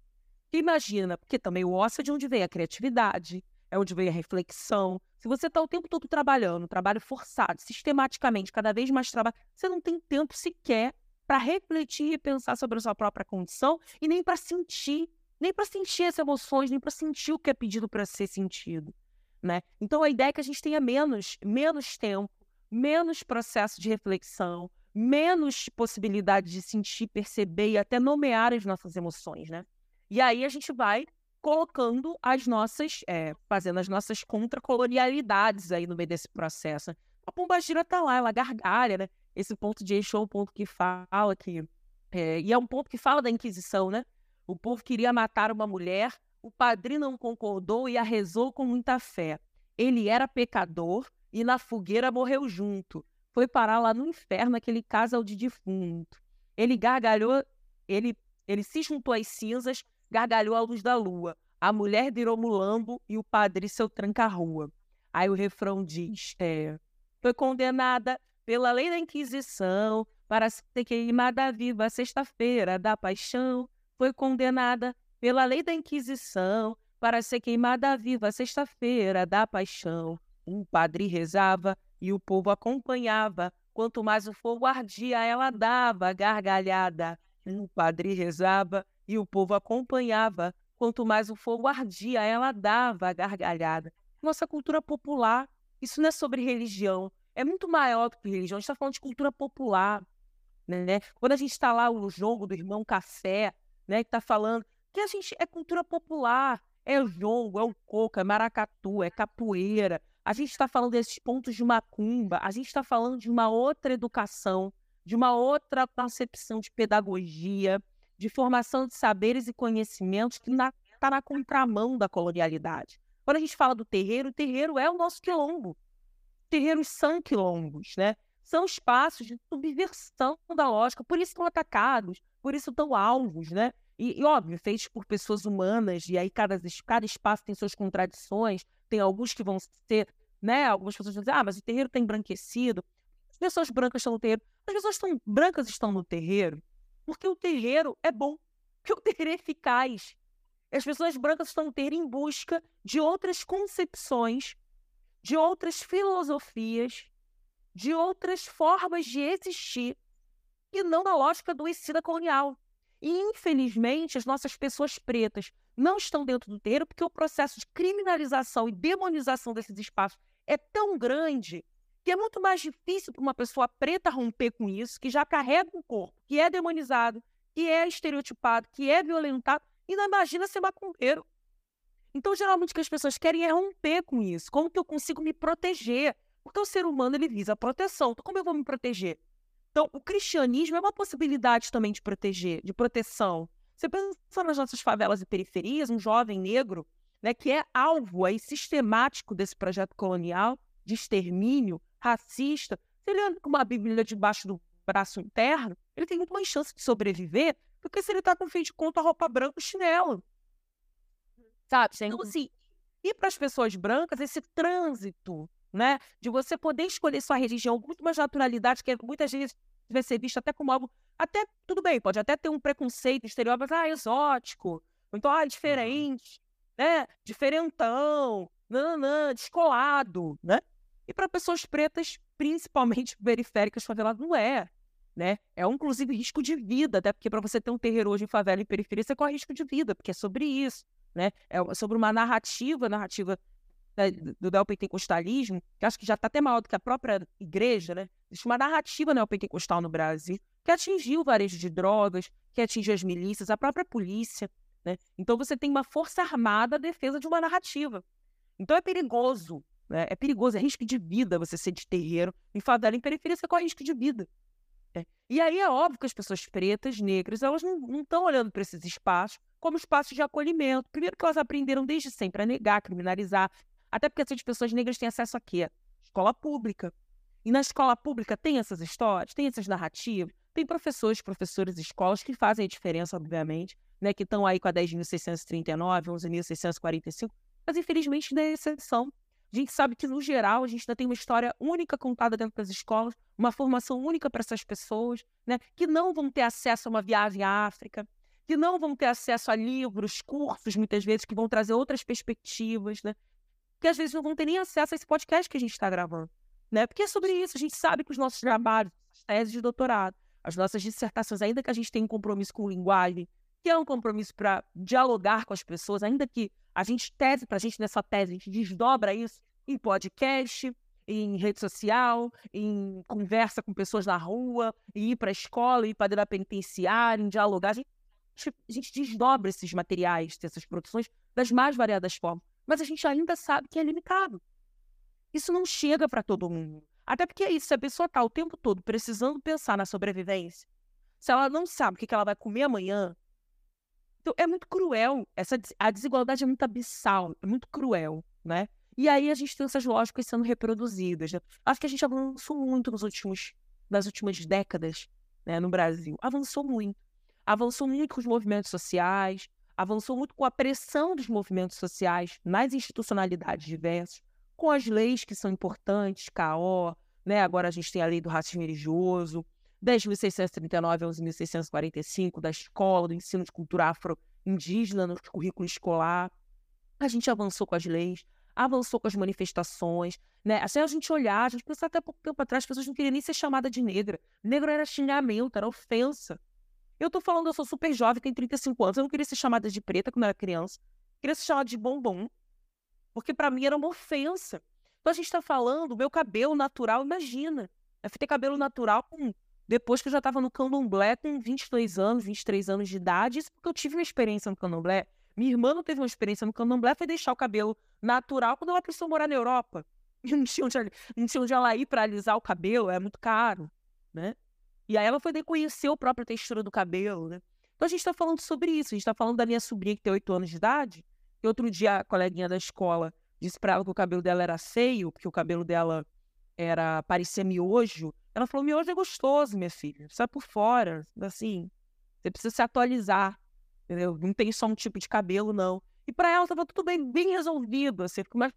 Imagina, porque também o ócio é de onde vem a criatividade, é onde vem a reflexão. Se você está o tempo todo trabalhando, trabalho forçado, sistematicamente, cada vez mais trabalho, você não tem tempo sequer para refletir e pensar sobre a sua própria condição e nem para sentir, nem para sentir as emoções, nem para sentir o que é pedido para ser sentido, né? Então a ideia é que a gente tenha menos, menos tempo, menos processo de reflexão, menos possibilidade de sentir, perceber e até nomear as nossas emoções, né? E aí a gente vai colocando as nossas, é, fazendo as nossas contracolonialidades aí no meio desse processo. A Pombagira tá lá, ela gargalha, né? Esse ponto de eixo é um ponto que fala que... É, e é um ponto que fala da Inquisição, né? O povo queria matar uma mulher, o padrinho não concordou e a rezou com muita fé. Ele era pecador e na fogueira morreu junto. Foi parar lá no inferno, aquele casal de defunto. Ele gargalhou, ele, ele se juntou às cinzas, gargalhou à luz da lua. A mulher virou mulambo e o padre seu tranca-rua. Aí o refrão diz: é, Foi condenada pela lei da Inquisição para ser queimada viva sexta-feira da paixão. Foi condenada pela lei da Inquisição para ser queimada viva sexta-feira da paixão. Um padre rezava e o povo acompanhava. Quanto mais o fogo ardia, ela dava gargalhada. Um padre rezava e o povo acompanhava. Quanto mais o fogo ardia, ela dava gargalhada. Nossa cultura popular, isso não é sobre religião, é muito maior do que religião. A gente está falando de cultura popular. Né? Quando a gente está lá no jogo do irmão Café, né, que está falando que a gente é cultura popular, é o jongo, é o coco, é maracatu, é capoeira. A gente está falando desses pontos de macumba, a gente está falando de uma outra educação, de uma outra concepção de pedagogia, de formação de saberes e conhecimentos que está na, contramão da colonialidade. Quando a gente fala do terreiro, o terreiro é o nosso quilombo. Terreiros são quilombos, né? São espaços de subversão da lógica, por isso estão atacados, por isso estão alvos, né? E, e, óbvio, feitos por pessoas humanas, e aí cada, cada espaço tem suas contradições, tem alguns que vão ser, né? Algumas pessoas vão dizer, ah, mas o terreiro está embranquecido. As pessoas brancas estão no terreiro. As pessoas tão, brancas estão no terreiro porque o terreiro é bom, porque o terreiro é eficaz. As pessoas brancas estão no terreiro em busca de outras concepções, de outras filosofias, de outras formas de existir, e não na lógica do ensino colonial. E, infelizmente, as nossas pessoas pretas não estão dentro do terreiro porque o processo de criminalização e demonização desses espaços é tão grande que é muito mais difícil para uma pessoa preta romper com isso, que já carrega um corpo, que é demonizado, que é estereotipado, que é violentado, e não imagina ser macumbeiro. Então, geralmente, o que as pessoas querem é romper com isso. Como que eu consigo me proteger? Porque o ser humano, ele visa a proteção. Então, como eu vou me proteger? Então, o cristianismo é uma possibilidade também de proteger, de proteção. Você pensa nas nossas favelas e periferias, um jovem negro, né, que é alvo aí sistemático desse projeto colonial de extermínio racista, se ele anda com uma Bíblia debaixo do braço interno, ele tem muito mais chance de sobreviver do que se ele está com fim de conta roupa branca e chinelo. Sabe? Então, assim, e para as pessoas brancas, esse trânsito né? De você poder escolher sua religião com muito mais naturalidade, que muitas vezes vai ser visto até como algo. Até, tudo bem, pode até ter um preconceito exterior, mas ah, exótico, então, ah, diferente, né? Diferentão, nananã, descolado, né? E para pessoas pretas, principalmente periféricas, faveladas, não é. Né? É um, inclusive, risco de vida, até porque para você ter um terreiro hoje em favela e periferia, você corre risco de vida, porque é sobre isso. Né? É sobre uma narrativa, narrativa do neopentecostalismo, que acho que já está até maior do que a própria igreja, né? Existe uma narrativa neopentecostal no Brasil que atingiu o varejo de drogas, que atingiu as milícias, a própria polícia, né? Então você tem uma força armada à defesa de uma narrativa. Então é perigoso, né? É perigoso, é risco de vida você ser de terreiro. Em favela, em periferia, você corre risco de vida. Né? E aí é óbvio que as pessoas pretas, negras, elas não estão olhando para esses espaços como espaços de acolhimento. Primeiro que elas aprenderam desde sempre a negar, criminalizar, até porque essas pessoas negras têm acesso a quê? Escola pública. E na escola pública tem essas histórias, tem essas narrativas, tem professores, professores, escolas que fazem a diferença, obviamente, né, que estão aí com a 10.639, 11.645, mas infelizmente não é exceção. A gente sabe que, no geral, a gente ainda tem uma história única contada dentro das escolas, uma formação única para essas pessoas, né, que não vão ter acesso a uma viagem à África, que não vão ter acesso a livros, cursos, muitas vezes, que vão trazer outras perspectivas, né? que às vezes não vão ter nem acesso a esse podcast que a gente está gravando. Né? Porque é sobre isso, a gente sabe que os nossos trabalhos, as teses de doutorado, as nossas dissertações, ainda que a gente tenha um compromisso com linguagem, que é um compromisso para dialogar com as pessoas, ainda que a gente tese para a gente nessa tese, a gente desdobra isso em podcast, em rede social, em conversa com pessoas na rua, em ir para a escola, ir para da penitenciária, em dialogar. A gente, a gente desdobra esses materiais, essas produções das mais variadas formas mas a gente ainda sabe que é limitado. Isso não chega para todo mundo. Até porque é isso, se a pessoa está o tempo todo precisando pensar na sobrevivência, se ela não sabe o que ela vai comer amanhã, então é muito cruel. Essa, a desigualdade é muito abissal, é muito cruel, né? E aí a gente tem essas lógicas sendo reproduzidas. Né? Acho que a gente avançou muito nos últimos, nas últimas décadas né, no Brasil. Avançou muito. Avançou muito com os movimentos sociais, avançou muito com a pressão dos movimentos sociais nas institucionalidades diversas, com as leis que são importantes, KO, né? agora a gente tem a lei do racismo religioso, 10.639 a 11.645, da escola, do ensino de cultura afro-indígena no currículo escolar. A gente avançou com as leis, avançou com as manifestações, né? Assim, a gente olhar, a gente pensar até pouco tempo atrás, as pessoas não queriam nem ser chamada de negra. Negro era xingamento, era ofensa. Eu tô falando, eu sou super jovem, tenho 35 anos. Eu não queria ser chamada de preta quando eu era criança. Eu queria ser chamada de bombom. Porque para mim era uma ofensa. Então a gente tá falando, meu cabelo natural, imagina. Eu fui ter cabelo natural com... depois que eu já tava no candomblé com 22 anos, 23 anos de idade. Isso porque eu tive uma experiência no candomblé. Minha irmã não teve uma experiência no candomblé, foi deixar o cabelo natural quando ela precisou morar na Europa. E não tinha onde, não tinha onde ela ir para alisar o cabelo, é muito caro, né? E aí ela foi conhecer a própria textura do cabelo, né? Então a gente está falando sobre isso. A gente está falando da minha sobrinha que tem 8 anos de idade. E outro dia a coleguinha da escola disse para ela que o cabelo dela era feio, porque o cabelo dela era parecia miojo. Ela falou: miojo é gostoso, minha filha. Sai por fora. Assim, você precisa se atualizar. entendeu? Não tem só um tipo de cabelo, não. E para ela tava tudo bem, bem resolvido, assim, mas...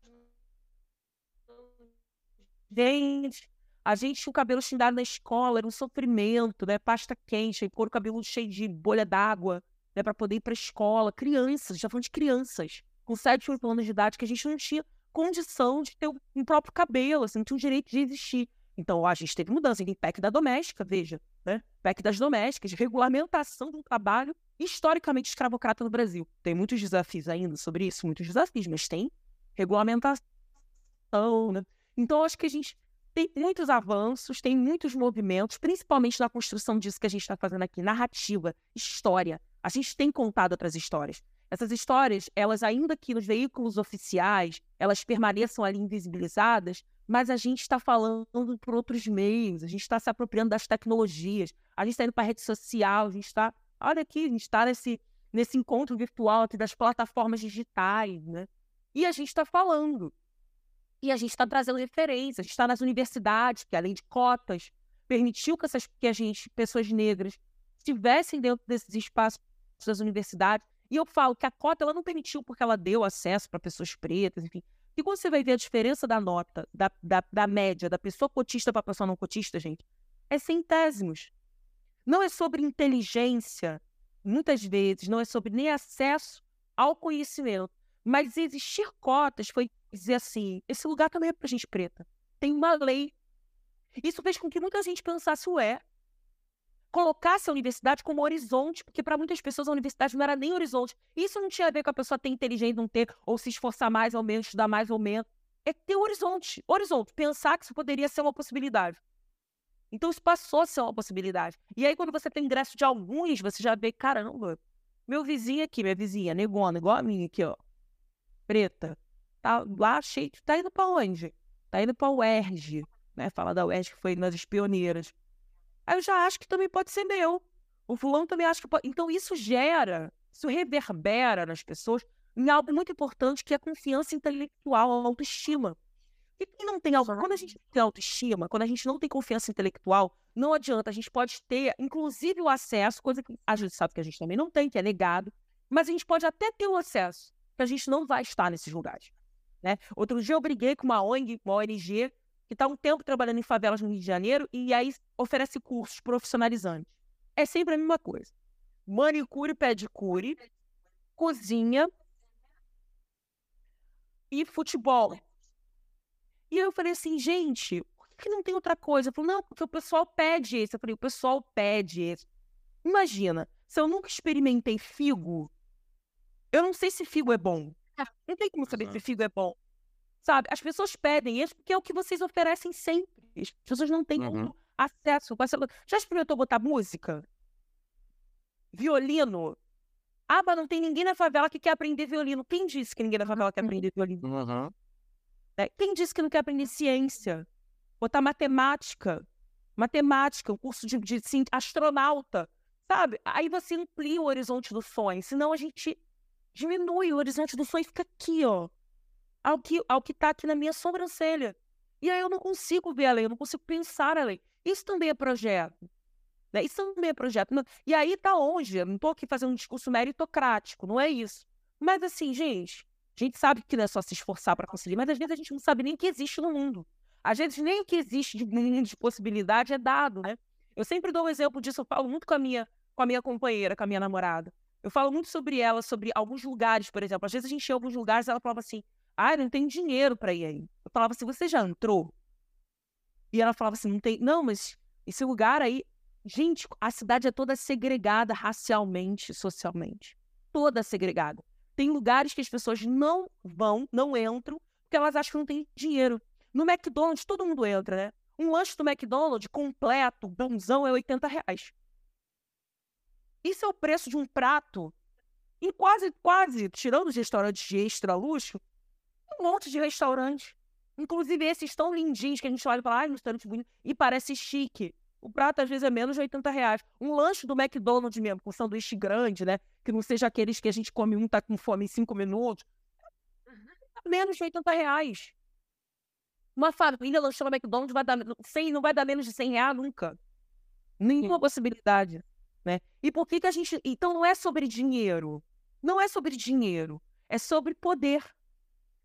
Gente, a gente tinha o cabelo xingado na escola, era um sofrimento, né? Pasta quente, pôr o cabelo cheio de bolha d'água, né? Para poder ir para escola. Crianças, já falando de crianças, com 7, 8 anos de idade, que a gente não tinha condição de ter um próprio cabelo, assim, tinha o direito de existir. Então, a gente teve mudança, tem PEC da doméstica, veja, né? PEC das domésticas, regulamentação do trabalho historicamente escravocrata no Brasil. Tem muitos desafios ainda sobre isso, muitos desafios, mas tem regulamentação, né? Então, acho que a gente tem muitos avanços, tem muitos movimentos, principalmente na construção disso que a gente está fazendo aqui, narrativa, história. A gente tem contado outras histórias. Essas histórias, elas ainda que nos veículos oficiais, elas permaneçam ali invisibilizadas, mas a gente está falando por outros meios, a gente está se apropriando das tecnologias, a gente está indo para a rede social, a gente está, olha aqui, a gente está nesse, nesse encontro virtual aqui das plataformas digitais, né? E a gente está falando. E a gente está trazendo referências, a gente está nas universidades, que além de cotas, permitiu que, essas, que a gente, pessoas negras, estivessem dentro desses espaços das universidades. E eu falo que a cota ela não permitiu porque ela deu acesso para pessoas pretas, enfim. E quando você vai ver a diferença da nota, da, da, da média, da pessoa cotista para a pessoa não cotista, gente, é centésimos. Não é sobre inteligência, muitas vezes, não é sobre nem acesso ao conhecimento. Mas existir cotas foi dizer assim: esse lugar também é para gente preta. Tem uma lei. Isso fez com que muita gente pensasse, ué, colocasse a universidade como horizonte, porque para muitas pessoas a universidade não era nem horizonte. Isso não tinha a ver com a pessoa ter inteligência, não ter, ou se esforçar mais ou menos, estudar mais ou menos. É ter horizonte. Horizonte. Pensar que isso poderia ser uma possibilidade. Então isso passou a ser uma possibilidade. E aí, quando você tem ingresso de alguns, você já vê, caramba, meu vizinho aqui, minha vizinha, negona, igual a minha aqui, ó. Preta tá lá cheio, tá indo para onde? Tá indo para o UERJ, né? Fala da UERJ que foi nas pioneiras. Aí eu já acho que também pode ser meu. O fulano também acha que pode. Então isso gera, isso reverbera nas pessoas em algo muito importante que é a confiança intelectual, a autoestima. E quem não tem quando a gente tem autoestima, quando a gente não tem confiança intelectual, não adianta, a gente pode ter, inclusive, o acesso, coisa que a gente sabe que a gente também não tem, que é negado, mas a gente pode até ter o acesso, que a gente não vai estar nesses lugares. Né? Outro dia eu briguei com uma ONG, uma ONG, que está um tempo trabalhando em favelas no Rio de Janeiro e aí oferece cursos profissionalizantes. É sempre a mesma coisa. Manicure, pedicure, cozinha e futebol. E eu falei assim, gente, por que não tem outra coisa? Eu falei, não, porque o pessoal pede esse. Eu falei, o pessoal pede esse. Imagina, se eu nunca experimentei figo, eu não sei se figo é bom. Não tem como saber Exato. se figo é bom. Sabe? As pessoas pedem isso porque é o que vocês oferecem sempre. As pessoas não têm uhum. acesso. Já experimentou botar música? Violino? Ah, mas não tem ninguém na favela que quer aprender violino. Quem disse que ninguém na favela quer aprender violino? Uhum. É, quem disse que não quer aprender ciência? Botar matemática. Matemática, um curso de, de, de astronauta. Sabe? Aí você amplia o horizonte do sonho. Senão a gente diminui o horizonte do sonho e fica aqui, ó. Ao que, ao que tá aqui na minha sobrancelha. E aí eu não consigo ver além, eu não consigo pensar além. Isso também é projeto. Né? Isso também é projeto. E aí tá onde? Eu não tô aqui fazendo um discurso meritocrático, não é isso. Mas assim, gente, a gente sabe que não é só se esforçar para conseguir, mas às vezes a gente não sabe nem o que existe no mundo. Às vezes nem o que existe de, de possibilidade é dado, né? Eu sempre dou um exemplo disso, eu falo muito com a minha, com a minha companheira, com a minha namorada. Eu falo muito sobre ela, sobre alguns lugares, por exemplo. Às vezes a gente ia em alguns lugares ela falava assim: ah, não tem dinheiro para ir aí. Eu falava assim: você já entrou? E ela falava assim: não tem. Não, mas esse lugar aí. Gente, a cidade é toda segregada racialmente, socialmente. Toda segregada. Tem lugares que as pessoas não vão, não entram, porque elas acham que não tem dinheiro. No McDonald's, todo mundo entra, né? Um lanche do McDonald's completo, bonzão, é 80 reais. Isso é o preço de um prato em quase, quase, tirando os restaurantes de extra luxo, um monte de restaurante. Inclusive esses tão lindinhos que a gente olha e fala, ai, restaurante bonito, e parece chique. O prato às vezes é menos de 80 reais. Um lanche do McDonald's mesmo, com sanduíche grande, né? Que não seja aqueles que a gente come um, tá com fome em cinco minutos. Menos de 80 reais. Uma família lanchando no McDonald's vai dar, 100, não vai dar menos de 100 reais nunca. Nenhuma Sim. possibilidade. né? E por que que a gente... Então, não é sobre dinheiro. Não é sobre dinheiro. É sobre poder.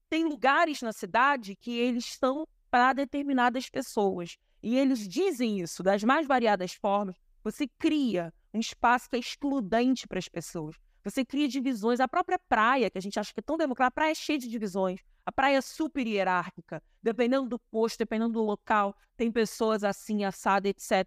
Tem lugares na cidade que eles estão para determinadas pessoas. E eles dizem isso das mais variadas formas. Você cria um espaço que é excludente para as pessoas. Você cria divisões. A própria praia, que a gente acha que é tão democrática, a praia é cheia de divisões. A praia é super hierárquica. Dependendo do posto, dependendo do local, tem pessoas assim, assada, etc.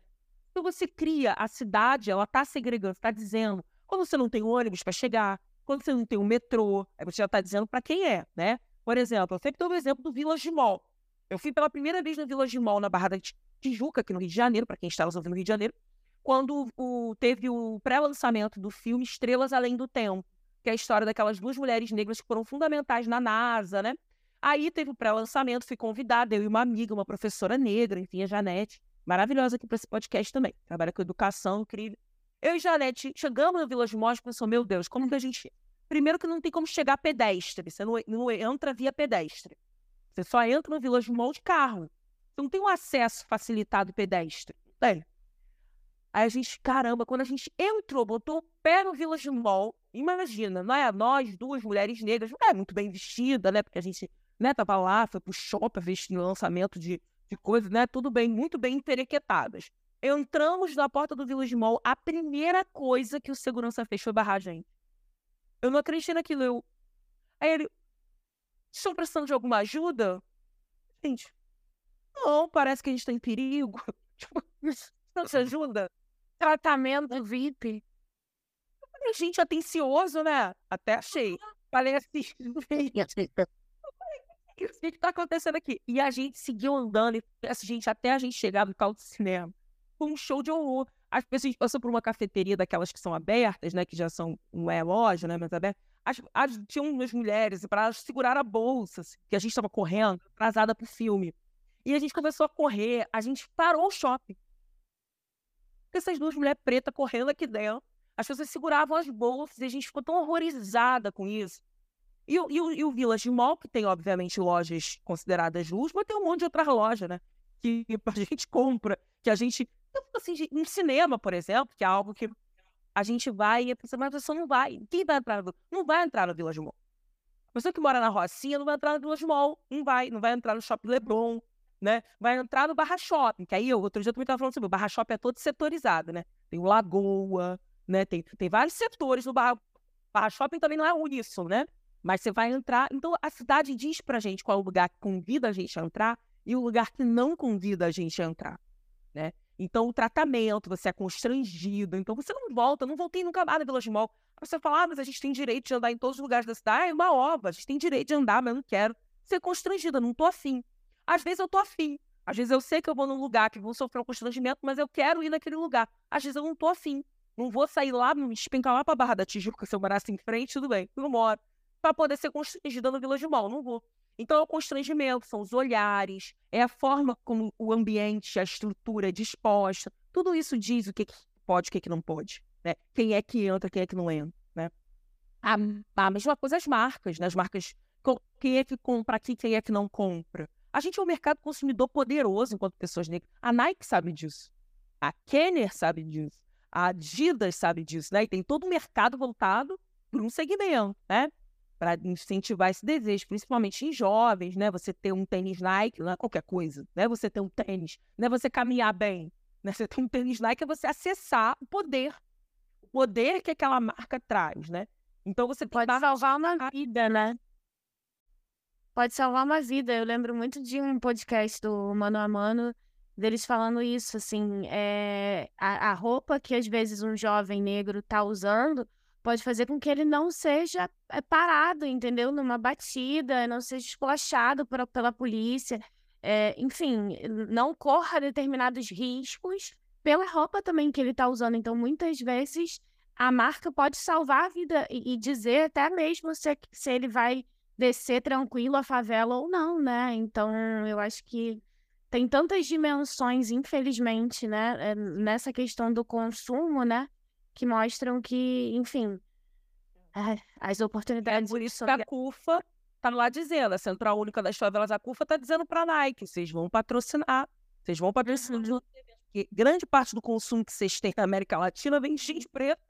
Então você cria a cidade, ela está segregando, está dizendo. Quando você não tem ônibus para chegar, quando você não tem um metrô, aí você já está dizendo para quem é, né? Por exemplo, eu sempre dou o exemplo do Village Mall. Eu fui pela primeira vez no Village Mall, na Barra da Tijuca, aqui no Rio de Janeiro, para quem está nos ouvindo no Rio de Janeiro, quando o, teve o pré-lançamento do filme Estrelas Além do Tempo, que é a história daquelas duas mulheres negras que foram fundamentais na NASA, né? Aí teve o pré-lançamento, fui convidada, eu e uma amiga, uma professora negra, enfim, a Janete, maravilhosa aqui para esse podcast também, trabalha com educação, incrível. Eu e Janete chegamos no Village Mall e pensou, meu Deus, como que a gente... Primeiro que não tem como chegar pedestre, você não, não entra via pedestre. Você só entra no Village Mall de carro. Você não tem um acesso facilitado pedestre. Tem. Aí a gente, caramba, quando a gente entrou, botou o pé no Village Mall, imagina, não é? Nós, duas mulheres negras, é muito bem vestida, né? Porque a gente né, tava lá, foi pro shopping, fez lançamento de, de coisas, né? Tudo bem, muito bem emperequetadas. Entramos na porta do Village Mall, a primeira coisa que o segurança fez foi barrar a gente. Eu não acreditei naquilo. Eu... Aí ele, estão precisando de alguma ajuda? Gente, não, parece que a gente está em perigo. Tipo, não se ajuda? Tratamento VIP. Gente, atencioso, né? Até achei. Falei assim, o que está acontecendo aqui? E a gente seguiu andando, e assim, gente, até a gente chegar no carro do cinema. Foi um show de horror. As pessoas, passou por uma cafeteria daquelas que são abertas, né? Que já são, não é loja, né? Mas aberta. As, as, tinham umas mulheres para elas segurar a bolsa, assim, que a gente estava correndo, atrasada pro filme. E a gente começou a correr, a gente parou o shopping. Essas duas mulheres pretas correndo aqui dentro, as pessoas seguravam as bolsas e a gente ficou tão horrorizada com isso. E, e, e o Village Mall, que tem, obviamente, lojas consideradas luxo, mas tem um monte de outras lojas, né? Que a gente compra, que a gente. Assim, um cinema, por exemplo, que é algo que a gente vai e a pessoa, mas a pessoa não vai. Quem vai entrar no, Não vai entrar no Village Mall. A pessoa que mora na Rocinha não vai entrar no Village Mall. Não vai. Não vai entrar no Shopping Leblon, né? Vai entrar no Barra Shopping, que aí outro dia eu também estava falando sobre o Barra Shopping é todo setorizado, né? Tem o Lagoa, né? Tem, tem vários setores no Barra. Barra Shopping também não é uníssono, né? Mas você vai entrar. Então, a cidade diz pra gente qual é o lugar que convida a gente a entrar e o lugar que não convida a gente a entrar, né? Então, o tratamento, você é constrangido. Então, você não volta. Não voltei nunca mais na Vila Mall. Você fala, ah, mas a gente tem direito de andar em todos os lugares da cidade. Ah, é uma ova. A gente tem direito de andar, mas eu não quero ser constrangida. Não tô afim. Às vezes eu tô afim. Às vezes eu sei que eu vou num lugar que vou sofrer um constrangimento, mas eu quero ir naquele lugar. Às vezes eu não tô afim. Não vou sair lá, me espencar lá pra Barra da Tijuca, se eu morasse em frente, tudo bem. Não moro para poder ser constrangida no Mall. Não vou. Então, é o constrangimento, são os olhares, é a forma como o ambiente, a estrutura é disposta. Tudo isso diz o que, que pode o que, que não pode. Né? Quem é que entra, quem é que não entra. Né? A, a mesma coisa as marcas, né? As marcas, quem é que compra aqui, quem é que não compra. A gente é um mercado consumidor poderoso enquanto pessoas negras. A Nike sabe disso. A Kenner sabe disso. A Adidas sabe disso, né? E tem todo o mercado voltado para um segmento, né? Para incentivar esse desejo, principalmente em jovens, né? Você ter um tênis Nike, não é qualquer coisa, né? Você ter um tênis, não é você caminhar bem, né? Você ter um tênis Nike é você acessar o poder, o poder que aquela marca traz, né? Então você pode salvar uma vida, né? Pode salvar uma vida. Eu lembro muito de um podcast do Mano a Mano deles falando isso, assim, é, a, a roupa que às vezes um jovem negro tá usando pode fazer com que ele não seja é, parado, entendeu? Numa batida, não seja esculachado por, pela polícia, é, enfim, não corra determinados riscos pela roupa também que ele está usando. Então, muitas vezes, a marca pode salvar a vida e, e dizer até mesmo se, se ele vai descer tranquilo a favela ou não, né? Então, eu acho que tem tantas dimensões, infelizmente, né, eh, nessa questão do consumo, né? Que mostram que, enfim, as é oportunidades. É por isso que a CUFA tá lá dizendo, a Central Única das Favelas, a CUFA tá dizendo para a Nike, vocês vão patrocinar, vocês vão patrocinar uhum. Porque grande parte do consumo que vocês têm na América Latina vem de gente preta.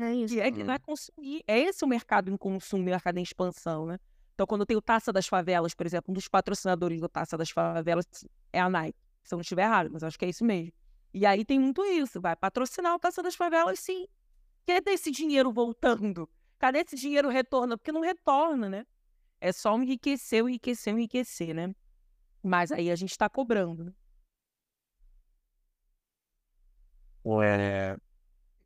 É isso. Que é que vai consumir. É esse o mercado em consumo, o mercado em expansão, né? Então, quando tem o Taça das Favelas, por exemplo, um dos patrocinadores do Taça das Favelas é a Nike. Se eu não estiver errado, mas acho que é isso mesmo. E aí tem muito isso. Vai patrocinar o Taça das Favelas, sim. Cadê esse dinheiro voltando? Cadê esse dinheiro retorna? Porque não retorna, né? É só enriquecer, enriquecer, enriquecer, né? Mas aí a gente está cobrando. Né?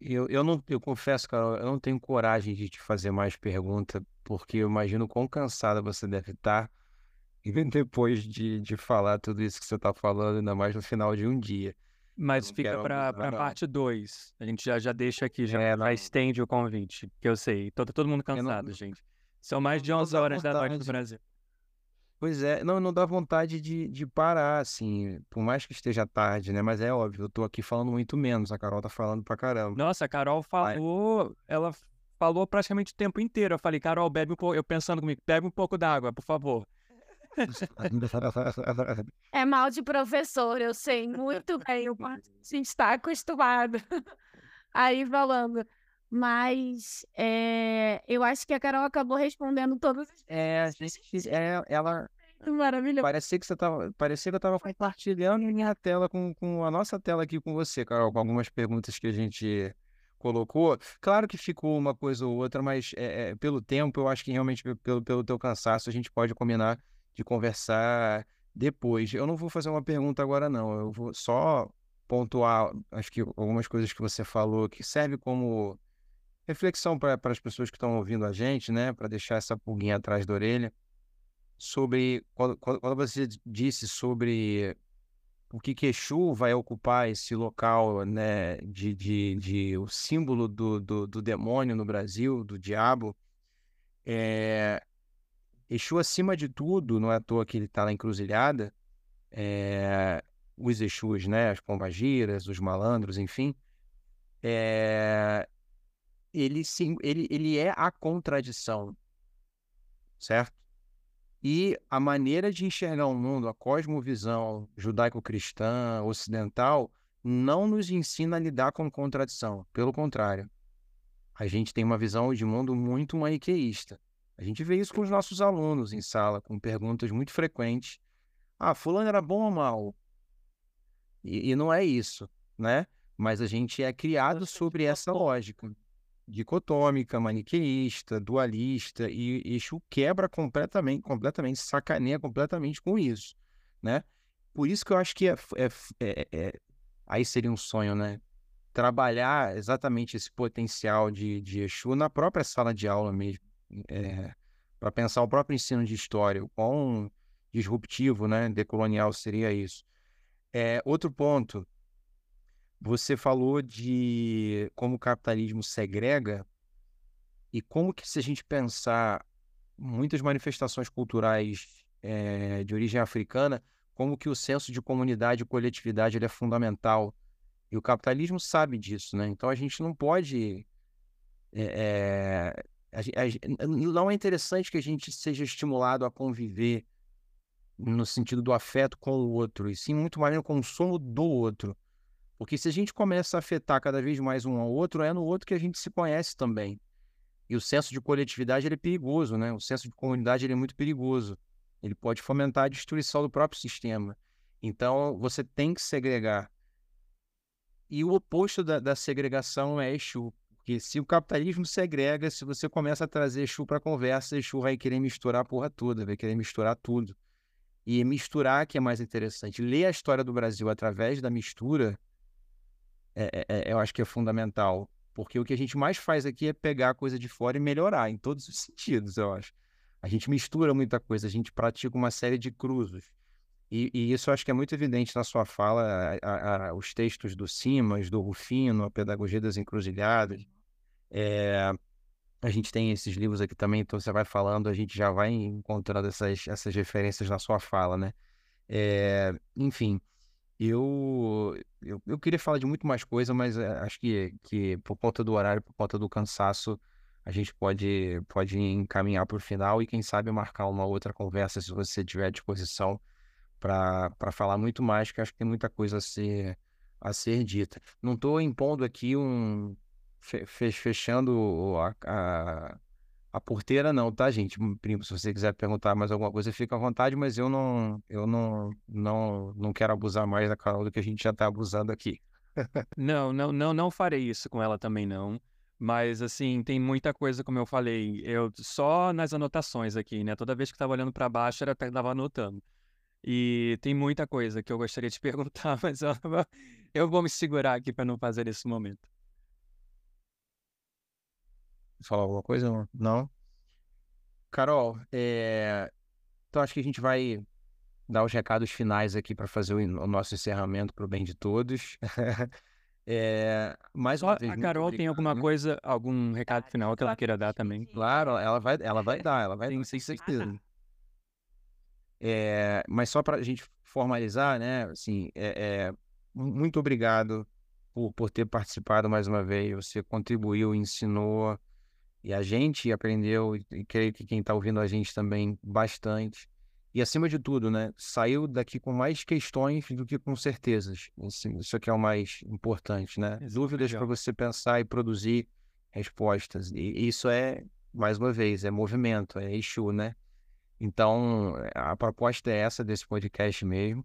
Eu, eu não, eu confesso, Carol, eu não tenho coragem de te fazer mais pergunta, porque eu imagino quão cansada você deve estar depois de, de falar tudo isso que você está falando, ainda mais no final de um dia. Mas fica para a parte 2. A gente já, já deixa aqui, já, é, já estende o convite, que eu sei. Todo, todo mundo cansado, não, gente. São mais de 11 horas da noite no Brasil. Pois é, não, não dá vontade de, de parar, assim, por mais que esteja tarde, né? Mas é óbvio, eu tô aqui falando muito menos, a Carol tá falando pra caramba. Nossa, a Carol falou, Ai. ela falou praticamente o tempo inteiro. Eu falei, Carol, bebe um pouco, eu pensando comigo, bebe um pouco d'água, por favor. É mal de professor, eu sei muito bem, a gente está acostumado. Aí falando, mas é, eu acho que a Carol acabou respondendo todas as É, a gente, é, ela. Maravilhoso. Parecia que você tava, parecia que eu estava compartilhando minha tela com, com a nossa tela aqui com você, Carol, com algumas perguntas que a gente colocou. Claro que ficou uma coisa ou outra, mas é, é, pelo tempo, eu acho que realmente pelo, pelo teu cansaço, a gente pode combinar de conversar depois. Eu não vou fazer uma pergunta agora, não. Eu vou só pontuar, acho que algumas coisas que você falou que serve como reflexão para as pessoas que estão ouvindo a gente, né, para deixar essa pulguinha atrás da orelha, sobre quando, quando você disse sobre o que Exu vai ocupar esse local, né, de, de, de o símbolo do, do, do, demônio no Brasil, do diabo, é, Exu acima de tudo, não é à toa que ele está na encruzilhada, é, os Exus, né, as pombagiras, os malandros, enfim, é, ele, sim, ele, ele é a contradição, certo? E a maneira de enxergar o mundo, a cosmovisão judaico-cristã, ocidental, não nos ensina a lidar com contradição. Pelo contrário, a gente tem uma visão de mundo muito maniqueísta. A gente vê isso com os nossos alunos em sala, com perguntas muito frequentes. Ah, fulano era bom ou mal? E, e não é isso, né? Mas a gente é criado sobre essa lógica dicotômica, maniqueísta, dualista, e Exu quebra completamente, completamente, sacaneia completamente com isso, né? Por isso que eu acho que é, é, é, é aí seria um sonho, né? Trabalhar exatamente esse potencial de, de Exu na própria sala de aula mesmo, é, para pensar o próprio ensino de história, o quão disruptivo, né, decolonial seria isso. É, outro ponto, você falou de como o capitalismo segrega e como que se a gente pensar muitas manifestações culturais é, de origem africana, como que o senso de comunidade e coletividade ele é fundamental. E o capitalismo sabe disso, né? Então a gente não pode... É, é, a, a, não é interessante que a gente seja estimulado a conviver no sentido do afeto com o outro, e sim muito mais no consumo do outro. Porque se a gente começa a afetar cada vez mais um ao outro, é no outro que a gente se conhece também. E o senso de coletividade ele é perigoso, né? O senso de comunidade ele é muito perigoso. Ele pode fomentar a destruição do próprio sistema. Então, você tem que segregar. E o oposto da, da segregação é Exu. Porque se o capitalismo segrega, se você começa a trazer Exu para conversa, Exu vai querer misturar a porra toda, vai querer misturar tudo. E misturar que é mais interessante. Ler a história do Brasil através da mistura é, é, é, eu acho que é fundamental. Porque o que a gente mais faz aqui é pegar a coisa de fora e melhorar, em todos os sentidos, eu acho. A gente mistura muita coisa, a gente pratica uma série de cruzos. E, e isso acho que é muito evidente na sua fala, a, a, os textos do Simas, do Rufino, a Pedagogia das Encruzilhadas. É, a gente tem esses livros aqui também, então você vai falando, a gente já vai encontrando essas, essas referências na sua fala, né? É, enfim, eu, eu, eu queria falar de muito mais coisa, mas eh, acho que, que por conta do horário, por conta do cansaço, a gente pode, pode encaminhar para o final e quem sabe marcar uma outra conversa se você tiver disposição para falar muito mais, que acho que tem muita coisa a ser, a ser dita. Não estou impondo aqui um. Fechando a, a, a, porteira, não, tá, gente? Primo, se você quiser perguntar mais alguma coisa, fica à vontade, mas eu não, eu não, não, não quero abusar mais da Carol do que a gente já está abusando aqui. não, não, não, não farei isso com ela também, não. Mas, assim, tem muita coisa, como eu falei, eu só nas anotações aqui, né? Toda vez que estava olhando para baixo, era estava anotando. E tem muita coisa que eu gostaria de perguntar, mas eu, eu vou me segurar aqui para não fazer nesse momento. Falar alguma coisa? Não? Carol, é... então acho que a gente vai dar os recados finais aqui para fazer o, nosso encerramento para o bem de todos. é... Mais uma vez, a Carol tem alguma coisa, algum recado final que ela queira dar também? Claro, ela vai, ela vai dar, ela vai dar, sem certeza. É, mas só para a gente formalizar, né? Assim, é, é, muito obrigado por, por ter participado mais uma vez. Você contribuiu, ensinou e a gente aprendeu e creio que quem está ouvindo a gente também bastante. E acima de tudo, né? Saiu daqui com mais questões do que com certezas. Isso, isso aqui é o mais importante, né? Isso Dúvidas para você pensar e produzir respostas. E isso é, mais uma vez, é movimento, é eixo, né? Então, a proposta é essa desse podcast mesmo,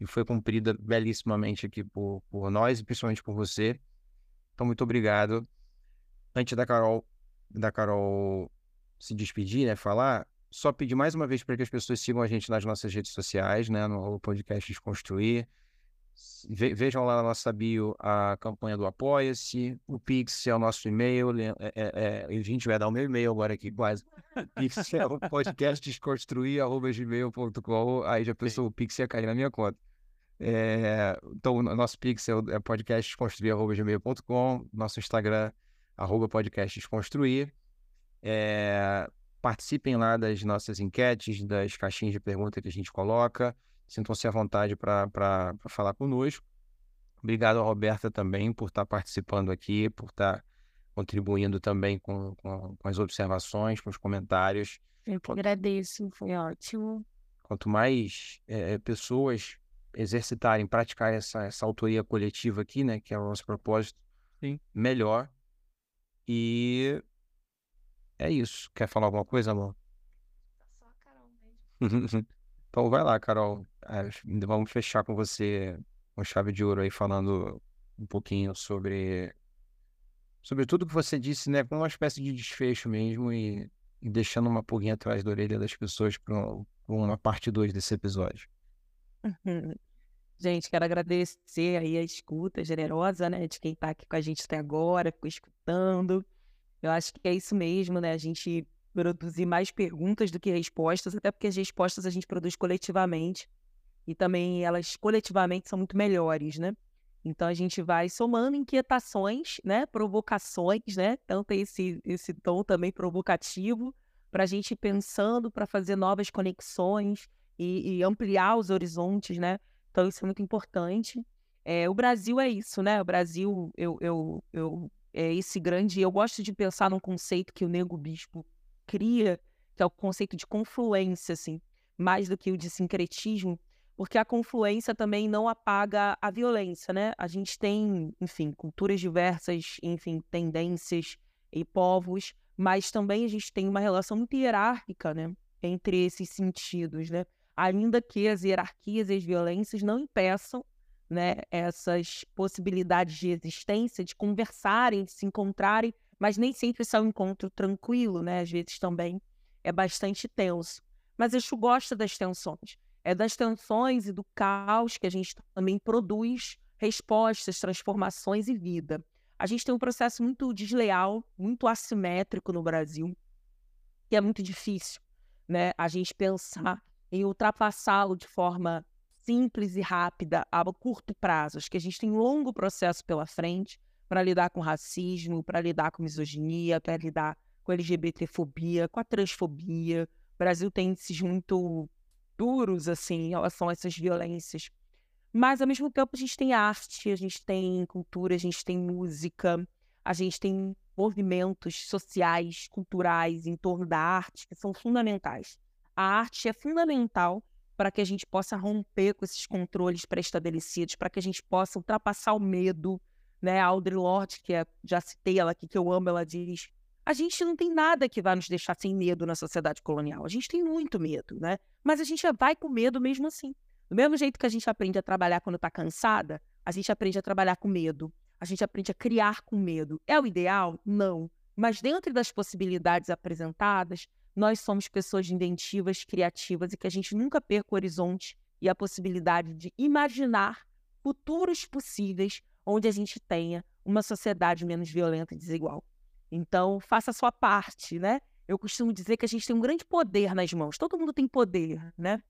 e foi cumprida belíssimamente aqui por, por nós e principalmente por você. Então, muito obrigado. Antes da Carol, da Carol se despedir, né, falar, só pedir mais uma vez para que as pessoas sigam a gente nas nossas redes sociais, né, no podcast Desconstruir. Vejam lá na nossa bio a campanha do Apoia-se, o Pix é o nosso e-mail, é, é, é, a gente vai dar o meu e-mail agora aqui quase. Pix é o podcast desconstruir.gmail.com, aí já pensou, o Pix ia cair na minha conta. É, então, o nosso Pix é, é podcastdesconstruir.gmail.com, nosso Instagram, arroba podcast desconstruir. É, participem lá das nossas enquetes, das caixinhas de pergunta que a gente coloca. Sintam-se à vontade para falar conosco. Obrigado a Roberta também por estar tá participando aqui, por estar tá contribuindo também com, com, com, as observações, com os comentários. Eu que agradeço, foi ótimo. Quanto mais é, pessoas exercitarem, praticar essa, essa autoria coletiva aqui, né, que é o nosso propósito, Sim. melhor. E é isso. Quer falar alguma coisa, amor? Só a Carol mesmo. então vai lá, Carol. Vamos fechar com você com chave de ouro aí, falando um pouquinho sobre, sobre tudo que você disse, né? Com uma espécie de desfecho mesmo e, e deixando uma pulguinha atrás da orelha das pessoas para uma parte 2 desse episódio. Gente, quero agradecer aí a escuta generosa, né, de quem está aqui com a gente até agora, escutando. Eu acho que é isso mesmo, né? A gente produzir mais perguntas do que respostas, até porque as respostas a gente produz coletivamente e também elas coletivamente são muito melhores, né? Então a gente vai somando inquietações, né, provocações, né? Tem esse esse tom também provocativo para a gente ir pensando para fazer novas conexões e, e, ampliar os horizontes, né? Então isso é muito importante. É, o Brasil é isso, né? O Brasil eu, eu, eu é esse grande. Eu gosto de pensar num conceito que o Nego Bispo cria, que é o conceito de confluência, assim, mais do que o de sincretismo, porque a confluência também não apaga a violência, né? A gente tem, enfim, culturas diversas, enfim, tendências e povos, mas também a gente tem uma relação muito hierárquica, né? Entre esses sentidos, né? Ainda que as hierarquias e as violências não impeçam né, essas possibilidades de existência, de conversarem, de se encontrarem, mas nem sempre isso é um encontro tranquilo, né? Às vezes também é bastante tenso. Mas Exu gosta das tensões é das tensões e do caos que a gente também produz respostas, transformações e vida. A gente tem um processo muito desleal, muito assimétrico no Brasil, que é muito difícil, né? A gente pensar em ultrapassá-lo de forma simples e rápida a curto prazo. Acho que a gente tem um longo processo pela frente para lidar com racismo, para lidar com misoginia, para lidar com LGBTfobia, com a transfobia. O Brasil tem índices muito duros, assim, em relação a essas violências. Mas, ao mesmo tempo, a gente tem arte, a gente tem cultura, a gente tem música, a gente tem movimentos sociais, culturais em torno da arte que são fundamentais. A arte é fundamental para que a gente possa romper com esses controles pré-estabelecidos, para que a gente possa ultrapassar o medo. Né? A Audre Lorde, que é, já citei ela aqui, que eu amo, ela diz: a gente não tem nada que vai nos deixar sem medo na sociedade colonial. A gente tem muito medo, né? Mas a gente vai com medo mesmo assim. Do mesmo jeito que a gente aprende a trabalhar quando está cansada, a gente aprende a trabalhar com medo. A gente aprende a criar com medo. É o ideal? Não. Mas dentro das possibilidades apresentadas, nós somos pessoas inventivas, criativas e que a gente nunca perca o horizonte e a possibilidade de imaginar futuros possíveis onde a gente tenha uma sociedade menos violenta e desigual. Então, faça a sua parte, né? Eu costumo dizer que a gente tem um grande poder nas mãos. Todo mundo tem poder, né?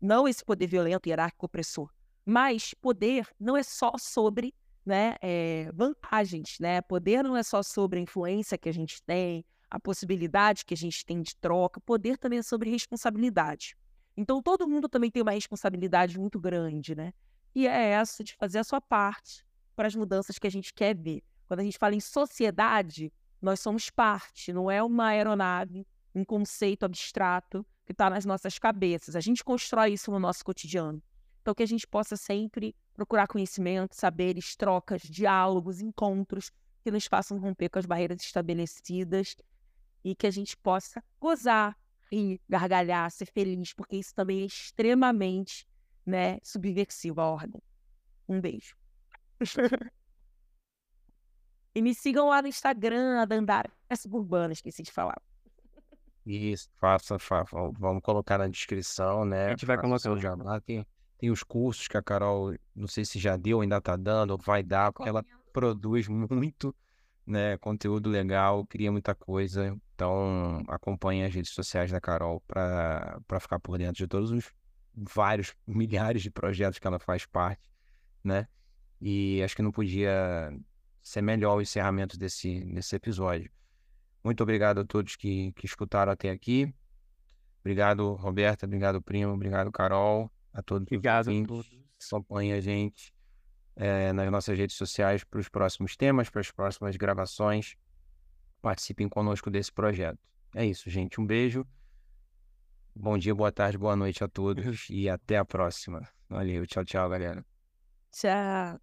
Não esse poder violento, hierárquico, opressor. Mas poder não é só sobre né, é, vantagens, né? Poder não é só sobre a influência que a gente tem, a possibilidade que a gente tem de troca. Poder também é sobre responsabilidade. Então, todo mundo também tem uma responsabilidade muito grande, né? E é essa de fazer a sua parte para as mudanças que a gente quer ver. Quando a gente fala em sociedade, nós somos parte, não é uma aeronave, um conceito abstrato que está nas nossas cabeças. A gente constrói isso no nosso cotidiano. Então, que a gente possa sempre procurar conhecimento, saberes, trocas, diálogos, encontros que nos façam romper com as barreiras estabelecidas e que a gente possa gozar, rir, gargalhar, ser feliz, porque isso também é extremamente né, subversivo à ordem. Um beijo. e me sigam lá no Instagram, a Dandara Suburbana, esqueci de falar. Isso, faça, faça, vamos colocar na descrição, né? A gente vai colocar o jabá. Tem, tem os cursos que a Carol, não sei se já deu, ainda tá dando, ou vai dar, porque ela produz muito né, conteúdo legal, cria muita coisa. Então, acompanhe as redes sociais da Carol para ficar por dentro de todos os vários milhares de projetos que ela faz parte, né? E acho que não podia ser melhor o encerramento desse, desse episódio. Muito obrigado a todos que, que escutaram até aqui. Obrigado, Roberta. Obrigado, Primo. Obrigado, Carol. A todos. Obrigado a todos. Acompanhe a gente é, nas nossas redes sociais para os próximos temas, para as próximas gravações. Participem conosco desse projeto. É isso, gente. Um beijo. Bom dia, boa tarde, boa noite a todos e até a próxima. Valeu, tchau, tchau, galera. Tchau.